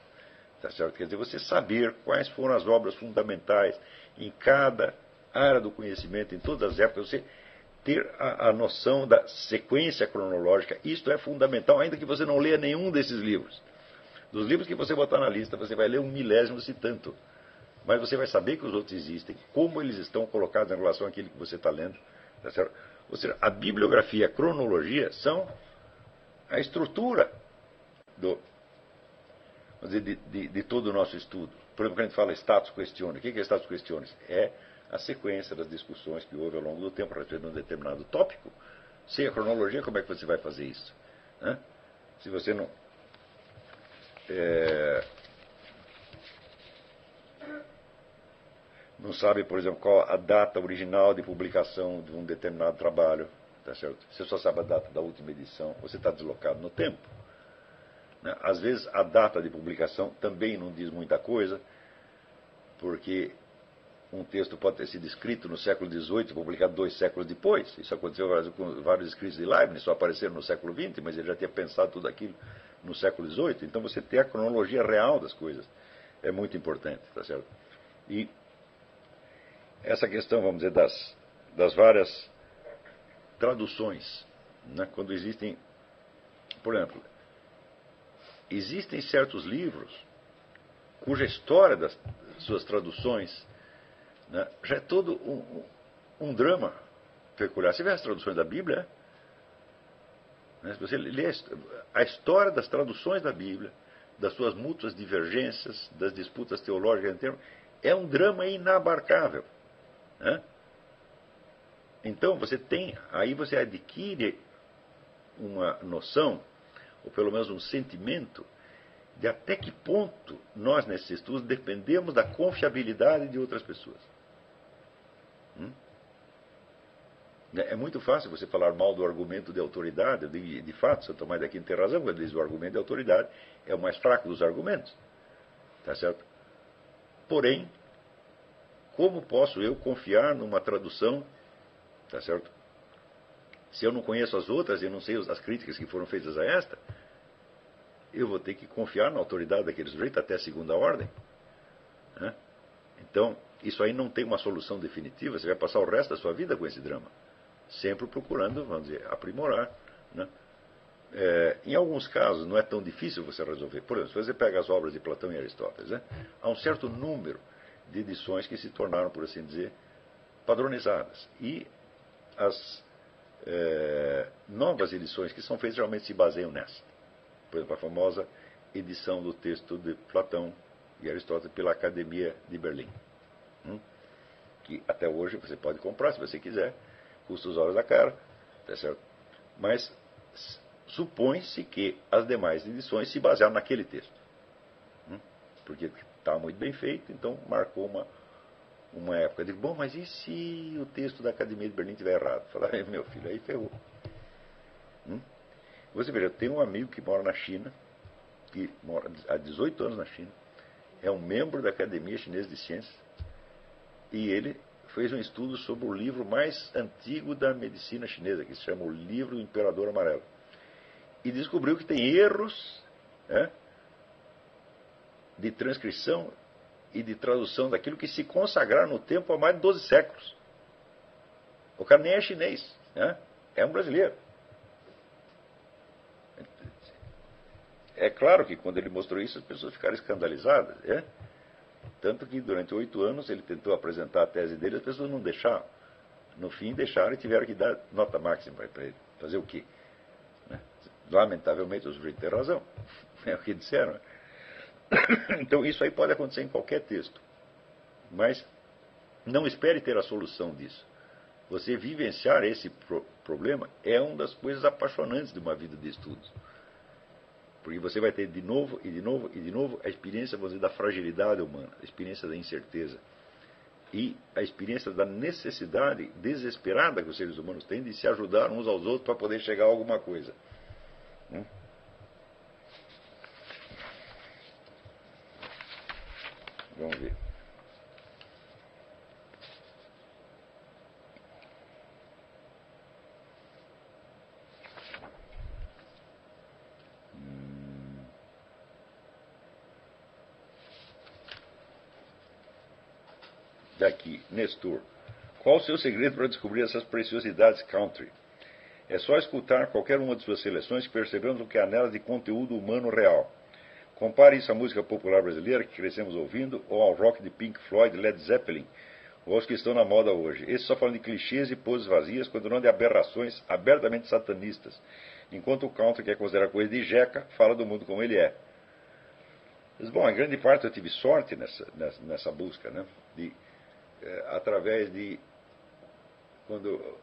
Tá certo? Quer dizer, você saber quais foram as obras fundamentais em cada área do conhecimento, em todas as épocas, você ter a, a noção da sequência cronológica. Isto é fundamental, ainda que você não leia nenhum desses livros. Dos livros que você botar na lista, você vai ler um milésimo se tanto. Mas você vai saber que os outros existem, como eles estão colocados em relação àquilo que você está lendo. Tá certo? Ou seja, a bibliografia e a cronologia são a estrutura do, dizer, de, de, de, todo o nosso estudo. Por exemplo, quando a gente fala status questione, o que é status questione? É a sequência das discussões que houve ao longo do tempo a respeito de um determinado tópico. Sem a cronologia, como é que você vai fazer isso? Né? Se você não. É, não sabe, por exemplo, qual a data original de publicação de um determinado trabalho, tá certo? Você só sabe a data da última edição, você está deslocado no tempo. Né? Às vezes a data de publicação também não diz muita coisa, porque um texto pode ter sido escrito no século XVIII, publicado dois séculos depois. Isso aconteceu com vários escritos de Leibniz, só apareceram no século XX, mas ele já tinha pensado tudo aquilo no século XVIII. Então você ter a cronologia real das coisas é muito importante, tá certo? E essa questão, vamos dizer, das, das várias traduções, né? quando existem, por exemplo, existem certos livros cuja história das suas traduções né, já é todo um, um, drama peculiar. Você vê as traduções da Bíblia, né, se você lê a história das traduções da Bíblia, das suas mútuas divergências, das disputas teológicas, é um drama inabarcável. Né? Então você tem, aí você adquire uma noção, ou pelo menos um sentimento, de até que ponto nós, nesses estudos, dependemos da confiabilidade de outras pessoas. Hum? É muito fácil você falar mal do argumento de autoridade. De, fato, Santo Tomás de Aquino tem razão quando diz o argumento de autoridade é o mais fraco dos argumentos. Tá certo? Porém, como posso eu confiar numa tradução, tá certo? Se eu não conheço as outras e não sei as críticas que foram feitas a esta, eu vou ter que confiar na autoridade daquele sujeito até segunda ordem. Né? Então, isso aí não tem uma solução definitiva, você vai passar o resto da sua vida com esse drama. Sempre procurando, vamos dizer, aprimorar. Né? É, em alguns casos não é tão difícil você resolver. Por exemplo, se você pega as obras de Platão e Aristóteles, né? há um certo número de edições que se tornaram, por assim dizer, padronizadas. E as é, novas edições que são feitas geralmente se baseiam nessa. Por exemplo, a famosa edição do texto de Platão e Aristóteles pela Academia de Berlim. Hum? Que até hoje você pode comprar se você quiser, custa os olhos da cara, tá certo? Mas supõe-se que as demais edições se basearam naquele texto. Hum? Porque estava muito bem feito, então marcou uma, uma época. Eu digo, bom, mas e se o texto da Academia de Berlim estiver errado? Falar, meu filho, aí ferrou. Hum? Você veja, eu tenho um amigo que mora na China, que mora há 18 anos na China, é um membro da Academia Chinesa de Ciências, e ele fez um estudo sobre o livro mais antigo da medicina chinesa, que se chama o Livro do Imperador Amarelo. E descobriu que tem erros né, de transcrição e de tradução daquilo que se consagraram no tempo há mais de 12 séculos. O cara nem é chinês, né? é um brasileiro. É claro que quando ele mostrou isso, as pessoas ficaram escandalizadas. É? Tanto que durante oito anos ele tentou apresentar a tese dele, as pessoas não deixaram. No fim, deixaram e tiveram que dar nota máxima para ele. Fazer o quê? Né? Lamentavelmente, os sujeito têm razão. É o que disseram. Então, isso aí pode acontecer em qualquer texto. Mas não espere ter a solução disso. Você vivenciar esse pro problema é uma das coisas apaixonantes de uma vida de estudos. Porque você vai ter de novo e de novo e de novo a experiência dizer, da fragilidade humana, a experiência da incerteza. E a experiência da necessidade desesperada que os seres humanos têm de se ajudar uns aos outros para poder chegar a alguma coisa. Hum? Vamos ver. Nestor. Qual o seu segredo para descobrir essas preciosidades country? É só escutar qualquer uma de suas seleções que percebemos o que há nelas de conteúdo humano real. Compare isso à música popular brasileira que crescemos ouvindo, ou ao rock de Pink Floyd, Led Zeppelin, ou aos que estão na moda hoje. Esses só falam de clichês e poses vazias, quando não de aberrações abertamente satanistas, enquanto o country, que é considerado coisa de jeca, fala do mundo como ele é. Mas, bom, em grande parte eu tive sorte nessa, nessa, nessa busca, né? De, através de quando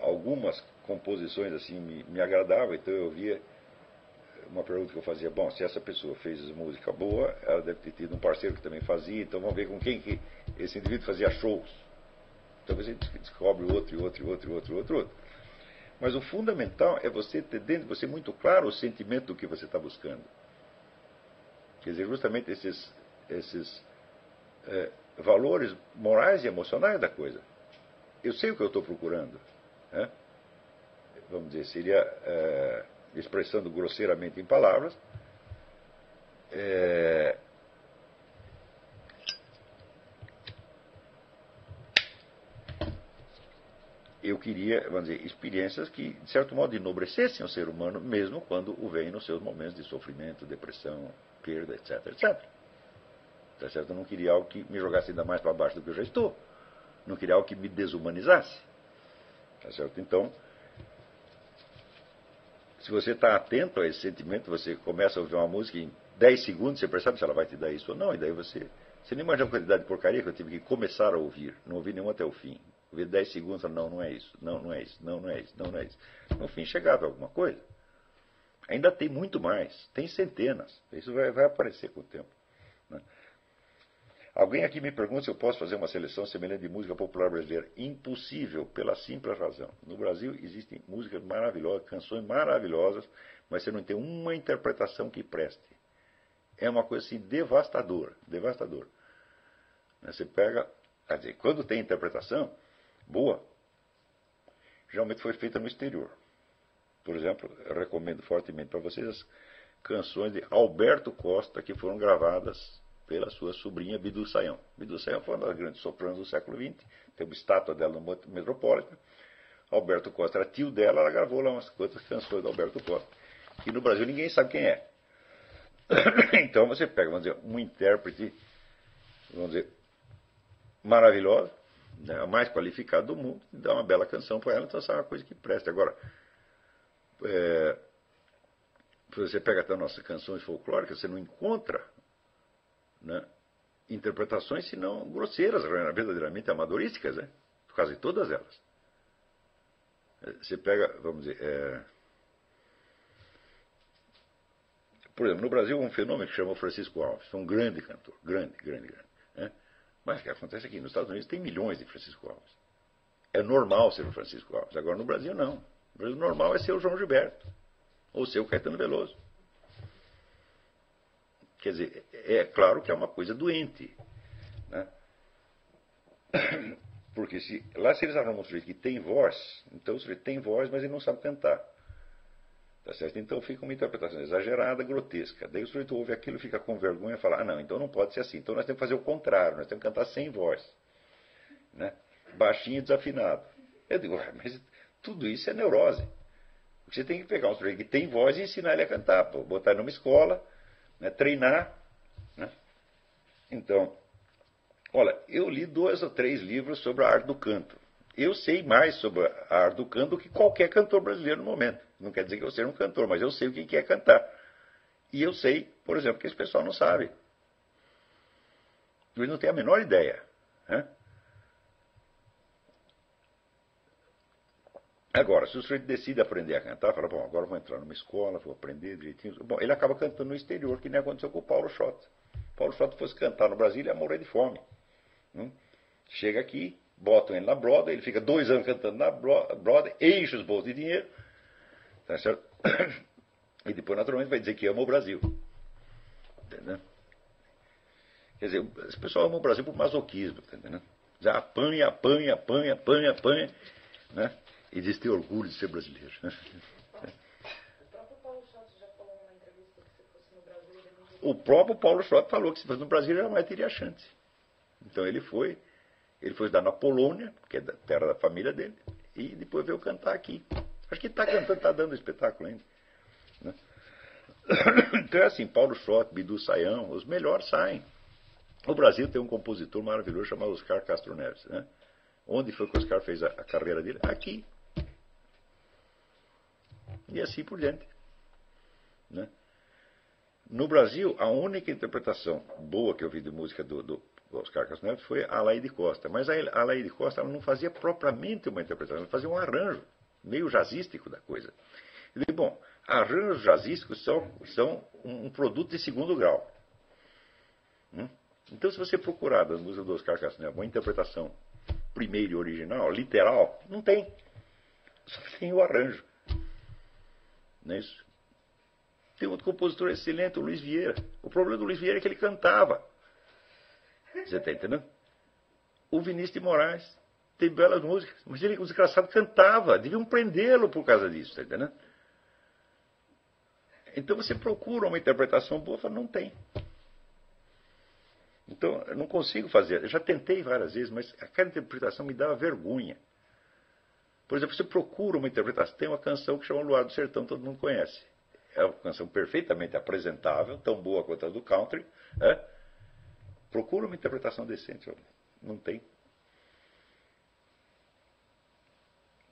algumas composições assim me, me agradavam, então eu via uma pergunta que eu fazia, bom, se essa pessoa fez música boa, ela deve ter tido um parceiro que também fazia, então vamos ver com quem que esse indivíduo fazia shows. Talvez a gente descobre outro, e outro, e outro, e outro, outro, outro. Mas o fundamental é você ter dentro de você muito claro o sentimento do que você está buscando. Quer dizer, justamente esses, esses é, valores morais e emocionais da coisa. Eu sei o que eu estou procurando. Né? Vamos dizer, seria, é, expressando grosseiramente em palavras, é, eu queria, vamos dizer, experiências que, de certo modo, enobrecessem o ser humano, mesmo quando o veem nos seus momentos de sofrimento, depressão, perda, etc, etc. Tá certo? Eu não queria algo que me jogasse ainda mais para baixo do que eu já estou. Não queria algo que me desumanizasse. Tá certo? Então, se você está atento a esse sentimento, você começa a ouvir uma música em 10 segundos, você percebe se ela vai te dar isso ou não, e daí você. Você nem imagina a quantidade de porcaria que eu tive que começar a ouvir. Não ouvi nenhum até o fim. Ouvi 10 segundos, não, não é isso, não, não é isso, não, não é isso, não, não é isso. No fim chegava alguma coisa. Ainda tem muito mais, tem centenas. Isso vai, vai aparecer com o tempo. Né? Alguém aqui me pergunta se eu posso fazer uma seleção semelhante de música popular brasileira. Impossível, pela simples razão. No Brasil existem músicas maravilhosas, canções maravilhosas, mas você não tem uma interpretação que preste. É uma coisa assim devastadora, devastadora. Você pega, quer dizer, quando tem interpretação, boa. geralmente foi feita no exterior. Por exemplo, recomendo fortemente para vocês as canções de Alberto Costa que foram gravadas pela sua sobrinha Bidu Sayão. Bidu Sayão foi uma das grandes sopranos do século XX, tem uma estátua dela no Metropolitan. Alberto Costa era tio dela, ela gravou lá umas quantas canções do Alberto Costa. Que no Brasil ninguém sabe quem é. Então você pega, vamos dizer, um intérprete, vamos dizer, maravilhosa, né, a mais qualificada do mundo, e dá uma bela canção para ela, então essa é uma coisa que presta. Agora, é, você pega até nossas canções folclóricas, você não encontra né, interpretações, senão grosseiras, verdadeiramente amadorísticas, né? quase todas elas. Você pega, vamos dizer, é... por exemplo, no Brasil um fenômeno que chama Francisco Alves, é um grande cantor, grande, grande, grande. Né? Mas o que acontece aqui? Nos Estados Unidos tem milhões de Francisco Alves. É normal ser o Francisco Alves. Agora no Brasil não. No Brasil normal é ser o João Gilberto. Ou ser o Caetano Veloso. Quer dizer, é claro que é uma coisa doente. Né? Porque se, lá se eles arrumam um sujeito que tem voz, então o sujeito tem voz, mas ele não sabe cantar. Tá certo? Então fica uma interpretação exagerada, grotesca. Daí o sujeito ouve aquilo, fica com vergonha e fala: ah, não, então não pode ser assim. Então nós temos que fazer o contrário, nós temos que cantar sem voz. Né? Baixinho e desafinado. Eu digo, mas tudo isso é neurose. Você tem que pegar um sujeito que tem voz e ensinar ele a cantar, botar ele numa escola, né, treinar. Né? Então, olha, eu li dois ou três livros sobre a arte do canto. Eu sei mais sobre a arte do canto do que qualquer cantor brasileiro no momento. Não quer dizer que eu seja um cantor, mas eu sei o que é cantar. E eu sei, por exemplo, que esse pessoal não sabe. Eles não têm a menor ideia. Né? Agora, se o sujeito decide aprender a cantar, fala, bom, agora vou entrar numa escola, vou aprender direitinho. Bom, ele acaba cantando no exterior, que nem aconteceu com o Paulo Schott. Paulo Schott fosse cantar no Brasil, ele ia morrer de fome. Hum? Chega aqui, botam ele na Broadway, ele fica dois anos cantando na Broadway, enche os bolsos de dinheiro, tá certo? E depois, naturalmente, vai dizer que ama o Brasil. Entendeu? Quer dizer, as pessoas amam o Brasil por masoquismo, tá entendeu? Já apanha, apanha, apanha, apanha, apanha, né? E diz ter orgulho de ser brasileiro. O próprio Paulo Schott falou que se fosse no Brasil jamais teria chance. Então ele foi, ele foi estudar na Polônia, que é da terra da família dele, e depois veio cantar aqui. Acho que está cantando, está dando espetáculo ainda. Né? Então é assim, Paulo Schott, Bidu Sayão, os melhores saem. O Brasil tem um compositor maravilhoso chamado Oscar Castro Neves. Né? Onde foi que o Oscar fez a, a carreira dele? Aqui. E assim por diante. Né? No Brasil, a única interpretação boa que eu vi de música do, do Oscar Neves foi a Laíde Costa. Mas a Laíde Costa não fazia propriamente uma interpretação, ela fazia um arranjo meio jazzístico da coisa. E, bom, arranjos jazzísticos são, são um, produto de segundo grau. Hum? Então, se você procurar da música do Oscar Neves uma interpretação primeira e original, literal, não tem. Só tem o arranjo. Não é isso? Tem outro compositor excelente, o Luiz Vieira. O problema do Luiz Vieira é que ele cantava. Você está entendendo? O Vinícius de Moraes tem belas músicas, mas ele, o desgraçado, cantava. Deviam prendê-lo por causa disso, está entendendo? Então você procura uma interpretação boa, fala, não tem. Então, eu não consigo fazer. Eu já tentei várias vezes, mas aquela interpretação me dava vergonha. Por exemplo, você procura uma interpretação, tem uma canção que chama Luar do Sertão, todo mundo conhece. É uma canção perfeitamente apresentável, tão boa quanto a do country. É? Procura uma interpretação decente. Não tem.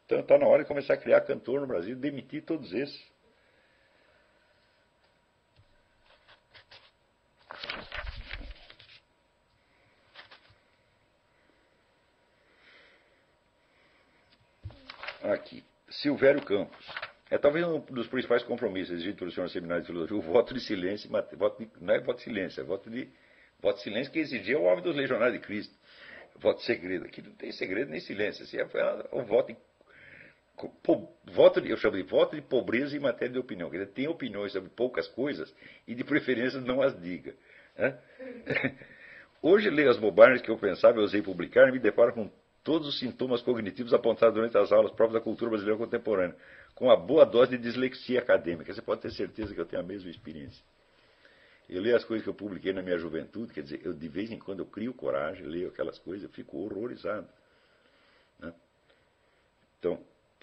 Então está na hora de começar a criar cantor no Brasil, demitir todos esses. Aqui. Silvério Campos. É talvez um dos principais compromissos exigidos pelo senhor seminário de filosofia, o voto de silêncio, voto de, não é voto de silêncio, é voto de, voto de silêncio que exigia o homem dos legionários de Cristo. Voto de segredo. Aqui não tem segredo nem silêncio. Assim, é um voto de, voto de, eu chamo de voto de pobreza em matéria de opinião. Quer dizer, tem opiniões sobre poucas coisas e de preferência não as diga. Né? Hoje leio as bobagens que eu pensava, eu usei publicar e me deparo com todos os sintomas cognitivos apontados durante as aulas próprias da cultura brasileira contemporânea, com uma boa dose de dislexia acadêmica. Você pode ter certeza que eu tenho a mesma experiência. Eu leio as coisas que eu publiquei na minha juventude, quer dizer, eu de vez em quando eu crio coragem, leio aquelas coisas, eu fico horrorizado. Né? Então,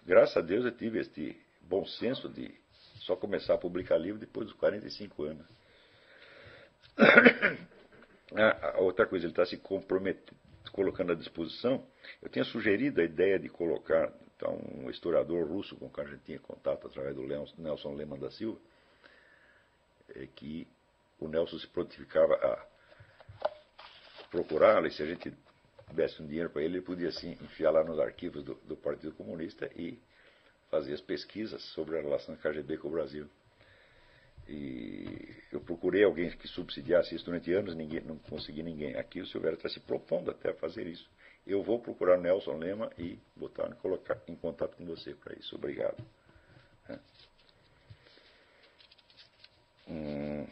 graças a Deus eu tive este bom senso de só começar a publicar livro depois dos 45 anos. a outra coisa, ele está se comprometendo, colocando à disposição. Eu tinha sugerido a ideia de colocar então, um historiador russo com quem a gente tinha contato através do Nelson Lehmann da Silva, é que o Nelson se prontificava a procurá-lo e se a gente desse um dinheiro para ele, ele podia assim enfiar lá nos arquivos do, do Partido Comunista e fazer as pesquisas sobre a relação da KGB com o Brasil. E eu procurei alguém que subsidiasse isso durante anos, ninguém, não consegui ninguém. Aqui o Silvério está se propondo até a fazer isso. Eu vou procurar Nelson Lema e botar, colocar em contato com você para isso. Obrigado. É. Hum.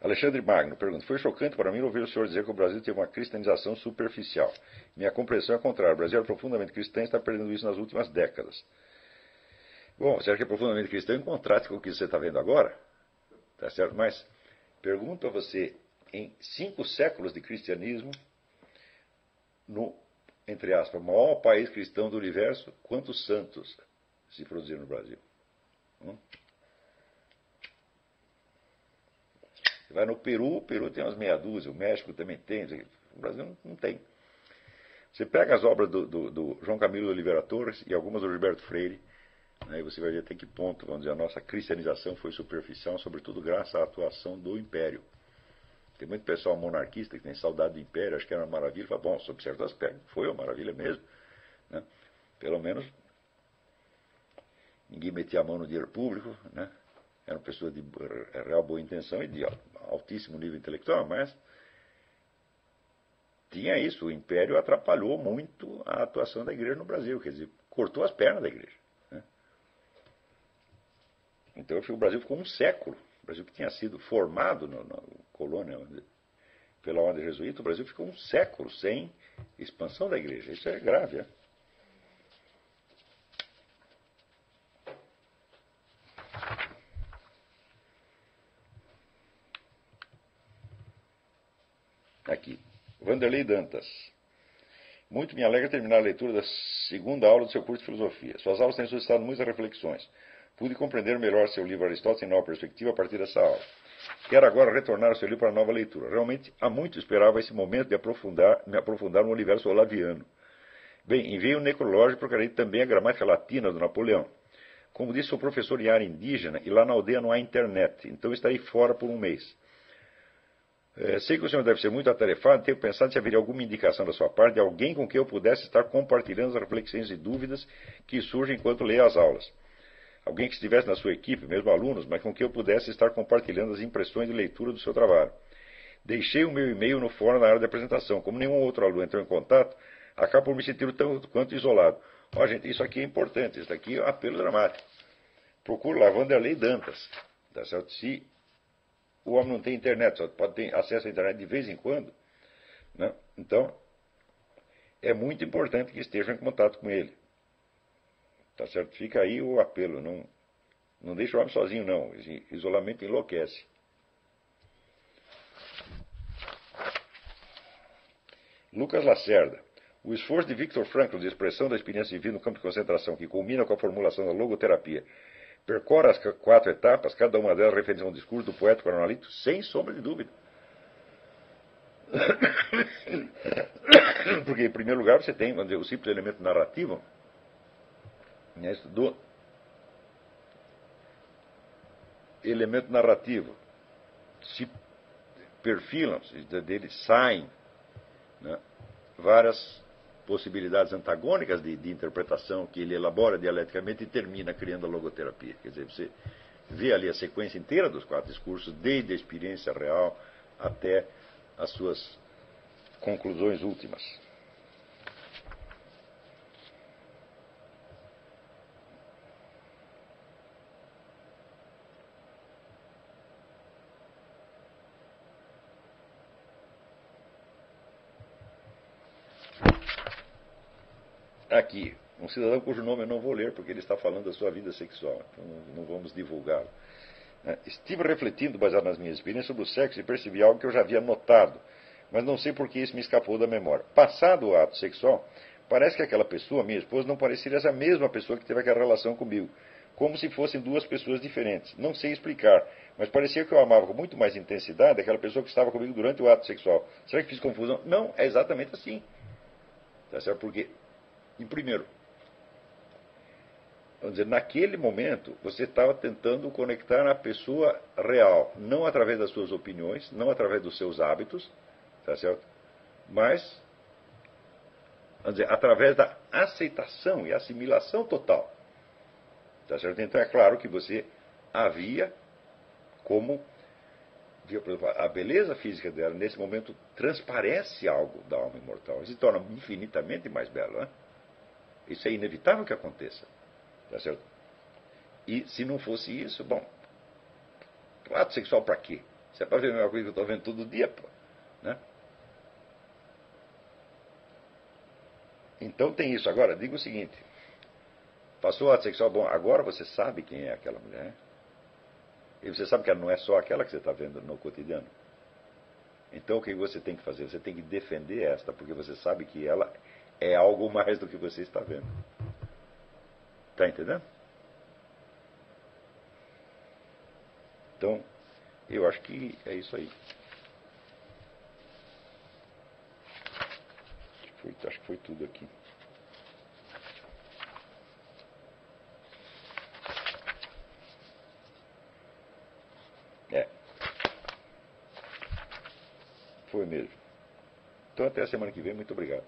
Alexandre Magno pergunta: Foi chocante para mim ouvir o senhor dizer que o Brasil teve uma cristianização superficial. Minha compreensão é contrária. O Brasil é profundamente cristão e está perdendo isso nas últimas décadas. Bom, você acha que é profundamente cristão em contraste com o que você está vendo agora? Tá certo? Mas pergunto a você, em cinco séculos de cristianismo, no, entre aspas, maior país cristão do universo, quantos santos se produziram no Brasil? Hum? Você vai no Peru, o Peru tem umas meia dúzia, o México também tem, o Brasil não, tem. Você pega as obras do, do, do João Camilo Oliveira Torres e algumas do Gilberto Freire, Aí você vai ver até que ponto, vamos dizer, a nossa cristianização foi superficial, sobretudo graças à atuação do Império. Tem muito pessoal monarquista que tem saudade do Império, acho que era uma maravilha. Fala, bom, sob certo aspecto, foi uma maravilha mesmo. Né? Pelo menos ninguém metia a mão no dinheiro público, né? eram pessoas de real boa intenção e de altíssimo nível intelectual, mas tinha isso. O Império atrapalhou muito a atuação da igreja no Brasil, quer dizer, cortou as pernas da igreja. Então o Brasil ficou um século. O Brasil que tinha sido formado na, colônia pela ordem jesuíta, o Brasil ficou um século sem expansão da igreja. Isso é grave. É? Aqui. Vanderlei Dantas. Muito me alegra terminar a leitura da segunda aula do seu curso de filosofia. Suas aulas têm suscitado muitas reflexões. Pude compreender melhor seu livro Aristóteles em nova perspectiva a partir dessa aula. Quero agora retornar ao seu livro para nova leitura. Realmente, há muito esperava esse momento de aprofundar, me aprofundar no universo olaviano. Bem, enviei um necrológico e procurei também a gramática latina do Napoleão. Como disse, sou professor em área indígena e lá na aldeia não há internet, então estarei fora por um mês. É, sei que o senhor deve ser muito atarefado, tenho pensado se haveria alguma indicação da sua parte de alguém com quem eu pudesse estar compartilhando as reflexões e dúvidas que surgem enquanto leio as aulas alguém que estivesse na sua equipe, mesmo alunos, mas com quem eu pudesse estar compartilhando as impressões de leitura do seu trabalho. Deixei o meu e-mail no fórum na área de apresentação. Como nenhum outro aluno entrou em contato, acabo por me sentir tanto quanto isolado. Ó, gente, isso aqui é importante, isso aqui é um apelo dramático. Procure lá Vanderlei Dantas. Tá certo? Se o homem não tem internet, só pode ter acesso à internet de vez em quando, né? então é muito importante que esteja em contato com ele. Tá certo? Fica aí o apelo. Não, não deixa o homem sozinho, não. Isolamento enlouquece. Lucas Lacerda. O esforço de Victor Frankl de expressão da experiência vivida no campo de concentração, que culmina com a formulação da logoterapia, percorre as quatro etapas, cada uma delas referência a um discurso do poeta coronalito, sem sombra de dúvida. Porque, em primeiro lugar, você tem dizer, o simples elemento narrativo, né, do elemento narrativo. Se perfilam, dele saem né, várias possibilidades antagônicas de, de, interpretação que ele elabora dialeticamente e termina criando a logoterapia. Quer dizer, você vê ali a sequência inteira dos quatro discursos, desde a experiência real até as suas conclusões últimas. Aqui um cidadão cujo nome eu não vou ler porque ele está falando da sua vida sexual, então não vamos divulgá-lo. Né? Estive refletindo, baseado nas minhas experiências, sobre o sexo e percebi algo que eu já havia notado, mas não sei por que isso me escapou da memória. Passado o ato sexual, parece que aquela pessoa, minha esposa, não parecia essa mesma pessoa que teve aquela relação comigo, como se fossem duas pessoas diferentes. Não sei explicar, mas parecia que eu amava com muito mais intensidade aquela pessoa que estava comigo durante o ato sexual. Será que fiz confusão? Não, é exatamente assim. Tá certo? Porque, em primeiro, Vamos dizer, naquele momento, você estava tentando conectar a pessoa real, não através das suas opiniões, não através dos seus hábitos, tá certo? Mas, vamos dizer, através da aceitação e assimilação total. Tá certo? Então é claro que você havia como a beleza física dela nesse momento transparece algo da alma imortal, se torna infinitamente mais bela. Né? Isso é inevitável que aconteça. Tá certo? E se não fosse isso, bom, ato sexual para quê? Se é para ver a mesma coisa que eu estou vendo todo dia, pô. Né? Então tem isso. Agora, diga o seguinte: passou o ato sexual, bom, agora você sabe quem é aquela mulher. E você sabe que ela não é só aquela que você está vendo no cotidiano. Então o que você tem que fazer? Você tem que defender esta, porque você sabe que ela é algo mais do que você está vendo. Está entendendo? Então, eu acho que é isso aí. Foi, acho que foi tudo aqui. É. Foi mesmo. Então até a semana que vem. Muito obrigado.